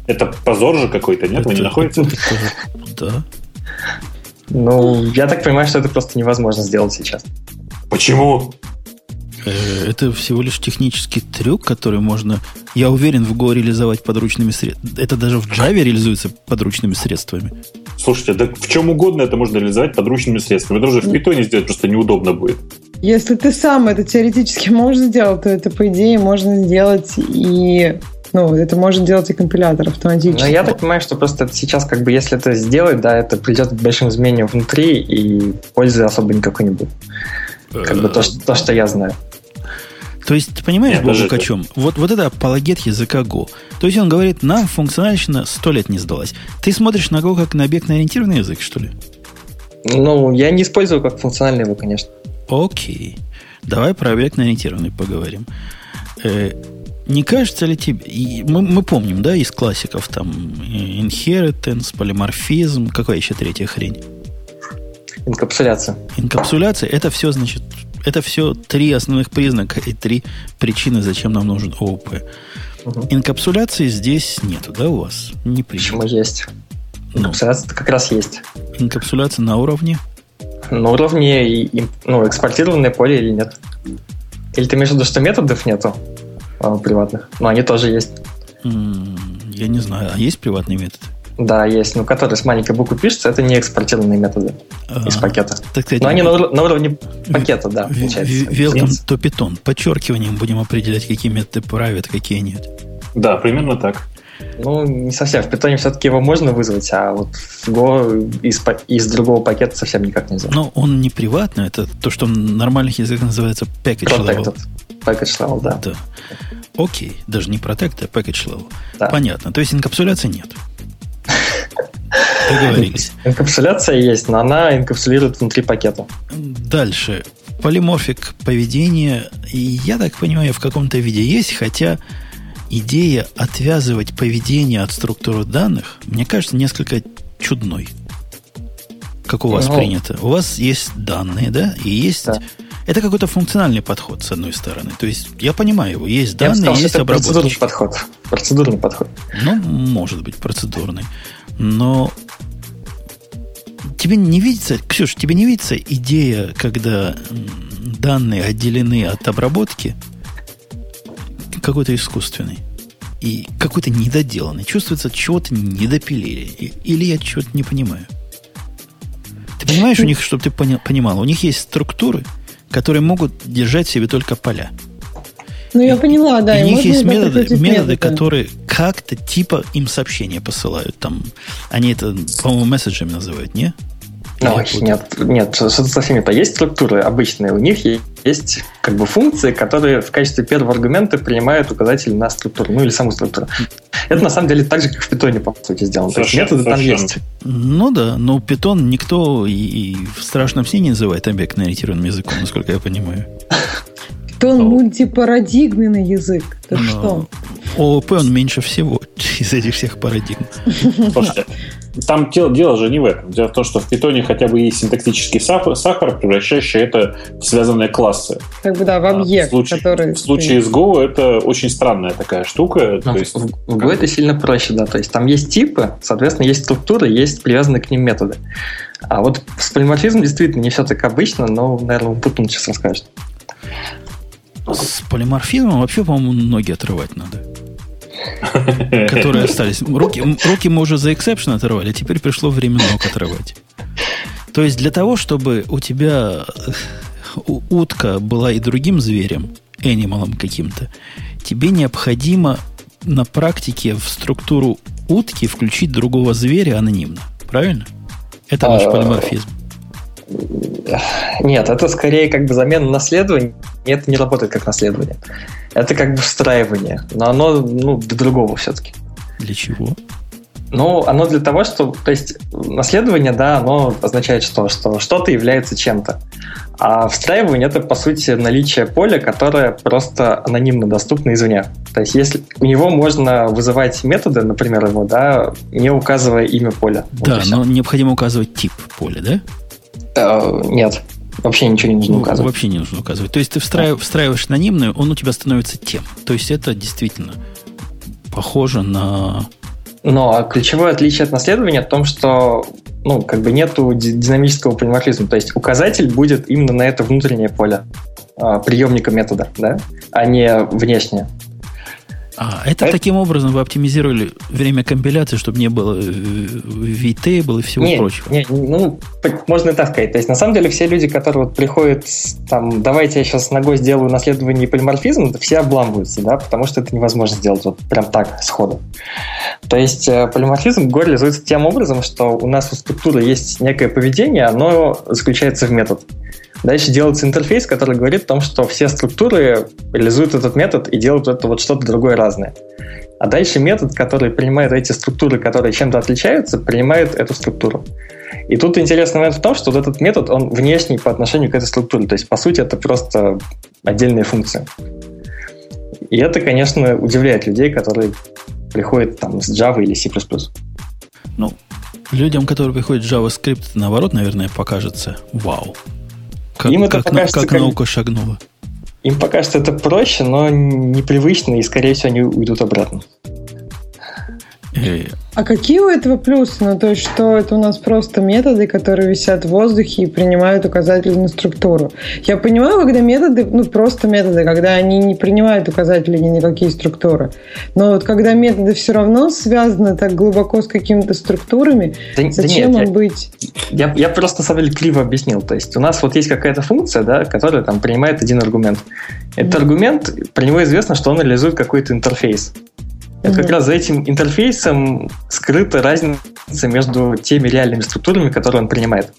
Это позор же какой-то, нет? Это, Вы не находите? Да. Ну, я так понимаю, что это просто невозможно сделать сейчас. Почему? Э, это всего лишь технический трюк, который можно, я уверен, в Go реализовать подручными средствами. Это даже в Java реализуется подручными средствами. Слушайте, да в чем угодно это можно реализовать подручными средствами. Это уже в питоне сделать просто неудобно будет. Если ты сам это теоретически можешь сделать, то это, по идее, можно сделать и ну, это может делать и компилятор автоматически. Но я так понимаю, что просто сейчас, как бы, если это сделать, да, это придет к большим изменениям внутри, и пользы особо никакой не будет. Как бы то, что, то, что я знаю. То есть, ты понимаешь, Бобок, о чем? Вот, вот это апологет языка Go. То есть он говорит, нам функциональщина сто лет не сдалась. Ты смотришь на Go как на объектно-ориентированный язык, что ли? Ну, я не использую как функциональный его, конечно. Окей. Давай про объектно-ориентированный поговорим. Э, не кажется ли тебе... И мы, мы помним, да, из классиков там inheritance, полиморфизм, какая еще третья хрень? Инкапсуляция. Инкапсуляция, это все, значит, Это все три основных признака и три причины, зачем нам нужен ООП. Угу. Инкапсуляции здесь нету, да, у вас? Не принято. Почему есть? Инкапсуляция ну, как раз есть. Инкапсуляция на уровне? На уровне ну, экспортированное поле или нет. Или ты имеешь в виду, что методов нету а, приватных? Но они тоже есть. Я не знаю, а есть приватные методы? Да, есть, но которые с маленькой буквы пишутся, это не экспортированные методы а, из пакета. Так сказать, но они на, на уровне пакета, да, получается. Welcome to Python. Подчеркиванием будем определять, какие методы правят, какие нет. Да, примерно так. Ну, не совсем. В питоне все-таки его можно вызвать, а вот в Go из, из другого пакета совсем никак нельзя. Но он не приватный, это то, что в нормальных языках называется package Protected. level. Package level, да. да. Окей, даже не protected, а package level. Да. Понятно. То есть инкапсуляции нет. Договорились. Инкапсуляция есть, но она инкапсулирует внутри пакета. Дальше. Полиморфик поведения, я так понимаю, в каком-то виде есть, хотя идея отвязывать поведение от структуры данных, мне кажется, несколько чудной. Как у вас ну, принято. У вас есть данные, да, и есть... Да. Это какой-то функциональный подход, с одной стороны. То есть, я понимаю его. Есть данные, сказал, есть это обработки. Процедурный подход. Процедурный подход. Ну, может быть, процедурный. Но тебе не видится, Ксюш, тебе не видится идея, когда данные отделены от обработки, какой-то искусственный и какой-то недоделанный. Чувствуется, чего-то недопилили. Или я чего-то не понимаю. Ты понимаешь, у них, чтобы ты понимал, у них есть структуры, которые могут держать в себе только поля. Ну, я поняла, да. И у них есть методы, методы, методы, которые как-то типа им сообщения посылают. Там, они это, по-моему, месседжами называют, не? Ну, нет, нет, со всеми-то есть структуры обычные. У них есть как бы функции, которые в качестве первого аргумента принимают указатель на структуру, ну или саму структуру. Это на самом деле так же, как в питоне, по сути, сделано. Совершенно, То есть методы там есть. Ну да, но питон никто и, и в страшном сне не называет объектно-ориентированным языком, насколько я понимаю. Ну, мультипарадигменный язык. Ты но что? ООП он меньше всего из этих всех парадигм. Слушайте, там дело, дело же не в этом. Дело в том, что в питоне хотя бы есть синтаксический сахар, превращающий это в связанные классы. Как бы да, в объект, а, в случае, который... В случае с Go это очень странная такая штука. то есть, в, в Go это сильно проще, да. То есть там есть типы, соответственно, есть структуры, есть привязанные к ним методы. А вот с полиморфизмом действительно не все так обычно, но, наверное, Путун сейчас расскажет. С полиморфизмом вообще, по-моему, ноги отрывать надо. Которые остались. Руки, руки мы уже за эксепшн оторвали, а теперь пришло время ног отрывать. То есть для того, чтобы у тебя утка была и другим зверем, анималом каким-то, тебе необходимо на практике в структуру утки включить другого зверя анонимно. Правильно? Это наш а, полиморфизм. Нет, это скорее как бы замена наследования. Это не работает как наследование. Это как бы встраивание. Но оно ну, для другого все-таки. Для чего? Ну, оно для того, что... То есть наследование, да, оно означает что? Что что-то является чем-то. А встраивание — это, по сути, наличие поля, которое просто анонимно доступно извне. То есть если у него можно вызывать методы, например, его, да, не указывая имя поля. Да, вот но необходимо указывать тип поля, да? Uh, нет. Вообще ничего не нужно ну, указывать. Вообще не нужно указывать. То есть ты встраив, встраиваешь анонимную, он у тебя становится тем. То есть это действительно похоже на... Но ключевое отличие от наследования в том, что ну, как бы нету динамического полиморфизма. То есть указатель будет именно на это внутреннее поле а, приемника метода, да, а не внешнее. А, это, это таким образом вы оптимизировали время компиляции, чтобы не было VTable и всего не, прочего? Не, ну, можно и так сказать. То есть, на самом деле, все люди, которые вот приходят, там, давайте я сейчас ногой сделаю наследование и полиморфизм, все обламываются, да, потому что это невозможно сделать вот прям так, сходу. То есть, э, полиморфизм Go реализуется тем образом, что у нас у структуры есть некое поведение, оно заключается в метод. Дальше делается интерфейс, который говорит о том, что все структуры реализуют этот метод и делают это вот что-то другое разное. А дальше метод, который принимает эти структуры, которые чем-то отличаются, принимает эту структуру. И тут интересный момент в том, что вот этот метод, он внешний по отношению к этой структуре. То есть, по сути, это просто отдельная функция. И это, конечно, удивляет людей, которые приходят там с Java или C++. Ну, людям, которые приходят с JavaScript, наоборот, наверное, покажется вау Как, им это как, покажется, как, как наука шагнула. Им пока что это проще, но непривычно, и, скорее всего, они уйдут обратно. А какие у этого плюсы? Ну, то есть, что это у нас просто методы, которые висят в воздухе и принимают указательную структуру. Я понимаю, когда методы, ну, просто методы, когда они не принимают указатели ни никакие структуры. Но вот когда методы все равно связаны так глубоко с какими-то структурами, да, зачем да нет, им я, быть? Я, я просто, на самом деле, криво объяснил. То есть, у нас вот есть какая-то функция, да, которая там принимает один аргумент. Этот mm-hmm. аргумент, про него известно, что он реализует какой-то интерфейс. Это как раз за этим интерфейсом скрыта разница между теми реальными структурами, которые он принимает.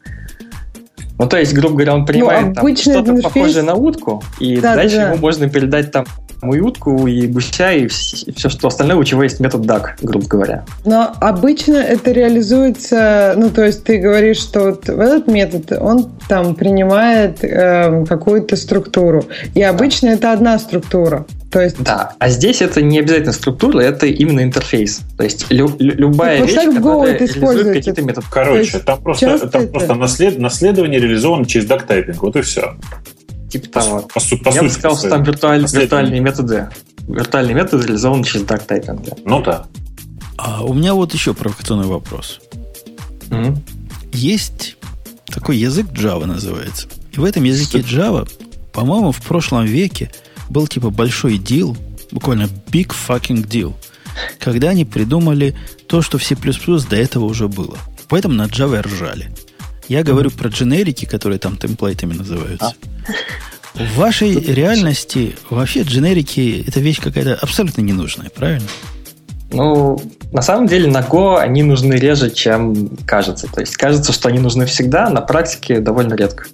Ну, то есть, грубо говоря, он принимает ну, что-то интерфейс... похожее на утку, и да, дальше да. ему можно передать там и утку, и гуся, и все, что остальное, у чего есть метод DAG, грубо говоря. Но обычно это реализуется, ну, то есть ты говоришь, что вот этот метод он там принимает э, какую-то структуру, и обычно да. это одна структура. То есть... Да, а здесь это не обязательно структура, это именно интерфейс. То есть лю- любая ну, вещь, которая реализует какие-то методы. Короче, там просто, там просто наслед, наследование реализовано через дактайпинг, вот и все. Типа того. По, по, по Я бы сказал, что там виртуаль, виртуальные методы. Виртуальные методы реализованы через дактайпинг. Ну да. А у меня вот еще провокационный вопрос. Mm-hmm. Есть такой язык Java называется. И в этом языке Java, по-моему, в прошлом веке – был типа большой дел, буквально big fucking deal, когда они придумали то, что в C++ до этого уже было. Поэтому на Java ржали. Я говорю про дженерики, которые там темплейтами называются. А? В вашей реальности вообще дженерики это вещь какая-то абсолютно ненужная, правильно? Ну, на самом деле на Go они нужны реже, чем кажется. То есть кажется, что они нужны всегда, на практике довольно редко.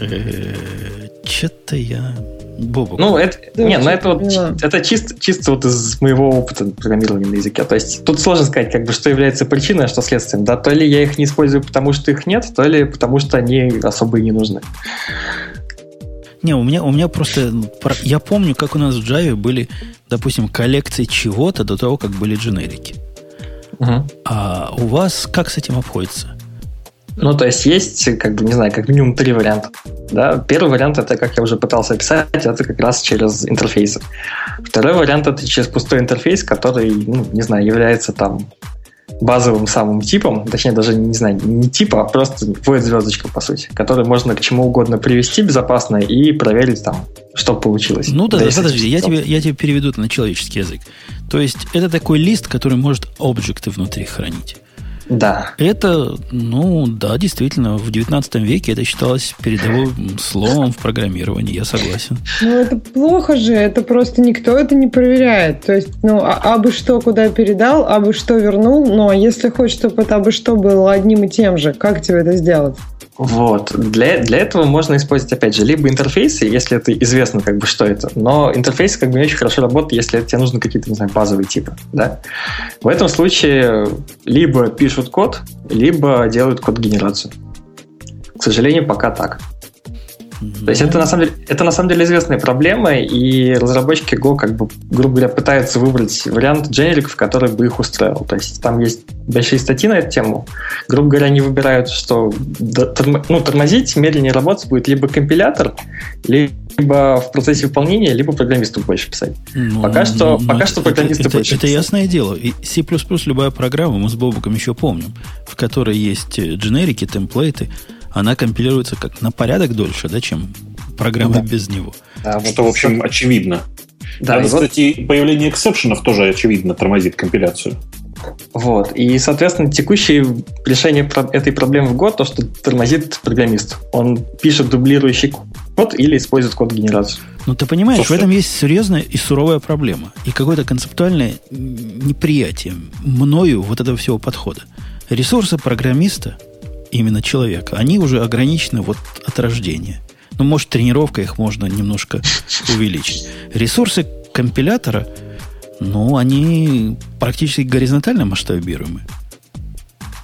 Э, Че-то я Бобок. Ну, это, да, не, ну это вот, это чисто, чисто вот из моего опыта программирования на языке. То есть тут сложно сказать, как бы, что является причиной, а что следствием. Да, то ли я их не использую, потому что их нет, то ли потому что они особо и не нужны. Не, у меня, у меня просто... Я помню, как у нас в Java были, допустим, коллекции чего-то до того, как были дженерики. Угу. А у вас как с этим обходится? Ну, то есть есть, как бы, не знаю, как минимум три варианта. Да? Первый вариант это, как я уже пытался описать, это как раз через интерфейсы. Второй вариант это через пустой интерфейс, который, ну, не знаю, является там базовым самым типом, точнее даже не знаю, не типа, а просто void звездочка по сути, который можно к чему угодно привести безопасно и проверить там, что получилось. Ну да, да подожди, я тебе, я тебе переведу на человеческий язык. То есть это такой лист, который может объекты внутри хранить. Да. Это, ну, да, действительно, в 19 веке это считалось передовым словом в программировании, я согласен. Ну, это плохо же, это просто никто это не проверяет. То есть, ну, а, а бы что куда передал, а бы что вернул, но ну, а если хочешь, чтобы это а бы что было одним и тем же, как тебе это сделать? Вот. Для, для этого можно использовать, опять же, либо интерфейсы, если это известно, как бы, что это. Но интерфейсы как бы не очень хорошо работают, если тебе нужны какие-то, не знаю, базовые типы. Да? В этом случае либо пишут код, либо делают код-генерацию. К сожалению, пока так. То есть это на самом деле, это на самом деле известная проблема, и разработчики Go, как бы, грубо говоря, пытаются выбрать вариант дженериков, который бы их устраивал. То есть там есть большие статьи на эту тему. Грубо говоря, они выбирают, что ну, тормозить, медленнее работать будет либо компилятор, либо в процессе выполнения, либо программисту больше писать. Ну, пока что, ну, пока это, что программисты это, больше Это, это ясное дело. И C++ любая программа, мы с Бобуком еще помним, в которой есть дженерики, темплейты, она компилируется как на порядок дольше, да, чем программа да. без него. Да, вот что, в общем, очевидно. Да, а, кстати, вот... появление эксепшенов тоже, очевидно, тормозит компиляцию. Вот. И, соответственно, текущее решение этой проблемы в год то, что тормозит программист. Он пишет дублирующий код или использует код-генерацию. Ну, ты понимаешь, Слушай. в этом есть серьезная и суровая проблема. И какое-то концептуальное неприятие мною вот этого всего подхода. Ресурсы программиста – именно человека, они уже ограничены вот от рождения. Ну, может, тренировка их можно немножко увеличить. Ресурсы компилятора, ну, они практически горизонтально масштабируемы.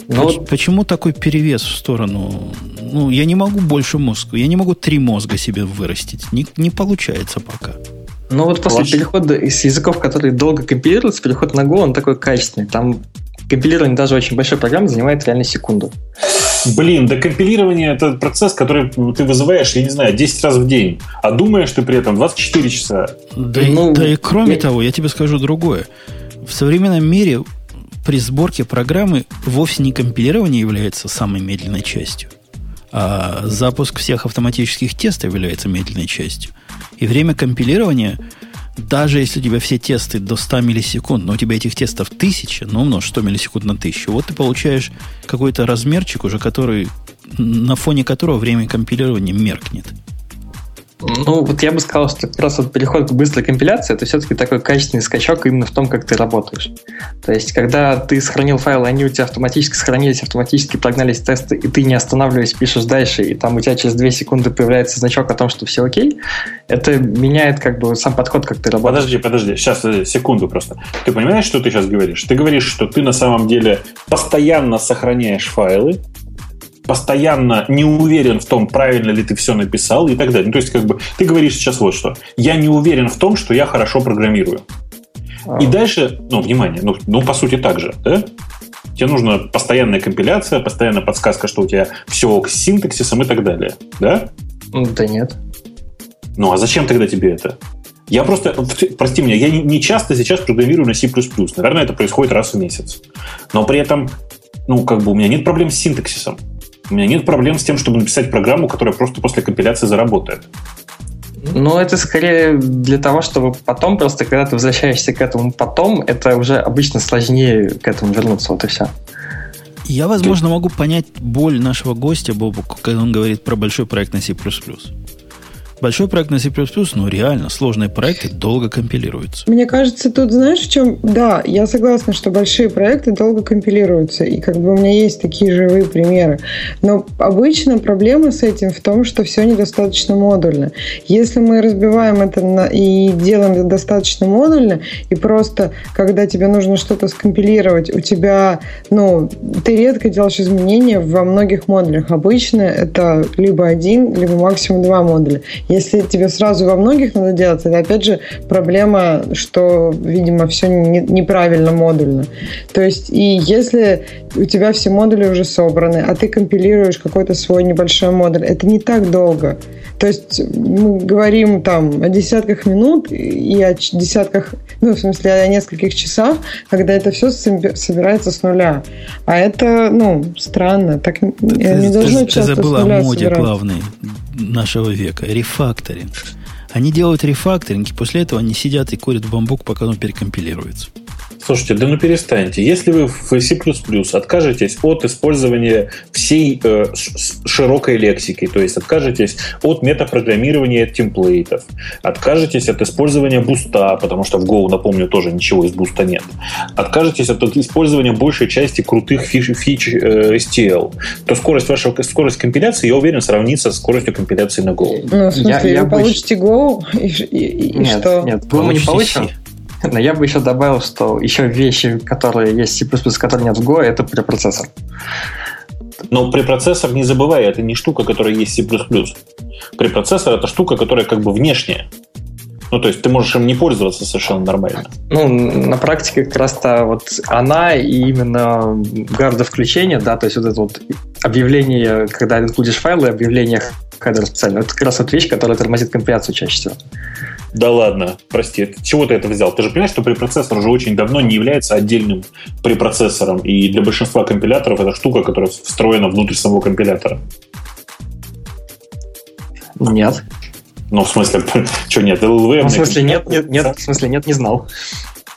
Но вот... Почему такой перевес в сторону? Ну, я не могу больше мозга, я не могу три мозга себе вырастить. Не, не получается пока. Ну вот после Ваш... перехода из языков, которые долго компилируются, переход на Go, он такой качественный. Там компилирование даже очень большой программы занимает реально секунду. Блин, да компилирование это процесс, который ты вызываешь, я не знаю, 10 раз в день, а думаешь ты при этом 24 часа. Да, ну, и, да и кроме я... того, я тебе скажу другое. В современном мире при сборке программы вовсе не компилирование является самой медленной частью, а запуск всех автоматических тестов является медленной частью. И время компилирования, даже если у тебя все тесты до 100 миллисекунд, но у тебя этих тестов тысяча, ну умножь 100 миллисекунд на тысячу, вот ты получаешь какой-то размерчик уже, который, на фоне которого время компилирования меркнет. Ну, вот я бы сказал, что как раз вот переход к быстрой компиляции это все-таки такой качественный скачок именно в том, как ты работаешь. То есть, когда ты сохранил файлы, они у тебя автоматически сохранились, автоматически прогнались тесты, и ты не останавливаясь, пишешь дальше, и там у тебя через 2 секунды появляется значок о том, что все окей, это меняет как бы сам подход, как ты работаешь. Подожди, подожди, сейчас, э, секунду просто. Ты понимаешь, что ты сейчас говоришь? Ты говоришь, что ты на самом деле постоянно сохраняешь файлы, постоянно не уверен в том, правильно ли ты все написал и так далее. Ну, то есть, как бы, ты говоришь сейчас вот что. Я не уверен в том, что я хорошо программирую. И а. дальше, ну, внимание, ну, ну, по сути, так же, да? Тебе нужна постоянная компиляция, постоянная подсказка, что у тебя все с синтаксисом и так далее, да? Да нет. Ну, а зачем тогда тебе это? Я просто, прости меня, я не часто сейчас программирую на C++. Наверное, это происходит раз в месяц. Но при этом, ну, как бы у меня нет проблем с синтаксисом. У меня нет проблем с тем, чтобы написать программу, которая просто после компиляции заработает. Ну, это скорее для того, чтобы потом, просто когда ты возвращаешься к этому потом, это уже обычно сложнее к этому вернуться, вот и все. Я, возможно, могу понять боль нашего гостя, Бобу, когда он говорит про большой проект на C++. Большой проект на C++, ну реально, сложные проекты долго компилируются. Мне кажется, тут знаешь, в чем... Да, я согласна, что большие проекты долго компилируются, и как бы у меня есть такие живые примеры. Но обычно проблема с этим в том, что все недостаточно модульно. Если мы разбиваем это на... и делаем это достаточно модульно, и просто, когда тебе нужно что-то скомпилировать, у тебя, ну, ты редко делаешь изменения во многих модулях. Обычно это либо один, либо максимум два модуля. Если тебе сразу во многих надо делать, это опять же проблема, что, видимо, все не, неправильно модульно. То есть, и если у тебя все модули уже собраны, а ты компилируешь какой-то свой небольшой модуль, это не так долго. То есть мы говорим там о десятках минут и о десятках, ну, в смысле, о нескольких часах, когда это все собирается с нуля. А это, ну, странно. Так ты, не должно ты, часто ты забыла о моде собираться. главной нашего века. Рефакторинг. Они делают рефакторинг, и после этого они сидят и курят бамбук, пока он перекомпилируется. Слушайте, да ну перестаньте. Если вы в C++ откажетесь от использования всей э, широкой лексики, то есть откажетесь от метапрограммирования темплейтов, откажетесь от использования буста, потому что в Go, напомню, тоже ничего из буста нет, откажетесь от использования большей части крутых фич, фич э, STL, то скорость вашего скорость компиляции, я уверен, сравнится с скоростью компиляции на Go. Ну, в смысле, я, я вы получите Go и, и, и нет, что? Нет, Go мы не получим. Но я бы еще добавил, что еще вещи, которые есть в C++, которые нет в Go, это препроцессор. Но препроцессор, не забывай, это не штука, которая есть в C++. Препроцессор — это штука, которая как бы внешняя. Ну, то есть ты можешь им не пользоваться совершенно нормально. Ну, на практике как раз-то вот она и именно гарда включения, да, то есть вот это вот объявление, когда будешь файлы, объявление хедера специально, это как раз вот вещь, которая тормозит компиляцию чаще всего. Да ладно, прости, чего ты это взял? Ты же понимаешь, что препроцессор уже очень давно не является отдельным препроцессором, и для большинства компиляторов это штука, которая встроена внутрь самого компилятора. Нет. Ну, в смысле, что нет? LLVM ну, в смысле, нет, нет, нет, в смысле, нет, не знал.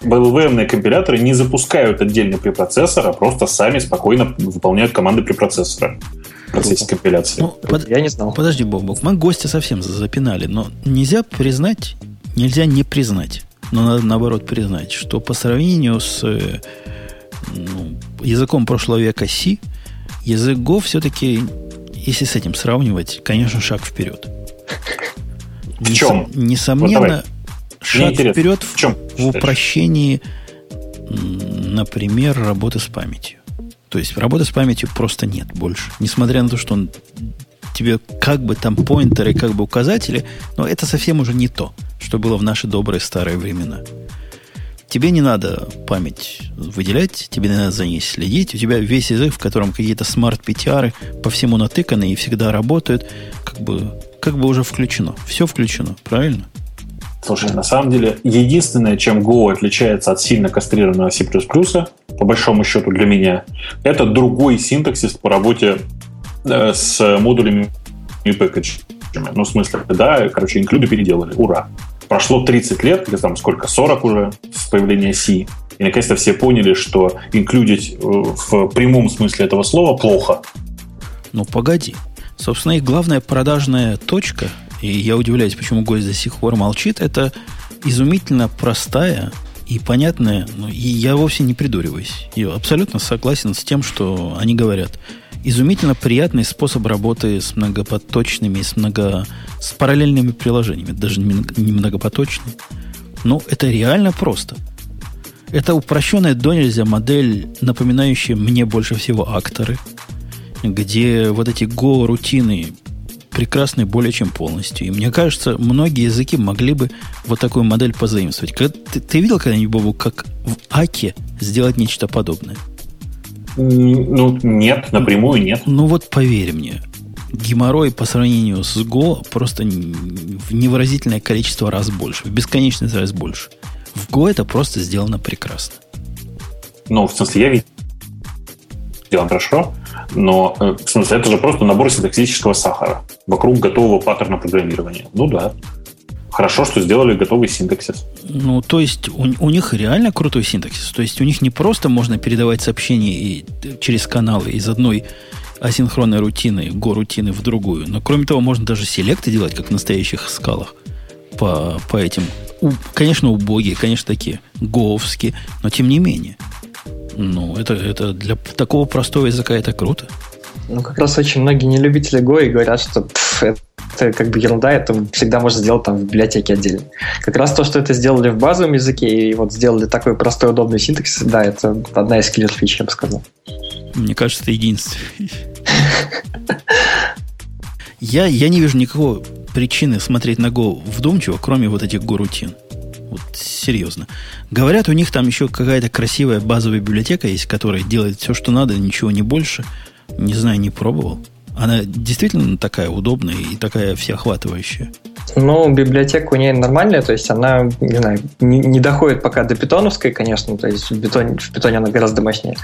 LLVM компиляторы не запускают отдельный препроцессор, а просто сами спокойно выполняют команды препроцессора процессе компиляции. Ну, под... Я не знал. Подожди, Бобок, мы гостя совсем запинали, но нельзя признать, нельзя не признать, но надо наоборот признать, что по сравнению с э, ну, языком прошлого века C, язык Go все-таки, если с этим сравнивать, конечно, шаг вперед. В чем? Несомненно, вот шаг вперед в, чем? в упрощении, например, работы с памятью. То есть работы с памятью просто нет больше. Несмотря на то, что он тебе как бы там поинтеры, как бы указатели, но это совсем уже не то, что было в наши добрые старые времена. тебе не надо память выделять, тебе не надо за ней следить, у тебя весь язык, в котором какие-то smart PTR по всему натыканы и всегда работают, как бы, как бы уже включено. Все включено, правильно? Слушай, на самом деле, единственное, чем Go отличается от сильно кастрированного C++, по большому счету для меня, это другой синтаксис по работе э, с модулями и пэкэджами. Ну, в смысле, да, короче, инклюды переделали. Ура! Прошло 30 лет, или там сколько, 40 уже с появления C, и наконец-то все поняли, что инклюдить э, в прямом смысле этого слова плохо. Ну, погоди. Собственно, их главная продажная точка и я удивляюсь, почему гость до сих пор молчит, это изумительно простая и понятная, ну, и я вовсе не придуриваюсь. Я абсолютно согласен с тем, что они говорят. Изумительно приятный способ работы с многопоточными, с, много, с параллельными приложениями, даже не многопоточными. Но это реально просто. Это упрощенная до нельзя модель, напоминающая мне больше всего акторы, где вот эти Go-рутины прекрасный более чем полностью. И мне кажется, многие языки могли бы вот такую модель позаимствовать. Ты, ты видел когда-нибудь, Бобу, как в Аке сделать нечто подобное? Ну, нет, напрямую нет. Ну вот поверь мне, геморрой по сравнению с Go просто в невыразительное количество раз больше, в бесконечность раз больше. В Go это просто сделано прекрасно. Ну, в смысле, я видел сделано хорошо, но э, в смысле, это же просто набор синтаксического сахара вокруг готового паттерна программирования. Ну да. Хорошо, что сделали готовый синтаксис. Ну, то есть у, у них реально крутой синтаксис. То есть у них не просто можно передавать сообщения и, через каналы из одной асинхронной рутины, го-рутины в другую. Но кроме того, можно даже селекты делать, как в настоящих скалах. По, по этим, у, конечно, убогие, конечно, такие гоовские, но тем не менее. Ну, это, это для такого простого языка это круто. Ну, как раз очень многие нелюбители Go и говорят, что пф, это как бы ерунда, это всегда можно сделать там в библиотеке отдельно. Как раз то, что это сделали в базовом языке и вот сделали такой простой, удобный синтаксис, да, это одна из киллер фич, я бы сказал. Мне кажется, это единственное. Я, я не вижу никакой причины смотреть на Go вдумчиво, кроме вот этих Go-рутин. Вот серьезно. Говорят, у них там еще какая-то красивая базовая библиотека есть, которая делает все, что надо, ничего не больше. Не знаю, не пробовал. Она действительно такая удобная и такая всеохватывающая. Ну, библиотека у нее нормальная, то есть она, не знаю, не, не доходит пока до питоновской, конечно, то есть в питоне, в питоне она гораздо мощнее.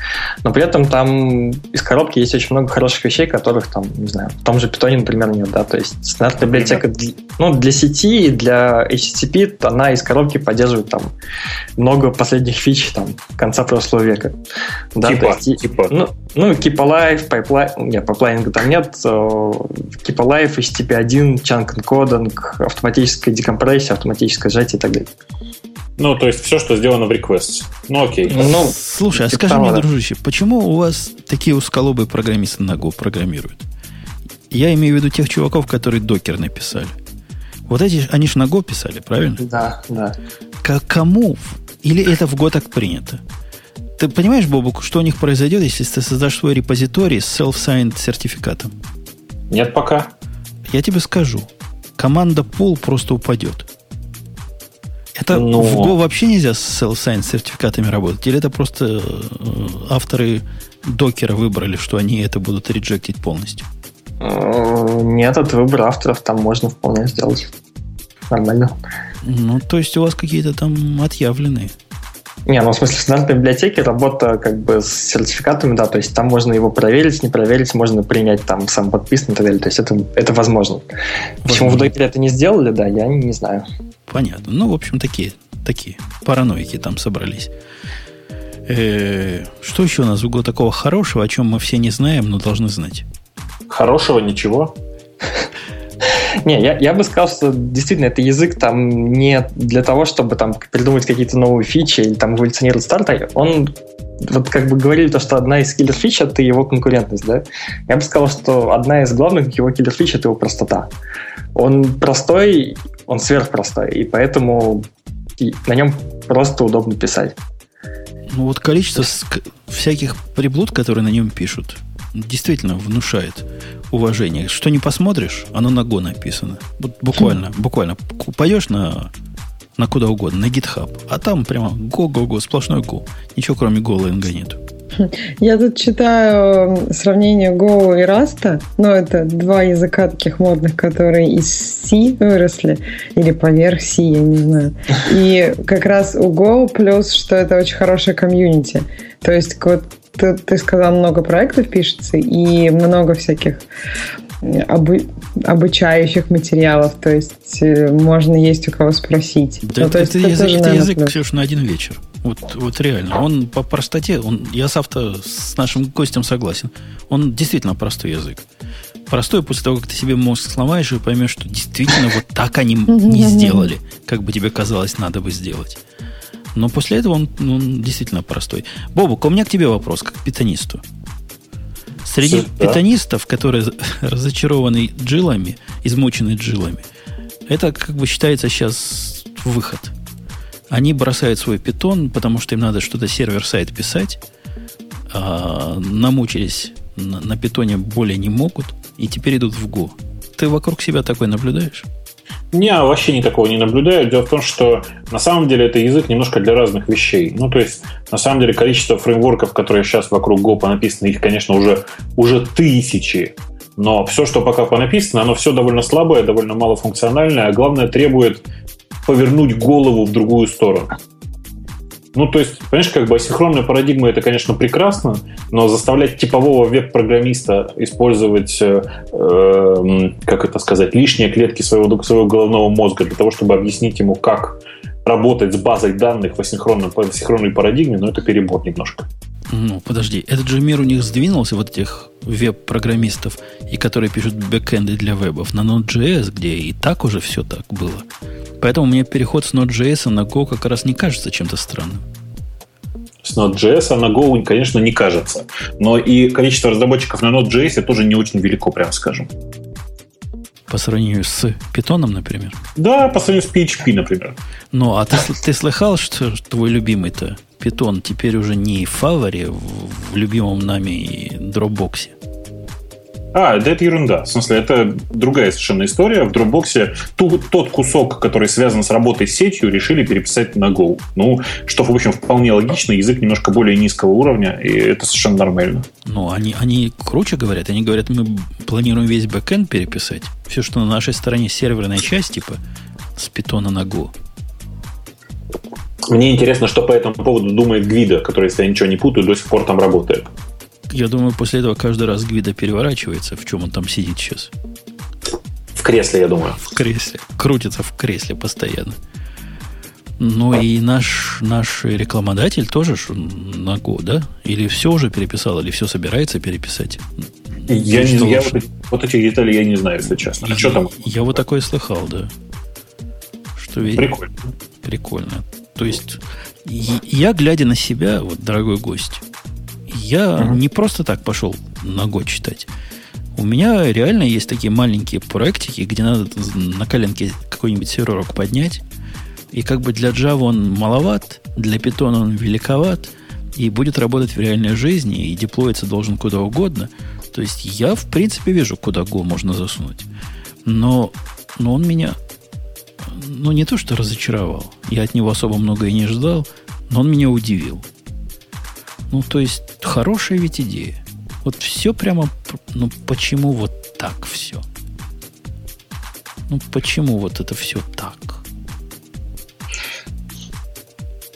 Но при этом там из коробки есть очень много хороших вещей, которых там, не знаю, в том же питоне, например, нет, да, то есть стандартная библиотека для, ну, для сети и для HTTP, она из коробки поддерживает там много последних фич там конца прошлого века. Да, типа, есть, типа. Ну, ну, Keep Alive, Pipeline, нет, пайплайнинга там нет, Keep Alive, HTTP1, Chunked Encoding, автоматическая декомпрессия, автоматическое сжатие и так далее. Ну, то есть все, что сделано в request. Ну, окей. Ну, Слушай, а скажи мне, дружище, почему у вас такие усколобые программисты на Go программируют? Я имею в виду тех чуваков, которые докер написали. Вот эти, они же на Go писали, правильно? Да, да. К кому? Или это в Go так принято? Ты понимаешь, Бобук, что у них произойдет, если ты создашь свой репозиторий с self-signed сертификатом? Нет пока. Я тебе скажу. Команда пол просто упадет. Это Но... в Go вообще нельзя с self-signed сертификатами работать? Или это просто э, авторы докера выбрали, что они это будут реджектить полностью? Э, нет, это выбор авторов там можно вполне сделать. Нормально. Ну, то есть у вас какие-то там отъявленные. Не, ну в смысле в стандартной библиотеке работа как бы с сертификатами, да, то есть там можно его проверить, не проверить, можно принять там сам подпис и так далее, то есть это, это возможно. возможно. Почему в докере это не сделали, да, я не, не знаю. Понятно. Ну, в общем, такие, такие параноики там собрались. Э-э- что еще у нас в углу такого хорошего, о чем мы все не знаем, но должны знать? Хорошего ничего. Не, я, я бы сказал, что действительно это язык там не для того, чтобы там придумать какие-то новые фичи или там эволюционировать старта. Он вот как бы говорили то, что одна из киллер фич это его конкурентность, да? Я бы сказал, что одна из главных его киллер фич это его простота. Он простой, он сверхпростой, и поэтому на нем просто удобно писать. Ну вот количество всяких приблуд, которые на нем пишут, действительно внушает уважение. Что не посмотришь, оно на Go написано. Вот буквально, буквально. Пойдешь на на куда угодно, на GitHub. А там прямо го-го-го, сплошной Go. Ничего кроме Golang нет. Я тут читаю сравнение Go и Rust. Ну, это два языка таких модных, которые из C выросли. Или поверх C, я не знаю. И как раз у Go плюс, что это очень хорошая комьюнити. То есть вот ты, ты сказал, много проектов пишется и много всяких обу обучающих материалов, то есть э, можно есть у кого спросить. Да, ну, это, это, это, язык, это язык, Ксюш, на один вечер. Вот, вот реально. Он по простоте, он, я с авто с нашим гостем согласен. Он действительно простой язык. Простой после того, как ты себе мозг сломаешь и поймешь, что действительно вот так они не сделали, как бы тебе казалось, надо бы сделать. Но после этого он, он действительно простой. Бобук, у меня к тебе вопрос, как к питанисту. Среди да. питонистов, которые разочарованы джилами, измучены джилами, это как бы считается сейчас выход. Они бросают свой питон, потому что им надо что-то сервер-сайт писать, а, намучились на, на питоне более не могут, и теперь идут в Go. Ты вокруг себя такой наблюдаешь? Не, вообще ни такого не наблюдаю. Дело в том, что на самом деле это язык немножко для разных вещей. Ну, то есть, на самом деле, количество фреймворков, которые сейчас вокруг Go понаписаны, их, конечно, уже, уже тысячи. Но все, что пока понаписано, оно все довольно слабое, довольно малофункциональное, а главное, требует повернуть голову в другую сторону. Ну, то есть, понимаешь, как бы асинхронная парадигма это, конечно, прекрасно, но заставлять типового веб-программиста использовать, э, э, как это сказать, лишние клетки своего, своего головного мозга для того, чтобы объяснить ему, как работать с базой данных в, асинхронном, в асинхронной парадигме, ну, это перебор немножко. Ну, подожди, этот же мир у них сдвинулся, вот этих веб-программистов, и которые пишут бэкэнды для вебов, на Node.js, где и так уже все так было. Поэтому мне переход с Node.js на Go как раз не кажется чем-то странным. С Node.js на Go, конечно, не кажется. Но и количество разработчиков на Node.js тоже не очень велико, прям скажем. По сравнению с Python, например? Да, по сравнению с PHP, например. Ну, а ты, ты слыхал, что твой любимый-то Python теперь уже не в фаворе, в, в любимом нами Dropbox? А, да это ерунда. В смысле, это другая совершенно история. В Dropbox ту, тот кусок, который связан с работой с сетью, решили переписать на Go. Ну, что, в общем, вполне логично. Язык немножко более низкого уровня, и это совершенно нормально. Ну, они, они круче говорят. Они говорят, мы планируем весь бэкэнд переписать. Все, что на нашей стороне серверная часть, типа, с питона на Go. Мне интересно, что по этому поводу думает Гвида, который, если я ничего не путаю, до сих пор там работает. Я думаю, после этого каждый раз Гвида переворачивается, в чем он там сидит сейчас. В кресле, я думаю. В кресле. Крутится в кресле постоянно. Ну и наш, наш рекламодатель тоже на Go, да? Или все уже переписал, или все собирается переписать? Я, не, я вот, вот эти детали я не знаю, если честно. А что там? Я вот такое слыхал, да. Что Прикольно. Прикольно. То есть, я, глядя на себя, вот, дорогой гость, я uh-huh. не просто так пошел на год читать. У меня реально есть такие маленькие проектики, где надо на коленке какой-нибудь серверок поднять. И как бы для Java он маловат, для Python он великоват, и будет работать в реальной жизни, и деплоиться должен куда угодно. То есть я, в принципе, вижу, куда Go можно засунуть. Но, но он меня, ну, не то что разочаровал. Я от него особо много и не ждал, но он меня удивил. Ну, то есть, хорошая ведь идея. Вот все прямо, ну, почему вот так все? Ну, почему вот это все так?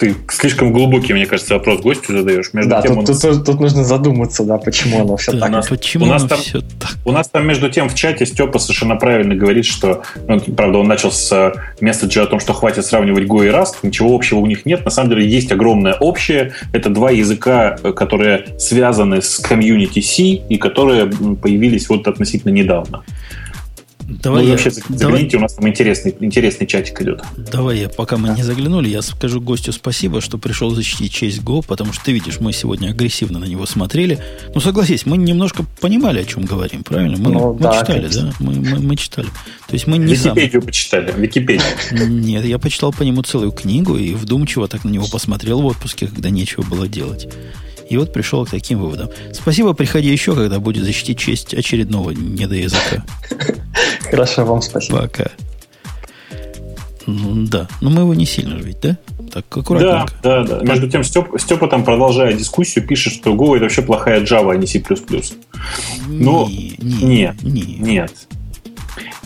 Ты слишком глубокий, мне кажется, вопрос гостю задаешь. Между да, тем, тут, он... тут, тут нужно задуматься, да, почему оно все да, так. У нас, почему у нас там, все так? У нас там, между тем, в чате Степа совершенно правильно говорит, что, ну, правда, он начал с э, месседжа о том, что хватит сравнивать Go и Rust, ничего общего у них нет. На самом деле есть огромное общее. Это два языка, э, которые связаны с комьюнити C и которые появились вот относительно недавно. Давай ну, я, вообще загляните, давай, у нас там интересный, интересный чатик идет. Давай я, пока мы да. не заглянули, я скажу гостю спасибо, что пришел защитить честь Go, потому что ты видишь, мы сегодня агрессивно на него смотрели. Ну, согласись, мы немножко понимали, о чем говорим, правильно? Мы, ну, мы да, читали, конечно. да? Мы, мы, мы читали. То есть мы не Википедию сам... почитали, Википедию. Нет, я почитал по нему целую книгу и вдумчиво так на него посмотрел в отпуске, когда нечего было делать. И вот пришел к таким выводам. Спасибо, приходи еще, когда будет защитить честь очередного недоязыка. Хорошо, вам спасибо. Пока. Да. Но мы его не сильно ведь, да? Так, аккуратненько. Да, да, да. Между тем, Степ, Степа там, продолжая дискуссию, пишет, что Go это вообще плохая Java, а не C++. Но не, не, нет, не. нет.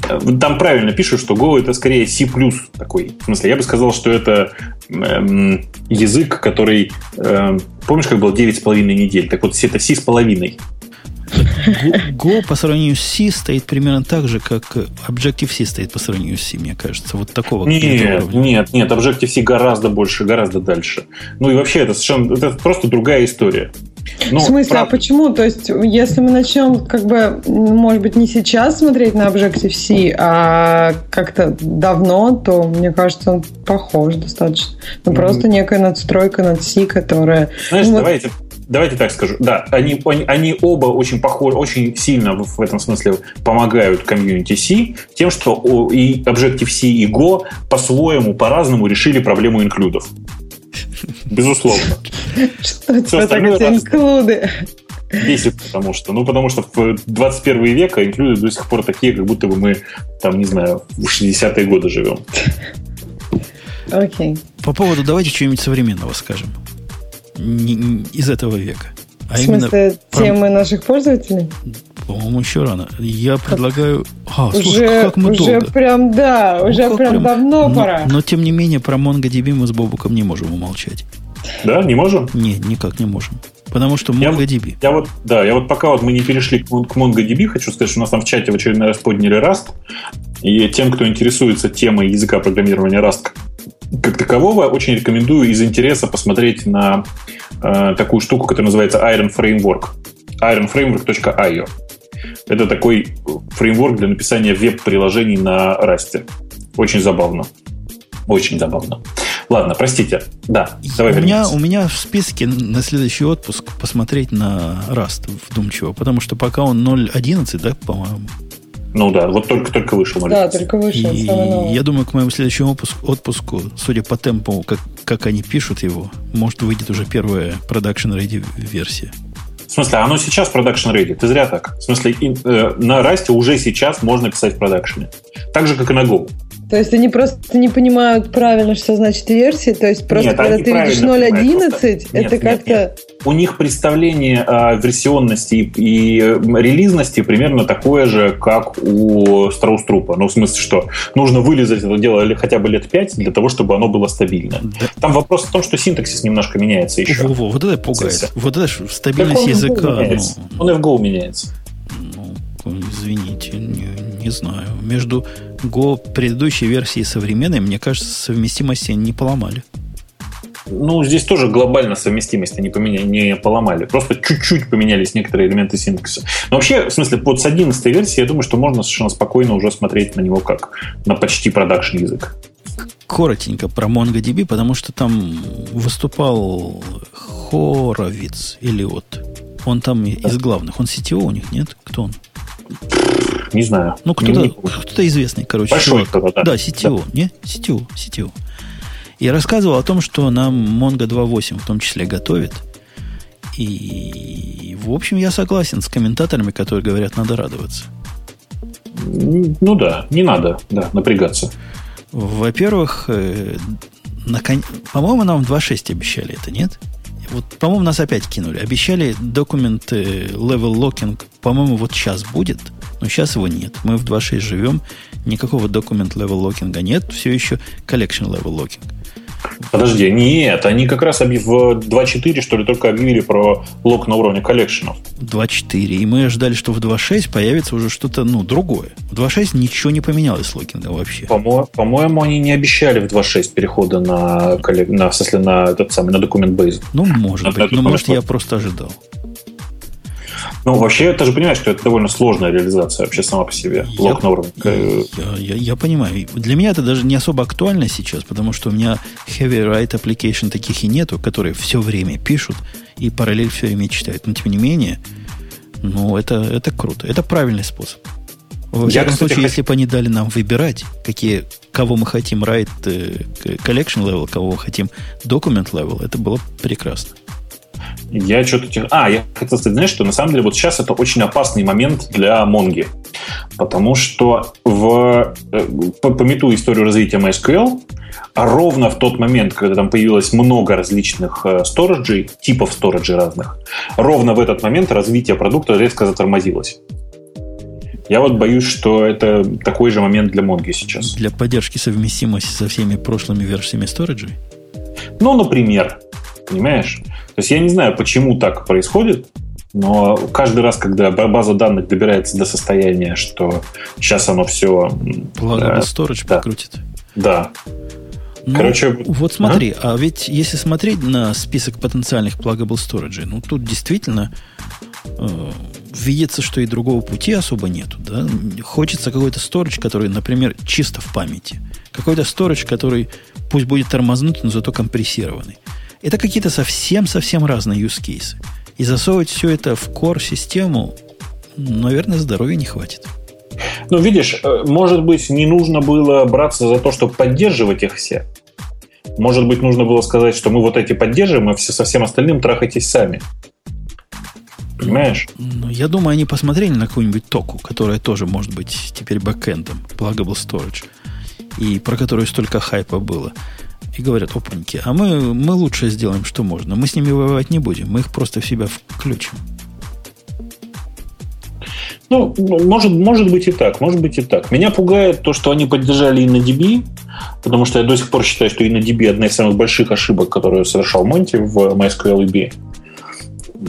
Там правильно пишут, что Go это скорее C++ такой. В смысле, я бы сказал, что это эм, язык, который... Эм, помнишь, как было 9,5 недель? Так вот, это C с половиной. Go по сравнению с C стоит примерно так же, как Objective-C стоит по сравнению с C, мне кажется. Вот такого. Нет, нет, нет. Objective-C гораздо больше, гораздо дальше. Ну и вообще, это совершенно это просто другая история. Ну, в смысле, а правда. а почему? То есть, если мы начнем, как бы, может быть, не сейчас смотреть на Objective-C, а как-то давно, то, мне кажется, он похож достаточно. Ну, mm-hmm. просто некая надстройка над C, которая... Знаешь, ну, давайте, вот давайте так скажу. Да, они, они, они оба очень похожи, очень сильно в, в этом смысле помогают комьюнити C тем, что и Objective-C, и Go по-своему, по-разному решили проблему инклюдов. Безусловно. Что это такое инклюды? Бесит, потому что, ну, потому что в 21 век инклюды до сих пор такие, как будто бы мы, там, не знаю, в 60-е годы живем. Окей. Okay. По поводу, давайте что-нибудь современного скажем не, из этого века. А в смысле, темы наших пользователей? По-моему, еще рано. Я предлагаю... А, уже, слушай, как мы уже долго. прям, да, ну, уже прям, прям давно но, пора. Но, тем не менее, про MongoDB мы с Бобуком не можем умолчать. Да, не можем? Не, никак не можем. Потому что MongoDB. Я, я вот, да, я вот пока вот мы не перешли к, к MongoDB, хочу сказать, что у нас там в чате в очередной раз подняли Rust. И тем, кто интересуется темой языка программирования Rust как такового, очень рекомендую из интереса посмотреть на э, такую штуку, которая называется Iron Framework. ironframework.io. Это такой фреймворк для написания веб-приложений на Rust. Очень забавно. Очень забавно. Ладно, простите. Да, давай у меня, у меня в списке на следующий отпуск посмотреть на Rust вдумчиво, потому что пока он 0.11, да, по-моему, ну да, вот только-только вышел. Да, только вышел. И я думаю, к моему следующему отпуску, отпуску, судя по темпу, как, как они пишут его, может выйдет уже первая production ready версия. В смысле, оно сейчас production ready? Ты зря так. В смысле, э, на Расте уже сейчас можно писать в продакшене. Так же, как и на Go. То есть они просто не понимают правильно, что значит версия. То есть просто нет, когда ты видишь 0.11, это как-то... У них представление о версионности и, и релизности примерно такое же, как у Страуструпа. Ну, в смысле, что нужно вылезать это дело хотя бы лет 5 для того, чтобы оно было стабильно. Да. Там вопрос в том, что синтаксис немножко меняется еще. Во, во, вот это пугает. Вот это стабильность языка. Ну... Он и в Go меняется. Ну, извините, не, не знаю. Между Go предыдущей версии и современной, мне кажется, совместимости не поломали. Ну, здесь тоже глобально совместимость не, поменяли, не поломали. Просто чуть-чуть поменялись некоторые элементы синтаксиса. Но вообще, в смысле, под с 11 версии, я думаю, что можно совершенно спокойно уже смотреть на него как на почти продакшн язык. Коротенько про MongoDB, потому что там выступал Хоровиц или вот. Он там из главных. Он CTO у них, нет? Кто он? Не знаю. Ну, кто-то, кто известный, короче. Большой кто-то, да. Да, CTO, да. не? CTO, CTO. И рассказывал о том, что нам Mongo 2.8 в том числе готовит. И, в общем, я согласен с комментаторами, которые говорят, надо радоваться. Ну да, не надо, да, напрягаться. Во-первых, э, након... по-моему, нам 2.6 обещали это, нет? Вот, по-моему, нас опять кинули. Обещали документы level locking, по-моему, вот сейчас будет, но сейчас его нет. Мы в 2.6 живем, никакого документ level locking нет, все еще collection level locking. Подожди, нет, они как раз в 2.4, что ли, только объявили про лог на уровне коллекшенов. 2.4, и мы ожидали, что в 2.6 появится уже что-то, ну, другое. В 2.6 ничего не поменялось с локингом вообще. По-моему, по они не обещали в 2.6 перехода на, на, в смысле, на этот самый, на документ бейс. Ну, может на, быть, но, может, я просто ожидал. Ну, вообще, ты же понимаешь, что это довольно сложная реализация вообще сама по себе. Я, Лог на уровне. Я, я, я понимаю. Для меня это даже не особо актуально сейчас, потому что у меня heavy write application таких и нету, которые все время пишут и параллель все время читают. Но, тем не менее, ну, это, это круто. Это правильный способ. В всяком я, случае, если бы они дали нам выбирать, какие, кого мы хотим write э, collection level, кого мы хотим document level, это было прекрасно. Я что-то... А, я хотел сказать, знаешь, что на самом деле вот сейчас это очень опасный момент для Монги. Потому что в, э, пометую историю развития MySQL, а ровно в тот момент, когда там появилось много различных э, сториджей, типов сториджей разных, ровно в этот момент развитие продукта резко затормозилось. Я вот боюсь, что это такой же момент для Монги сейчас. Для поддержки совместимости со всеми прошлыми версиями сториджей? Ну, например. Понимаешь? То есть я не знаю, почему так происходит, но каждый раз, когда база данных добирается до состояния, что сейчас оно все... Pluggable э, storage да, покрутит. Да. Ну, Короче, вот смотри, а? а ведь если смотреть на список потенциальных pluggable storage, ну тут действительно э, видится, что и другого пути особо нету. Да? Хочется какой-то storage, который, например, чисто в памяти. Какой-то storage, который пусть будет тормознутый, но зато компрессированный. Это какие-то совсем-совсем разные use cases. И засовывать все это в core-систему, наверное, здоровья не хватит. Ну, видишь, э, может быть, не нужно было браться за то, чтобы поддерживать их все. Может быть, нужно было сказать, что мы вот эти поддерживаем, а все со всем остальным трахайтесь сами. Понимаешь? Ну, я думаю, они посмотрели на какую-нибудь току, которая тоже может быть теперь бэкэндом, Pluggable Storage, и про которую столько хайпа было и говорят, опаньки, а мы, мы лучше сделаем, что можно. Мы с ними воевать не будем, мы их просто в себя включим. Ну, может, может быть и так, может быть и так. Меня пугает то, что они поддержали InnoDB, потому что я до сих пор считаю, что InnoDB одна из самых больших ошибок, которую совершал Монти в MySQL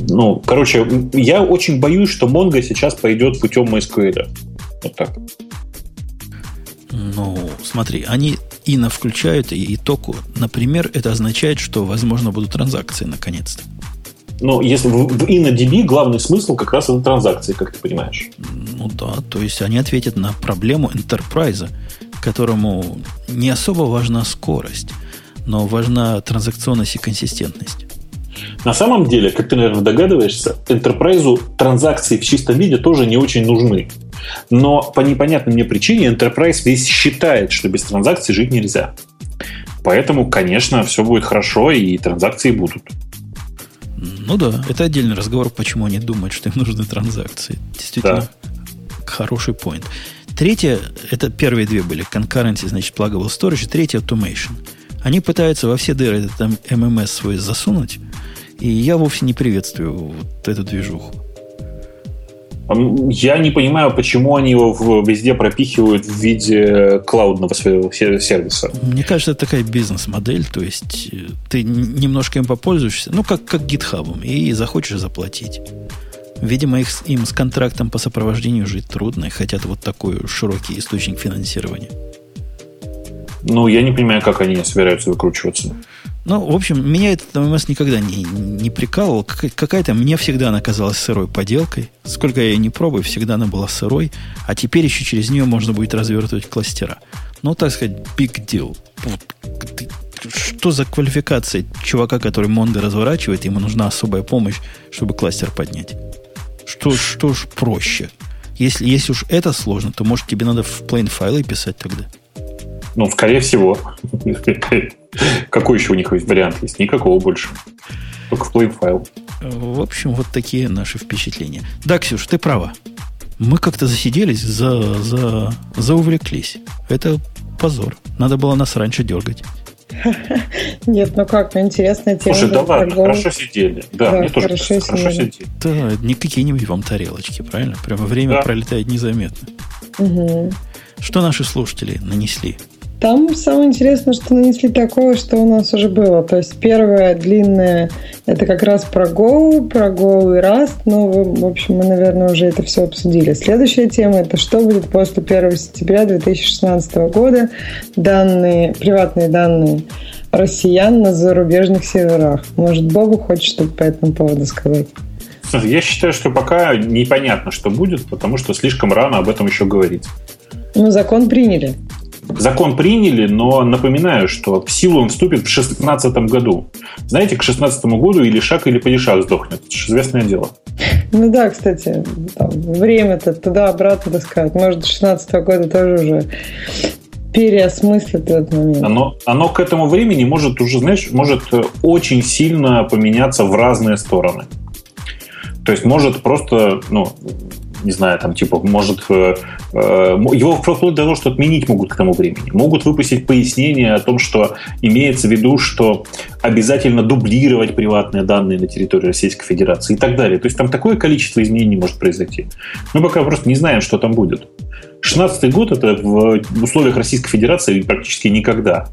Ну, короче, я очень боюсь, что Mongo сейчас пойдет путем MySQL. Вот так. Ну, смотри, они Ина включают и, и току. Например, это означает, что, возможно, будут транзакции наконец-то. Но если в, в InnoDB главный смысл как раз это транзакции, как ты понимаешь. Ну да, то есть они ответят на проблему enterprise, которому не особо важна скорость, но важна транзакционность и консистентность. На самом деле, как ты, наверное, догадываешься, enterprise транзакции в чистом виде тоже не очень нужны. Но по непонятной мне причине Enterprise весь считает, что без транзакций жить нельзя. Поэтому, конечно, все будет хорошо, и транзакции будут. Ну да, это отдельный разговор, почему они думают, что им нужны транзакции. Действительно, да. хороший point. Третье, это первые две были, concurrency, значит, pluggable storage, третье automation. Они пытаются во все дыры этот MMS свой засунуть, и я вовсе не приветствую вот эту движуху. Я не понимаю, почему они его везде пропихивают в виде клаудного своего сервиса. Мне кажется, это такая бизнес-модель, то есть э, ты немножко им попользуешься, ну, как, как GitHub, и захочешь заплатить. Видимо, их, им с контрактом по сопровождению жить трудно, и хотят вот такой широкий источник финансирования. Ну, я не понимаю, как они собираются выкручиваться. Ну, в общем, меня этот ММС никогда не, не прикалывал. Какая-то мне всегда она казалась сырой поделкой. Сколько я ее не пробую, всегда она была сырой. А теперь еще через нее можно будет развертывать кластера. Ну, так сказать, big deal. Что за квалификация чувака, который Монго разворачивает, ему нужна особая помощь, чтобы кластер поднять? Что, что ж проще? Если, если уж это сложно, то, может, тебе надо в plain файлы писать тогда? Ну, скорее всего. Какой еще у них вариант есть? Никакого больше. Только в plain файл. В общем, вот такие наши впечатления. Да, Ксюш, ты права. Мы как-то засиделись, за, за, заувлеклись. Это позор. Надо было нас раньше дергать. Нет, ну как, ну интересная тема. Слушай, да ладно, хорошо сидели. Да, да мне тоже хорошо, хорошо сидели. Да, не какие-нибудь вам тарелочки, правильно? Прямо время да. пролетает незаметно. Угу. Что наши слушатели нанесли? Там самое интересное, что нанесли такое, что у нас уже было. То есть первое длинное это как раз про Go, про Go и Rust. Ну, в общем, мы, наверное, уже это все обсудили. Следующая тема это что будет после 1 сентября 2016 года. Данные, приватные данные россиян на зарубежных серверах. Может, Бобу хочет что-то по этому поводу сказать? Я считаю, что пока непонятно, что будет, потому что слишком рано об этом еще говорить. Ну, закон приняли. Закон приняли, но напоминаю, что в силу он вступит в 2016 году. Знаете, к 2016 году или шаг, или падишах сдохнет. Это же известное дело. Ну да, кстати, время-то туда-обратно таскать. Может, до 2016 года тоже уже переосмыслит этот момент. Оно, оно к этому времени может уже, знаешь, может очень сильно поменяться в разные стороны. То есть может просто, ну, не знаю, там, типа, может, э, э, его вплоть до того, что отменить могут к тому времени. Могут выпустить пояснение о том, что имеется в виду, что обязательно дублировать приватные данные на территории Российской Федерации и так далее. То есть там такое количество изменений может произойти. Мы пока просто не знаем, что там будет. 16 год это в условиях Российской Федерации практически никогда.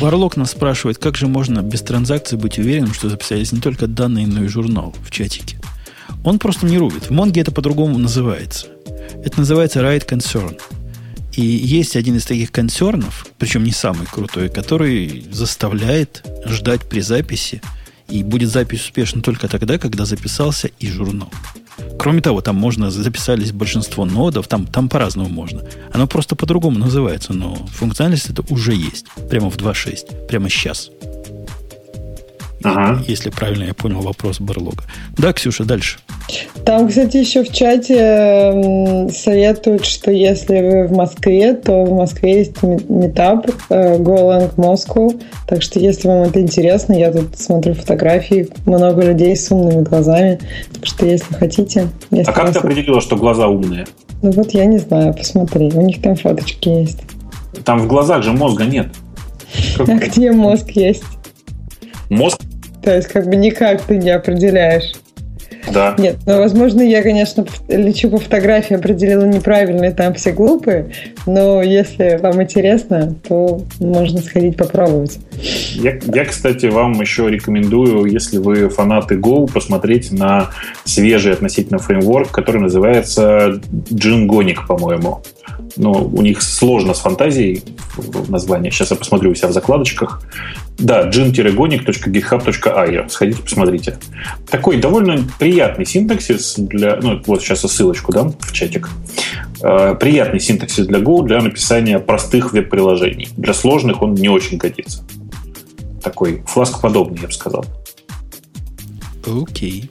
Барлок нас спрашивает, как же можно без транзакций быть уверенным, что записались не только данные, но и журнал в чатике. Он просто не рубит. В Монге это по-другому называется. Это называется write concern. И есть один из таких консернов, причем не самый крутой, который заставляет ждать при записи. И будет запись успешна только тогда, когда записался и журнал. Кроме того, там можно, записались большинство нодов, там, там по-разному можно. Оно просто по-другому называется, но функциональность это уже есть. Прямо в 2.6, прямо сейчас. Ага. Если правильно я понял вопрос Барлога. Да, Ксюша, дальше. Там, кстати, еще в чате советуют, что если вы в Москве, то в Москве есть метап э, Golang Moscow. Так что, если вам это интересно, я тут смотрю фотографии, много людей с умными глазами. Так что, если хотите... Если а как ты определила, что глаза умные? Ну вот я не знаю, посмотри. У них там фоточки есть. Там в глазах же мозга нет. Как... А где мозг есть? Мозг то есть, как бы никак ты не определяешь. Да. Нет, ну, возможно, я, конечно, лечу по фотографии, определила неправильно, и там все глупые, но если вам интересно, то можно сходить попробовать. Я, я, кстати, вам еще рекомендую, если вы фанаты Go, посмотреть на свежий относительно фреймворк, который называется Jingonic, по-моему. Ну, у них сложно с фантазией название. Сейчас я посмотрю у себя в закладочках. Да, gin-gonic.github.io. Сходите, посмотрите. Такой довольно приятный синтаксис для... Ну, вот сейчас ссылочку дам в чатик. Э, приятный синтаксис для Go для написания простых веб-приложений. Для сложных он не очень годится. Такой фласкоподобный, я бы сказал. Окей. Okay.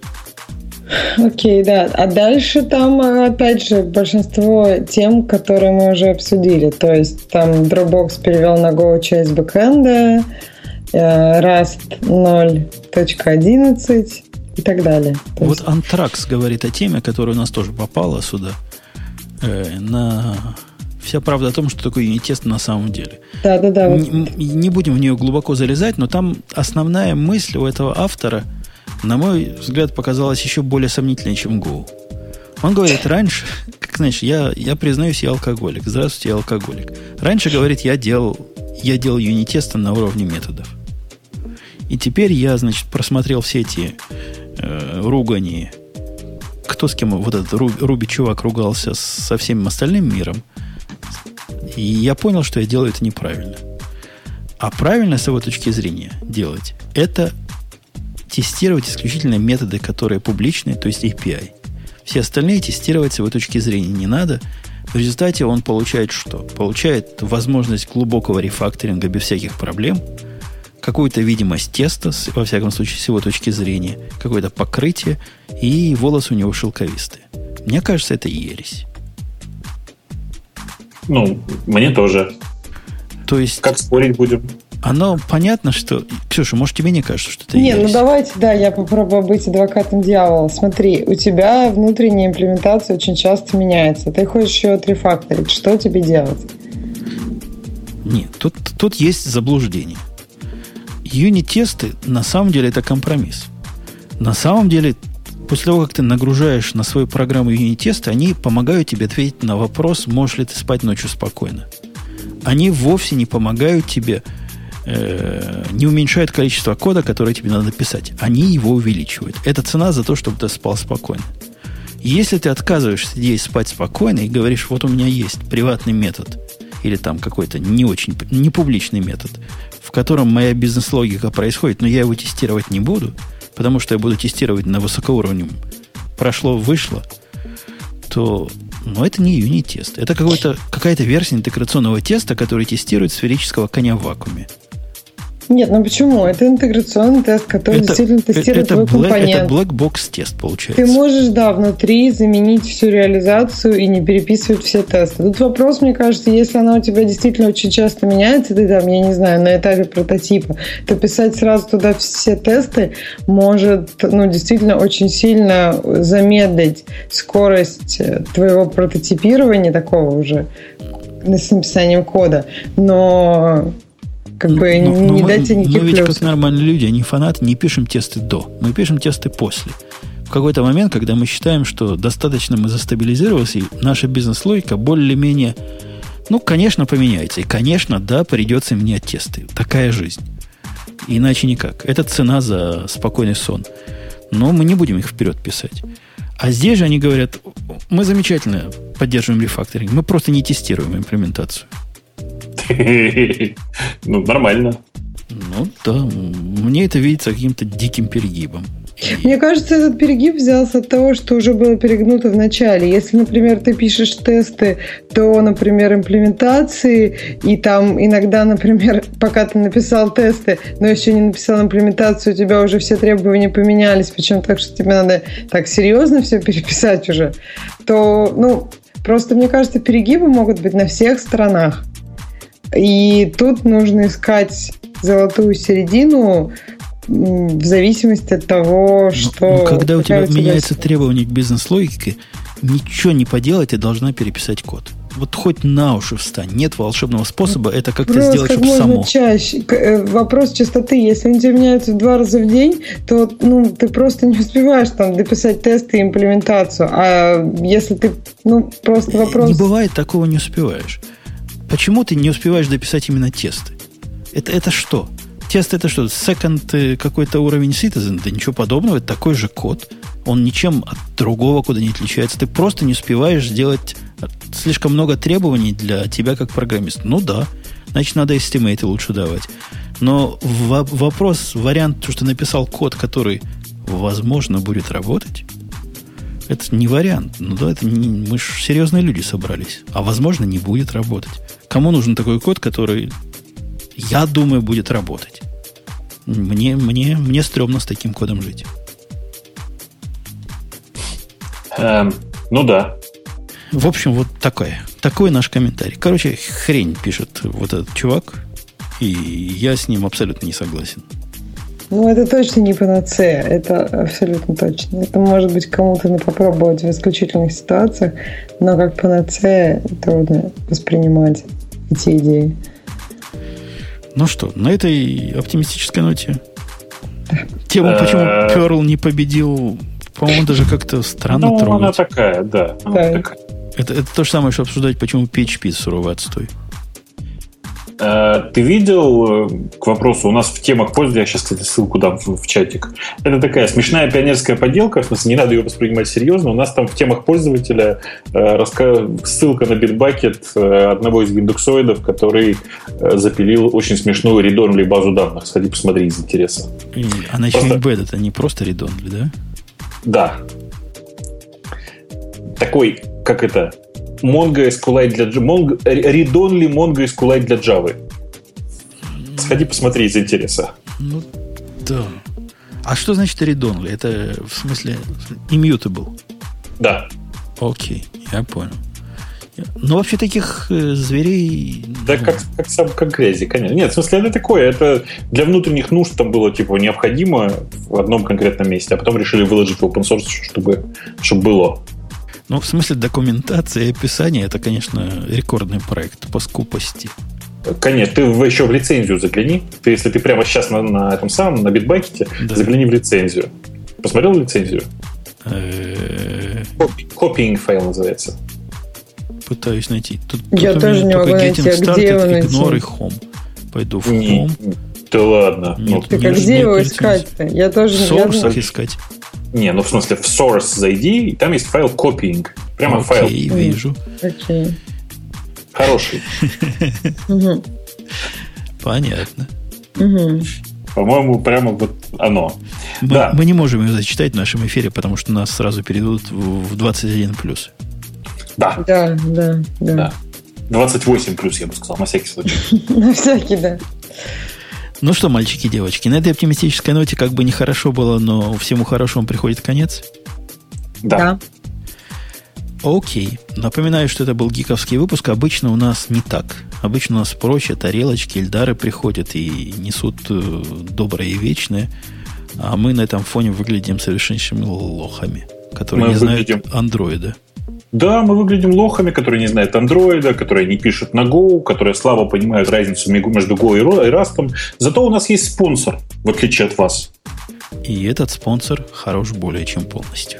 Окей, okay, да. А дальше там, опять же, большинство тем, которые мы уже обсудили. То есть там Dropbox перевел на Go часть бэкэнда, э, Rust 0.11 и так далее. То вот есть... Antrax говорит о теме, которая у нас тоже попала сюда. Э, на вся правда о том, что такое юнитест на самом деле. Да, да, да. Не, не будем в нее глубоко залезать, но там основная мысль у этого автора – на мой взгляд, показалось еще более сомнительной, чем Go. Он говорит, раньше, как знаешь, я, я признаюсь, я алкоголик. Здравствуйте, я алкоголик. Раньше, говорит, я делал, я делал юнитесты на уровне методов. И теперь я, значит, просмотрел все эти э, ругани. Кто с кем вот этот Руби чувак ругался со всем остальным миром. И я понял, что я делаю это неправильно. А правильно с его точки зрения делать это тестировать исключительно методы, которые публичные, то есть API. Все остальные тестировать с его точки зрения не надо. В результате он получает что? Получает возможность глубокого рефакторинга без всяких проблем, какую-то видимость теста, во всяком случае, с его точки зрения, какое-то покрытие, и волосы у него шелковистые. Мне кажется, это ересь. Ну, мне тоже. То есть... Как спорить будем? Оно понятно, что... Ксюша, может, тебе не кажется, что это Не, ну давайте, да, я попробую быть адвокатом дьявола. Смотри, у тебя внутренняя имплементация очень часто меняется. Ты хочешь ее отрефакторить. Что тебе делать? Нет, тут, тут есть заблуждение. Юнит-тесты на самом деле это компромисс. На самом деле, после того, как ты нагружаешь на свою программу юнит-тесты, они помогают тебе ответить на вопрос, можешь ли ты спать ночью спокойно. Они вовсе не помогают тебе э, не уменьшают количество кода, которое тебе надо писать. Они его увеличивают. Это цена за то, чтобы ты спал спокойно. Если ты отказываешься сидеть спать спокойно и говоришь, вот у меня есть приватный метод, или там какой-то не очень, не публичный метод, в котором моя бизнес-логика происходит, но я его тестировать не буду, потому что я буду тестировать на высокоуровневом, прошло, вышло, то ну, это не юнит-тест. Это какая-то версия интеграционного теста, который тестирует сферического коня в вакууме. Нет, ну почему? Это интеграционный тест, который это, действительно тестирует это твой black, компонент. Это black box тест получается. Ты можешь, да, внутри заменить всю реализацию и не переписывать все тесты. Тут вопрос, мне кажется, если она у тебя действительно очень часто меняется, ты там, я не знаю, на этапе прототипа, то писать сразу туда все тесты может, ну, действительно очень сильно замедлить скорость э, твоего прототипирования такого уже с написанием кода. Но как бы но, не но дайте мы, никаких Мы ведь как нормальные люди, они фанаты, не пишем тесты до. Мы пишем тесты после. В какой-то момент, когда мы считаем, что достаточно мы застабилизировались, и наша бизнес-логика более-менее, ну, конечно, поменяется. И, конечно, да, придется менять тесты. Такая жизнь. Иначе никак. Это цена за спокойный сон. Но мы не будем их вперед писать. А здесь же они говорят, мы замечательно поддерживаем рефакторинг, мы просто не тестируем имплементацию. Ну, нормально. Ну да, мне это видится каким-то диким перегибом. Мне кажется, этот перегиб взялся от того, что уже было перегнуто в начале. Если, например, ты пишешь тесты до, например, имплементации, и там иногда, например, пока ты написал тесты, но еще не написал имплементацию, у тебя уже все требования поменялись, причем так, что тебе надо так серьезно все переписать уже, то, ну, просто, мне кажется, перегибы могут быть на всех сторонах. И тут нужно искать золотую середину в зависимости от того, ну, что... Ну, когда у тебя, у тебя меняется требование к бизнес-логике, ничего не поделать, и должна переписать код. Вот хоть на уши встань. Нет волшебного способа это как-то Просто сделать, как чтобы само. чаще. Э, вопрос частоты. Если он тебе меняется в два раза в день, то ну, ты просто не успеваешь там дописать тесты и имплементацию. А если ты... Ну, просто вопрос... Не бывает такого, не успеваешь. Почему ты не успеваешь дописать именно тесты? Это, это что? Тест это что? Second э, какой-то уровень citizen? Да ничего подобного. Это такой же код. Он ничем от другого кода не отличается. Ты просто не успеваешь сделать э, слишком много требований для тебя как программиста. Ну да. Значит, надо эстимейты лучше давать. Но вопрос, вариант, что ты написал код, который, возможно, будет работать, это не вариант. Ну да, это не, мы же серьезные люди собрались. А возможно, не будет работать. Кому нужен такой код, который, я думаю, будет работать? Мне, мне, мне стрёмно с таким кодом жить. Эм, ну да. В общем, вот такое. Такой наш комментарий. Короче, хрень пишет вот этот чувак. И я с ним абсолютно не согласен. Ну, это точно не панацея, это абсолютно точно. Это может быть кому-то попробовать в исключительных ситуациях, но как панацея трудно воспринимать эти идеи. Ну что, на этой оптимистической ноте тему, почему э, Перл не победил, по-моему, даже как-то странно ну, трогать. она такая, да. Это, это то же самое, что обсуждать, почему PHP суровый отстой. Э, ты видел, э, к вопросу, у нас в темах пользователя, я сейчас, кстати, ссылку дам в, чатик, это такая смешная пионерская поделка, в смысле, не надо ее воспринимать серьезно, у нас там в темах пользователя э, ссылка на битбакет одного из индексоидов, который запилил очень смешную редонли базу данных. Сходи, посмотри из интереса. Она еще просто... embed, это не просто редонли, да? Да. Такой, как это, Mongo SQLite для Mongo, read-only Mongo SQLite для Java. Сходи, посмотри из интереса. Ну, да. А что значит read-only? Это в смысле immutable? Да. Окей, я понял. Ну, вообще таких э, зверей... Да, ну... как, как, сам, как грязи, конечно. Нет, в смысле, это такое. Это для внутренних нужд там было типа необходимо в одном конкретном месте, а потом решили выложить в open source, чтобы, чтобы было. Ну, в смысле документации и описания, это, конечно, рекордный проект по скупости. Конечно, ты еще в лицензию загляни. Ты, если ты прямо сейчас на, на этом самом, на битбакете, да. загляни в лицензию. Посмотрел лицензию? Копинг файл называется. Пытаюсь найти. Тут, Я тут тоже не могу найти, а где его найти? Ignore и home. Пойду в home. Да ладно. Нет, ну, так а где его искать-то? Я тоже в сорсах искать. Не, ну в смысле в source зайди, и там есть файл copying. Прямо Окей, файл. вижу. Окей. Хороший. Понятно. По-моему, прямо вот оно. Мы, да. мы не можем его зачитать в нашем эфире, потому что нас сразу перейдут в 21 плюс. Да. Да, да, да. 28 плюс, я бы сказал, на всякий случай. На всякий, да. Ну что, мальчики и девочки, на этой оптимистической ноте как бы нехорошо было, но всему хорошему приходит конец. Да. да. Окей. Напоминаю, что это был гиковский выпуск. Обычно у нас не так. Обычно у нас проще. Тарелочки, эльдары приходят и несут э, доброе и вечное. А мы на этом фоне выглядим совершенними лохами, которые мы не выглядим... знают андроида. Да, мы выглядим лохами, которые не знают андроида, которые не пишут на Go, которые слабо понимают разницу между Go и Rust. Зато у нас есть спонсор, в отличие от вас. И этот спонсор хорош более чем полностью.